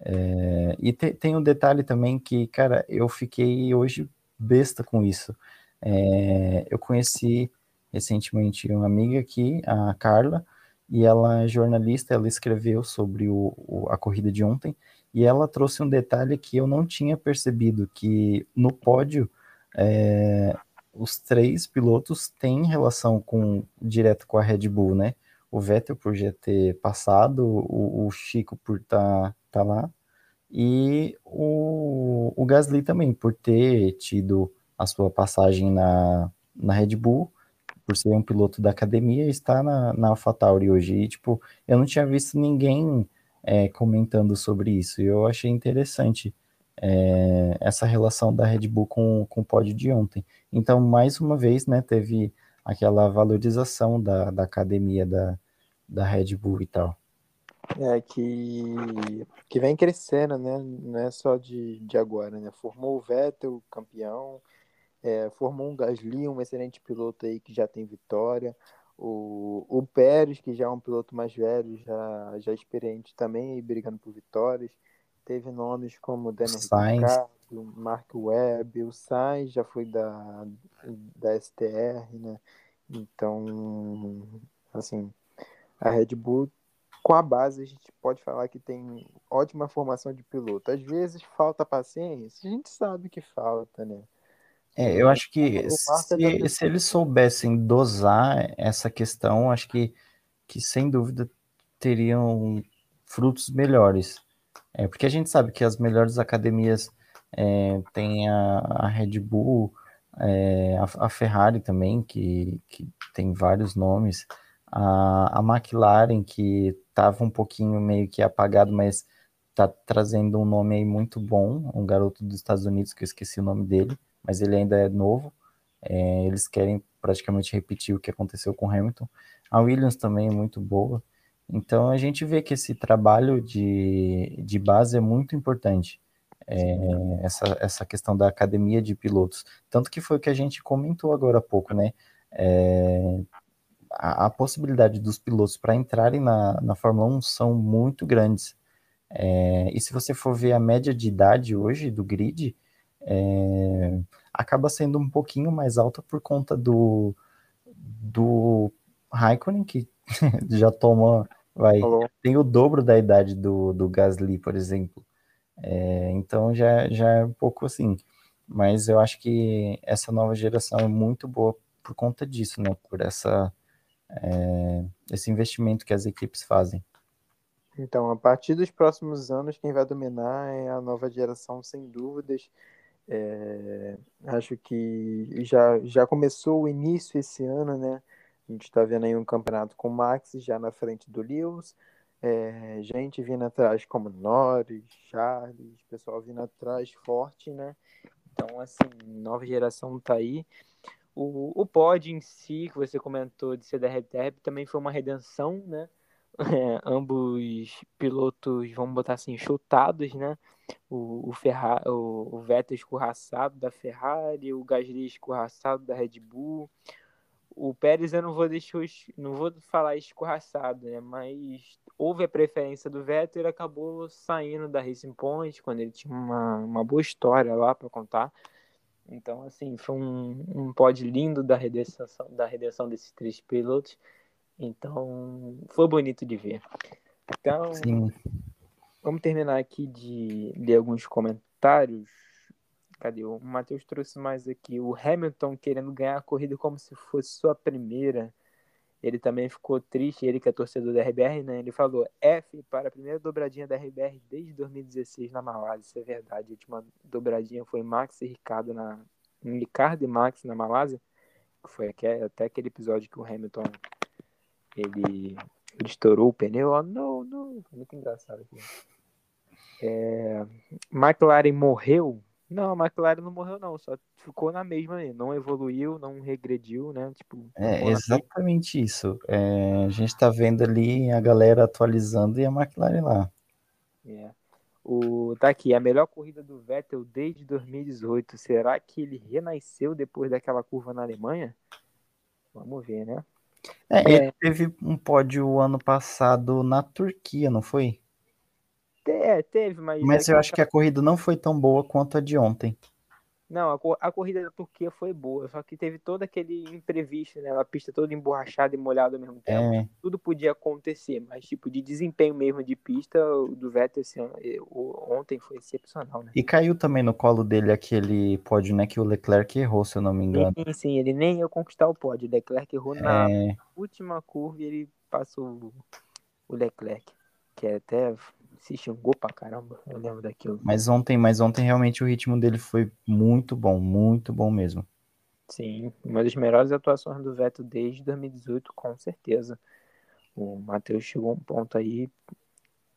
É, e te, tem um detalhe também que, cara, eu fiquei hoje besta com isso. É, eu conheci recentemente uma amiga aqui, a Carla, e ela é jornalista, ela escreveu sobre o, o, a corrida de ontem, e ela trouxe um detalhe que eu não tinha percebido, que no pódio é, os três pilotos têm relação com direto com a Red Bull, né? O Vettel por já ter passado, o, o Chico por estar tá, tá lá, e o, o Gasly também, por ter tido a sua passagem na, na Red Bull, por ser um piloto da academia, está na, na AlphaTauri hoje. E, tipo, eu não tinha visto ninguém é, comentando sobre isso. E eu achei interessante é, essa relação da Red Bull com, com o pódio de ontem. Então, mais uma vez, né, teve aquela valorização da, da academia da, da Red Bull e tal. É, que, que vem crescendo, né? Não é só de, de agora, né? Formou o Vettel, campeão, é, formou um Gasly, um excelente piloto aí que já tem vitória. O, o Pérez, que já é um piloto mais velho, já, já experiente também, brigando por vitórias. Teve nomes como Ricciardo, Mark Webb, o Sainz já foi da, da STR, né? Então, assim, a Red Bull, com a base, a gente pode falar que tem ótima formação de piloto. Às vezes falta paciência, a gente sabe que falta, né? É, eu acho que se, se eles soubessem dosar essa questão, acho que, que sem dúvida teriam frutos melhores. É, porque a gente sabe que as melhores academias é, a, a Red Bull, é, a, a, Ferrari também, que, que tem vários nomes, a, a McLaren, que estava um pouquinho meio que apagado, mas está trazendo um nome aí muito bom, um garoto dos Estados Unidos, que eu esqueci o nome dele, mas ele ainda é novo. É, eles querem praticamente repetir o que aconteceu com Hamilton. A Williams também é muito boa. Então a gente vê que esse trabalho de, de base é muito importante. É, essa, essa questão da academia de pilotos. Tanto que foi o que a gente comentou agora há pouco, né? É, a, a, possibilidade dos pilotos para entrarem na, na Fórmula 1 são muito grandes. É, e se você for ver a média de idade hoje do grid, é, acaba sendo um pouquinho mais alta por conta do, do Raikkonen, que já toma, vai, tem o dobro da idade do, do Gasly, por exemplo. É, então já, já é um pouco assim. Mas eu acho que essa nova geração é muito boa por conta disso, né? Por essa, é, esse investimento que as equipes fazem. Então, a partir dos próximos anos, quem vai dominar é a nova geração, sem dúvidas. É, acho que já, já começou o início esse ano, né? A gente está vendo aí um campeonato com Max já na frente do Lewis, é, gente vindo atrás como Norris, Charles, pessoal vindo atrás forte, né? Então, assim, nova geração tá aí. O, o pod em si, que você comentou de ser da Red também foi uma redenção, né? é, ambos pilotos, vamos botar assim, chutados, né? O, o, Ferra, o, o Vettel escorraçado da Ferrari, o Gasly escorraçado da Red Bull. O Pérez eu não vou deixar, não vou falar escorraçado, né? Mas houve a preferência do Vettel, ele acabou saindo da Racing Point quando ele tinha uma, uma boa história lá para contar. Então, assim, foi um, um pod lindo da redenção, da redenção desses três pilotos. Então, foi bonito de ver. Então, Sim. vamos terminar aqui de ler alguns comentários. Cadê? O Matheus trouxe mais aqui. O Hamilton querendo ganhar a corrida como se fosse sua primeira. Ele também ficou triste, ele que é torcedor da RBR, né? Ele falou F para a primeira dobradinha da RBR desde 2016 na Malásia. Isso é verdade. A última dobradinha foi Max e Ricardo na. Ricardo e Max na Malásia. Foi até aquele episódio que o Hamilton ele, ele estourou o pneu. Oh, não, não. Muito engraçado aqui. É, McLaren morreu não, a McLaren não morreu, não, só ficou na mesma, não evoluiu, não regrediu, né? Tipo, é exatamente isso. É, a gente tá vendo ali a galera atualizando e a McLaren lá. É. O, tá aqui, a melhor corrida do Vettel desde 2018. Será que ele renasceu depois daquela curva na Alemanha? Vamos ver, né? É, é. ele teve um pódio ano passado na Turquia, não foi? É, teve, mas. Mas é eu acho que a corrida não foi tão boa quanto a de ontem. Não, a, a, corrida da Turquia foi boa, só que teve todo aquele imprevisto, né? A pista toda emborrachada e molhada ao mesmo tempo. É. Tudo podia acontecer, mas tipo, de desempenho mesmo de pista, o do Vettel esse ano, ontem foi excepcional, né? E caiu também no colo dele aquele pódio, né? Que o Leclerc errou, se eu não me engano. Sim, sim, ele nem ia conquistar o pódio. O Leclerc errou é... na última curva e ele passou o Leclerc. Que é até se xingou pra caramba, eu lembro daquilo. Mas ontem, mas ontem realmente o ritmo dele foi muito bom, muito bom mesmo. Sim, uma das melhores atuações do Vettel desde 2018, com certeza. O Matheus chegou a um ponto aí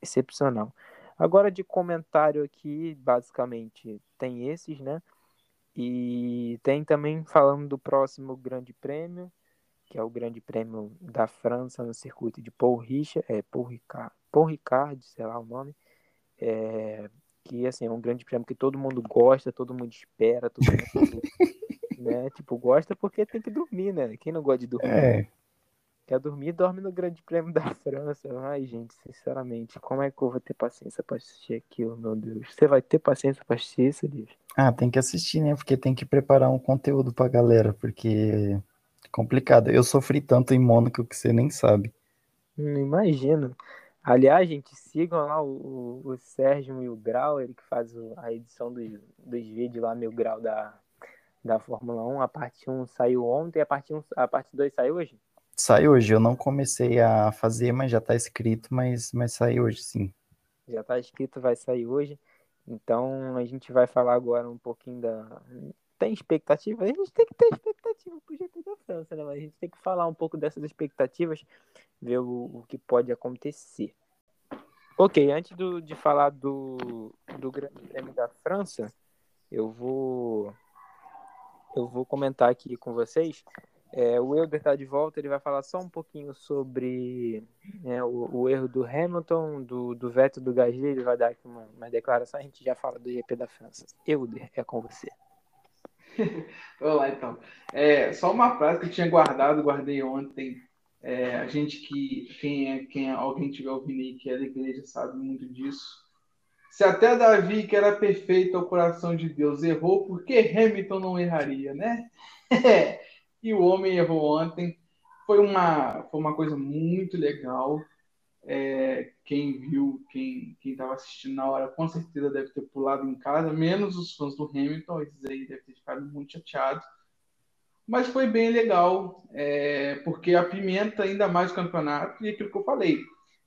excepcional. Agora de comentário aqui, basicamente, tem esses, né? E tem também falando do próximo Grande Prêmio, que é o Grande Prêmio da França no circuito de Paul Richard, é Paul Ricard, Paul Ricard, sei lá o nome, é, que assim, é um grande prêmio que todo mundo gosta, todo mundo espera, todo mundo, né, tipo, gosta porque tem que dormir, né? Quem não gosta de dormir? É. Quer dormir, dorme no Grande Prêmio da França. Ai, gente, sinceramente, como é que eu vou ter paciência pra assistir aquilo, meu Deus? Você vai ter paciência pra assistir isso, Deus? Ah, tem que assistir, né? Porque tem que preparar um conteúdo pra galera, porque é complicado. Eu sofri tanto em Mônaco que você nem sabe. Não imagino. Aliás, gente, sigam lá o, o, o Sérgio Mil Grau, ele que faz a edição dos, dos vídeos lá, Mil Grau da, da Fórmula 1. A parte 1 saiu ontem, a parte, 1, a parte 2 saiu hoje? Saiu hoje, eu não comecei a fazer, mas já tá escrito, mas, mas saiu hoje sim. Já tá escrito, vai sair hoje. Então a gente vai falar agora um pouquinho da. Tem expectativa? A gente tem que ter expectativa pro GP da França, né? Mas a gente tem que falar um pouco dessas expectativas ver o, o que pode acontecer. Ok, antes do, de falar do, do Grande Prêmio da França, eu vou eu vou comentar aqui com vocês. É, o Elder está de volta, ele vai falar só um pouquinho sobre né, o, o, erro do Hamilton, do, do veto do Gasly, ele vai dar aqui uma, uma declaração, a gente já fala do GP da França. Elder, é com você. Vamos lá então. É, só uma frase que eu tinha guardado, guardei ontem é, a gente que, quem é, quem é, alguém tiver ouvindo aí que é da igreja sabe muito disso. Se até Davi, que era perfeito ao coração de Deus, errou, por que Hamilton não erraria, né? e o homem errou ontem. Foi uma, foi uma coisa muito legal. É, quem viu, quem estava assistindo na hora, com certeza deve ter pulado em casa, menos os fãs do Hamilton, esses aí devem ter ficado muito chateados mas foi bem legal, é, porque apimenta ainda mais o campeonato e aquilo que eu falei,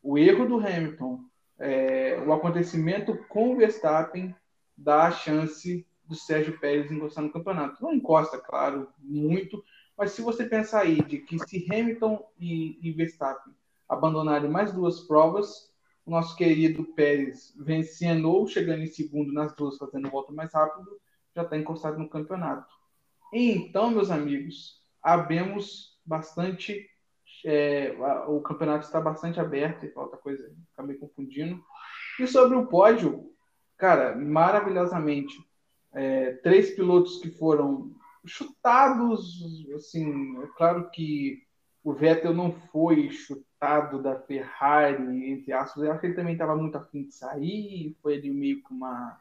o erro do Hamilton, é, o acontecimento com o Verstappen dá a chance do Sérgio Pérez encostar no campeonato. Não encosta, claro, muito, mas se você pensar aí de que se Hamilton e, e Verstappen abandonarem mais duas provas, o nosso querido Pérez vencendo ou chegando em segundo nas duas, fazendo volta mais rápido, já está encostado no campeonato. Então, meus amigos, abemos bastante é, o campeonato está bastante aberto, e falta coisa, acabei confundindo. E sobre o pódio, cara, maravilhosamente. É, três pilotos que foram chutados, assim, é claro que o Vettel não foi chutado da Ferrari, entre aspas, eu acho que ele também estava muito afim de sair, foi ali meio que uma,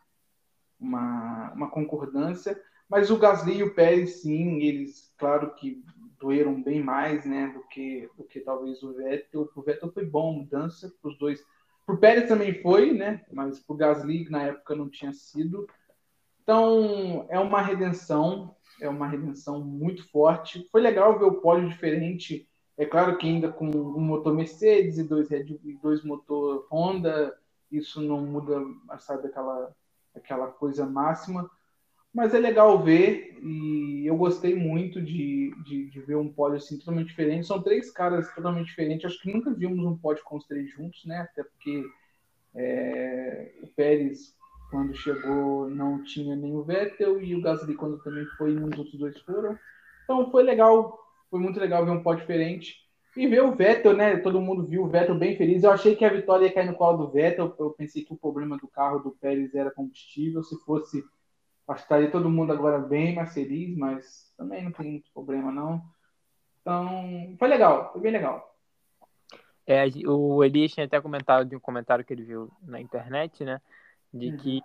uma, uma concordância, mas o Gasly e o Pérez, sim, eles, claro que doeram bem mais, né, do que, do que talvez o Vettel. O Vettel foi bom, mudança para os dois. Para o Pérez também foi, né, mas para o Gasly, na época, não tinha sido. Então, é uma redenção, é uma redenção muito forte. Foi legal ver o pódio diferente. É claro que ainda com um motor Mercedes e dois, Red, dois motor Honda, isso não muda, sabe, aquela, aquela coisa máxima. Mas é legal ver e eu gostei muito de, de, de, ver um pódio assim totalmente diferente. São três caras totalmente diferentes. Acho que nunca vimos um pódio com os três juntos, né? Até porque é, o Pérez quando chegou não tinha nem o Vettel e o Gasly quando também foi, os outros dois foram. Então foi legal, foi muito legal ver um pó diferente. E ver o Vettel, né? Todo mundo viu o Vettel bem feliz. Eu achei que a vitória ia cair no colo do Vettel. Eu pensei que o problema do carro do Pérez era combustível. Se fosse, acho que estaria todo mundo agora bem mais feliz, mas também não tem muito problema, não. Então, foi legal, foi bem legal. É, o Elias tinha até comentado de um comentário que ele viu na internet, né? de uhum. que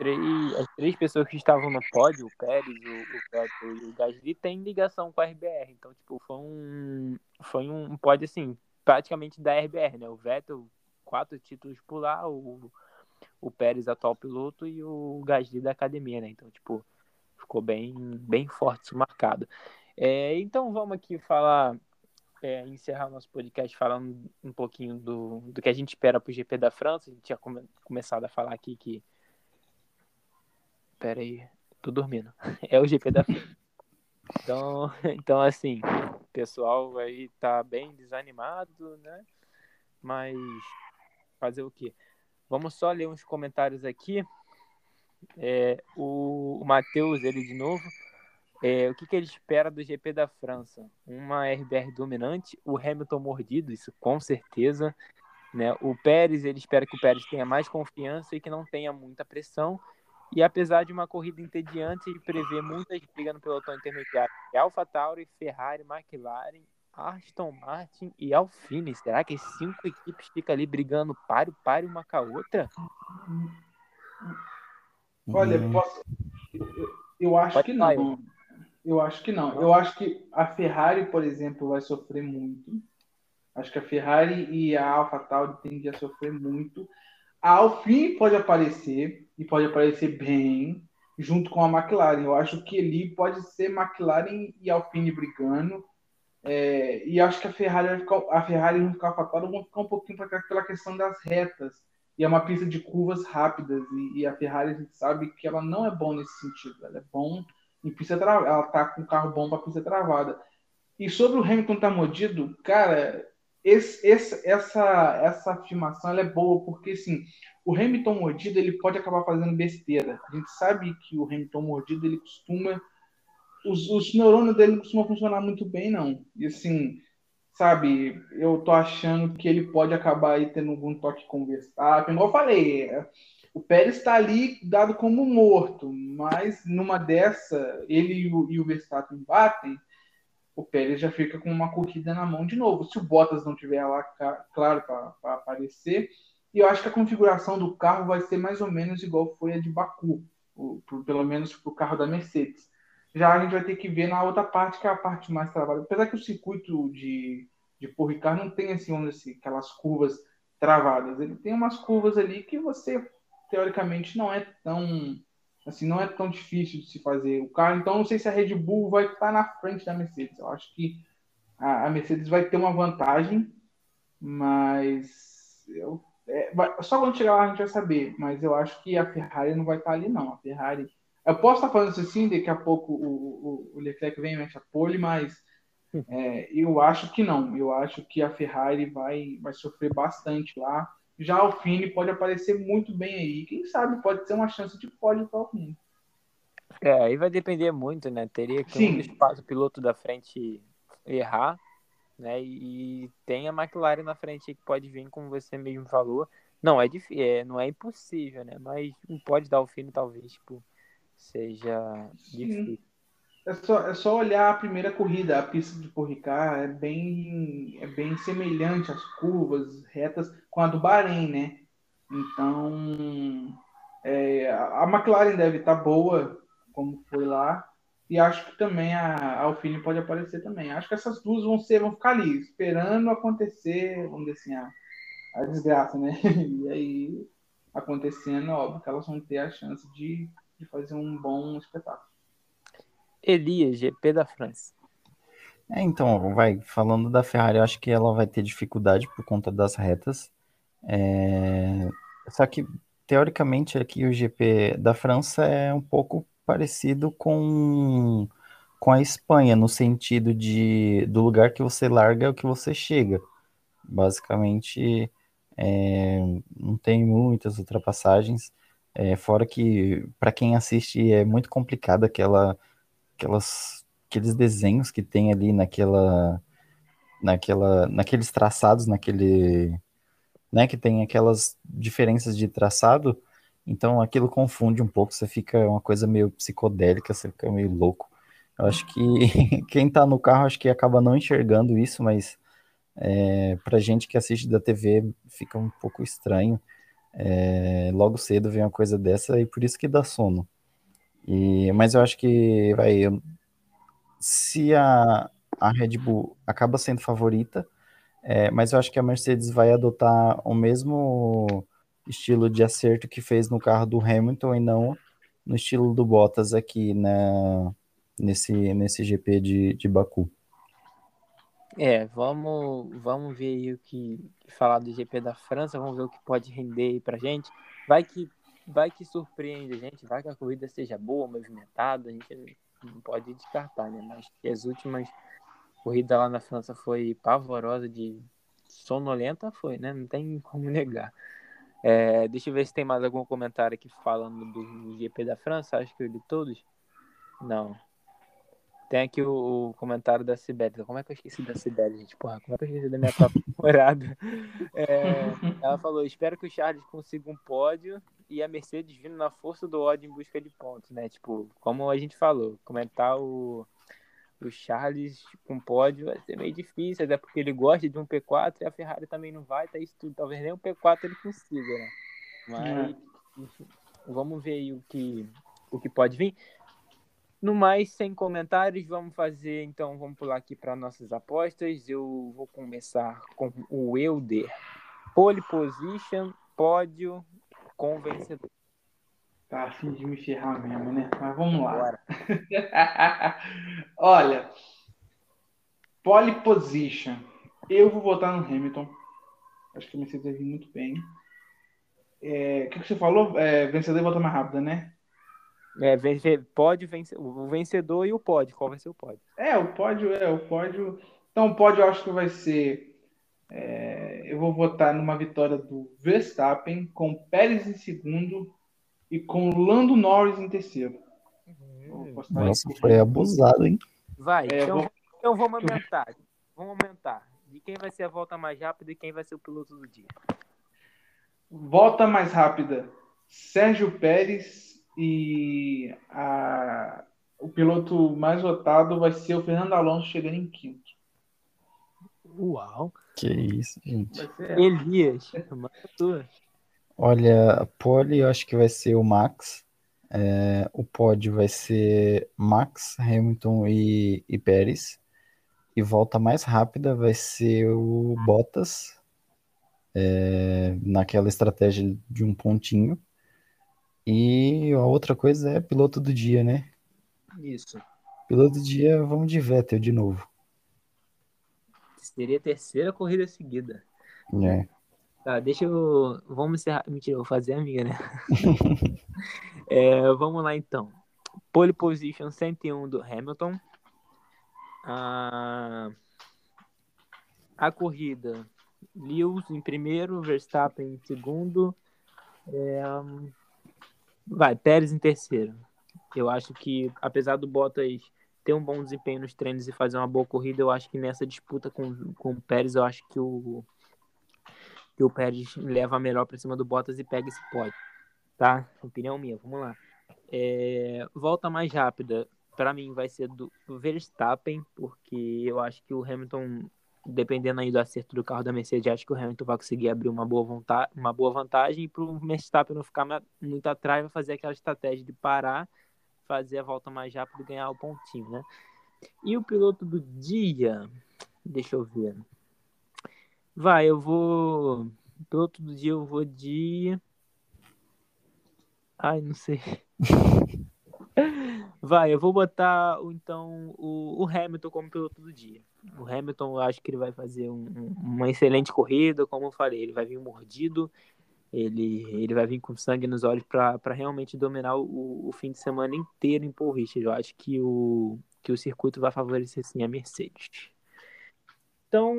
três, as três pessoas que estavam no pódio, o Pérez, o, o Vettel e o Gasly, têm ligação com a RBR. Então, tipo, foi um, foi um pódio, assim, praticamente da RBR, né? O Vettel, quatro títulos por lá, o, o Pérez, atual piloto, e o Gasly da academia, né? Então, tipo, ficou bem, bem forte marcado. É, então, vamos aqui falar é, encerrar o nosso podcast falando um pouquinho do, do que a gente espera para o GP da França. A gente tinha come, começado a falar aqui que. Pera aí, tô dormindo. É o GP da. Então, então assim, o pessoal aí tá bem desanimado, né? Mas fazer o quê? Vamos só ler uns comentários aqui. É, o, o Matheus, ele de novo. É, o que, que, ele espera do GP da França? Uma RBR dominante, o Hamilton mordido, isso com certeza. Né? O Pérez, ele espera que o Pérez tenha mais confiança e que não tenha muita pressão. E apesar de uma corrida entediante, ele prevê muitas brigas no pelotão intermediário. Alfa Tauri, Ferrari, McLaren, Aston Martin e Alpine. Será que as cinco equipes ficam ali brigando páreo, páreo uma com a outra? Olha, hum. posso... eu, eu acho Pode que não. Eu acho que não. Eu acho que a Ferrari, por exemplo, vai sofrer muito. Acho que a Ferrari e a AlphaTauri tendem a sofrer muito. A Alpine pode aparecer e pode aparecer bem junto com a McLaren. Eu acho que ali pode ser McLaren e Alpine brigando. É, e acho que a Ferrari vai ficar, a Ferrari com a AlphaTauri vão ficar um pouquinho pela questão das retas. E é uma pista de curvas rápidas. E, e a Ferrari a gente sabe que ela não é bom nesse sentido. Ela é bom em pista travada. Ela tá com carro bom para pista travada. E sobre o Hamilton tá mordido, cara, esse, esse, essa, essa afirmação é boa, porque assim, o Hamilton mordido ele pode acabar fazendo besteira. A gente sabe que o Hamilton mordido ele costuma. Os, os neurônios dele não costumam funcionar muito bem, não. E assim, sabe, eu tô achando que ele pode acabar aí tendo algum toque com o Verstappen. Igual eu falei, o Pérez está ali dado como morto, mas numa dessa, ele e o, e o Verstappen batem, o Pérez já fica com uma corrida na mão de novo. Se o Bottas não tiver lá, claro, para aparecer, e eu acho que a configuração do carro vai ser mais ou menos igual foi a de Baku, o, pro, pelo menos para o carro da Mercedes. Já a gente vai ter que ver na outra parte, que é a parte mais trabalhada. Apesar que o circuito de, de Paul não tem assim, assim, aquelas curvas travadas. Ele tem umas curvas ali que você teoricamente não é tão assim não é tão difícil de se fazer o carro. Então não sei se a Red Bull vai estar na frente da Mercedes. Eu acho que a, a Mercedes vai ter uma vantagem, mas eu, é, vai, só quando chegar lá a gente vai saber. Mas eu acho que a Ferrari não vai estar ali não. A Ferrari eu posso estar falando isso assim, daqui a pouco o, o, o Leclerc vem e mexe a pole, mas é, eu acho que não. Eu acho que a Ferrari vai, vai sofrer bastante lá. Já Alpine pode aparecer muito bem aí. Quem sabe pode ser uma chance de pódio para Alpine. É, aí vai depender muito, né? Teria que Sim. um espaço piloto da frente errar, né? E, tem a McLaren na frente que pode vir, como você mesmo falou. Não é, difícil, é, não é impossível, né? Mas pode dar o fim, talvez, tipo, seja difícil. É só, é só olhar a primeira corrida, a pista de Porricar é bem, é bem semelhante às curvas retas com a do Bahrein, né? Então, é, a McLaren deve estar tá boa, como foi lá, e acho que também a Alpine pode aparecer também. Acho que essas duas vão ser, vão ficar ali, esperando acontecer, vamos dizer assim, a, a desgraça, né? E aí, acontecendo, óbvio que elas vão ter a chance de, de fazer um bom espetáculo. Elias, GP da França. É, então, vai, falando da Ferrari, eu acho que ela vai ter dificuldade por conta das retas. É... Só que, teoricamente, aqui o GP da França é um pouco parecido com, com a Espanha, no sentido de do lugar que você larga é o que você chega. Basicamente, é, não tem muitas ultrapassagens. É, fora que, para quem assiste, é muito complicado aquela, aquelas, aqueles desenhos que tem ali naquela, naquela, naqueles traçados, naquele, né, que tem aquelas diferenças de traçado. Então aquilo confunde um pouco, você fica uma coisa meio psicodélica, você fica meio louco. Eu acho que quem está no carro acho que acaba não enxergando isso, mas é, pra gente que assiste da TV fica um pouco estranho. É, logo cedo vem uma coisa dessa e por isso que dá sono. E, mas eu acho que vai. Se a, a Red Bull acaba sendo favorita, é, mas eu acho que a Mercedes vai adotar o mesmo estilo de acerto que fez no carro do Hamilton e não no estilo do Bottas aqui na, nesse, nesse GP de, de Baku. É, vamos, vamos ver aí o que falar do GP da França, vamos ver o que pode render aí pra gente. Vai que vai que surpreende a gente, vai que a corrida seja boa, movimentada, a gente não pode descartar, né? Mas as últimas corridas lá na França foi pavorosa de sonolenta foi, né? Não tem como negar. É, deixa eu ver se tem mais algum comentário aqui falando do, GP da França. Acho que eu li todos. Não. Tem aqui o, o, comentário da Sibeli. Como é que eu esqueci da Sibeli, gente? Porra, como é que eu esqueci da minha própria namorada? É, ela falou: espero que o Charles consiga um pódio e a Mercedes vindo na força do ódio em busca de pontos, né? Tipo, como a gente falou, comentar o, o Charles com pódio vai ser meio difícil, até porque ele gosta de um P4 e a Ferrari também não vai, tá isso tudo. Talvez nem um P4 ele consiga, né? Mas é. vamos ver aí o que, o que pode vir. No mais, sem comentários, vamos fazer, então, vamos pular aqui para nossas apostas. Eu vou começar com o Euder. Pole position, pódio com vencedor. Tá afim de me ferrar mesmo, né? Mas vamos lá. Olha, pole position. Eu vou votar no Hamilton. Acho que o Mercedes vai muito bem. É, o que, que você falou? É, vencedor e volta mais rápida, né? É, vencer, pode vencer, o vencedor e o pódio. Qual vai ser o pódio? É, o pódio é o pódio. Então, o pódio eu acho que vai ser. É, eu vou votar numa vitória do Verstappen com Pérez em segundo e com Lando Norris em terceiro. Hum, Nossa, foi abusado, hein? Vai, é, então, vou... então vamos aumentar. Vamos aumentar. De quem vai ser a volta mais rápida e quem vai ser o piloto do dia? Volta mais rápida: Sérgio Pérez e a... o piloto mais votado vai ser o Fernando Alonso chegando em quinto. Uau! Que isso, gente. Elias, manda tua. Olha, pole eu acho que vai ser o Max. É, o pódio vai ser Max, Hamilton e, e Pérez. E volta mais rápida vai ser o Bottas, é, naquela estratégia de um pontinho. E a outra coisa é piloto do dia, né? Isso. Piloto do dia, vamos de Vettel de novo. Seria a terceira corrida seguida. É. Tá, deixa eu. Vamos encerrar. Mentira, eu vou fazer a minha, né? é, vamos lá então. Pole position 101 do Hamilton. A, a corrida. Lewis em primeiro, Verstappen em segundo. É... Vai, Pérez em terceiro. Eu acho que, apesar do Bottas ter um bom desempenho nos treinos e fazer uma boa corrida, eu acho que nessa disputa com, com o Pérez, eu acho que o, que o Pérez leva melhor para cima do Bottas e pega esse pódio, tá? Opinião minha, vamos lá. É, volta mais rápida, para mim vai ser do Verstappen, porque eu acho que o Hamilton, dependendo aí do acerto do carro da Mercedes, acho que o Hamilton vai conseguir abrir uma boa, vontade, uma boa vantagem e para o Verstappen não ficar muito atrás, vai fazer aquela estratégia de parar fazer a volta mais rápido e ganhar o pontinho, né? E o piloto do dia, deixa eu ver. Vai, eu vou. Piloto do dia eu vou de. Ai, não sei. Vai, eu vou botar então o, o, Hamilton como piloto do dia. O Hamilton, eu acho que ele vai fazer um, uma excelente corrida, como eu falei, ele vai vir mordido, ele, ele vai vir com sangue nos olhos para realmente dominar o, o, fim de semana inteiro em Paul Richard. Eu acho que o, que o circuito vai favorecer sim a Mercedes. Então,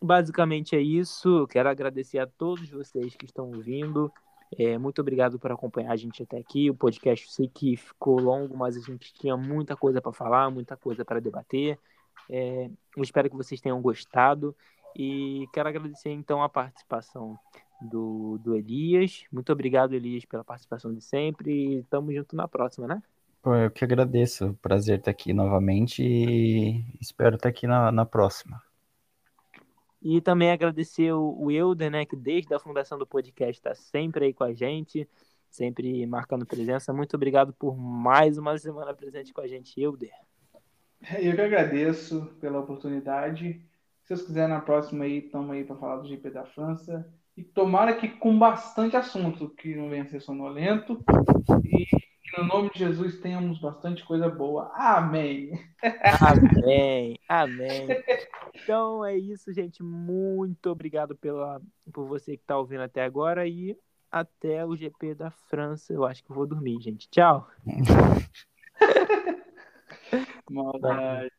basicamente é isso. Quero agradecer a todos vocês que estão ouvindo. É, muito obrigado por acompanhar a gente até aqui. O podcast eu sei que ficou longo, mas a gente tinha muita coisa para falar, muita coisa para debater. É, espero que vocês tenham gostado e quero agradecer então a participação do, do Elias. Muito obrigado, Elias, pela participação de sempre. E tamo junto na próxima, né? Pô, eu que agradeço. Prazer estar aqui novamente e espero estar aqui na, na próxima. E também agradecer o, o Euder, né, que desde a fundação do podcast está sempre aí com a gente, sempre marcando presença. Muito obrigado por mais uma semana presente com a gente, Euder. Eu que agradeço pela oportunidade. Se vocês quiserem, na próxima aí, estamos aí para falar do GP da França. E tomara que com bastante assunto, que não venha ser sonolento. E que no nome de Jesus tenhamos bastante coisa boa. Amém. Amém. Amém. Então é isso, gente. Muito obrigado pela, por você que está ouvindo até agora. E até o GP da França. Eu acho que eu vou dormir, gente. Tchau. Maldade.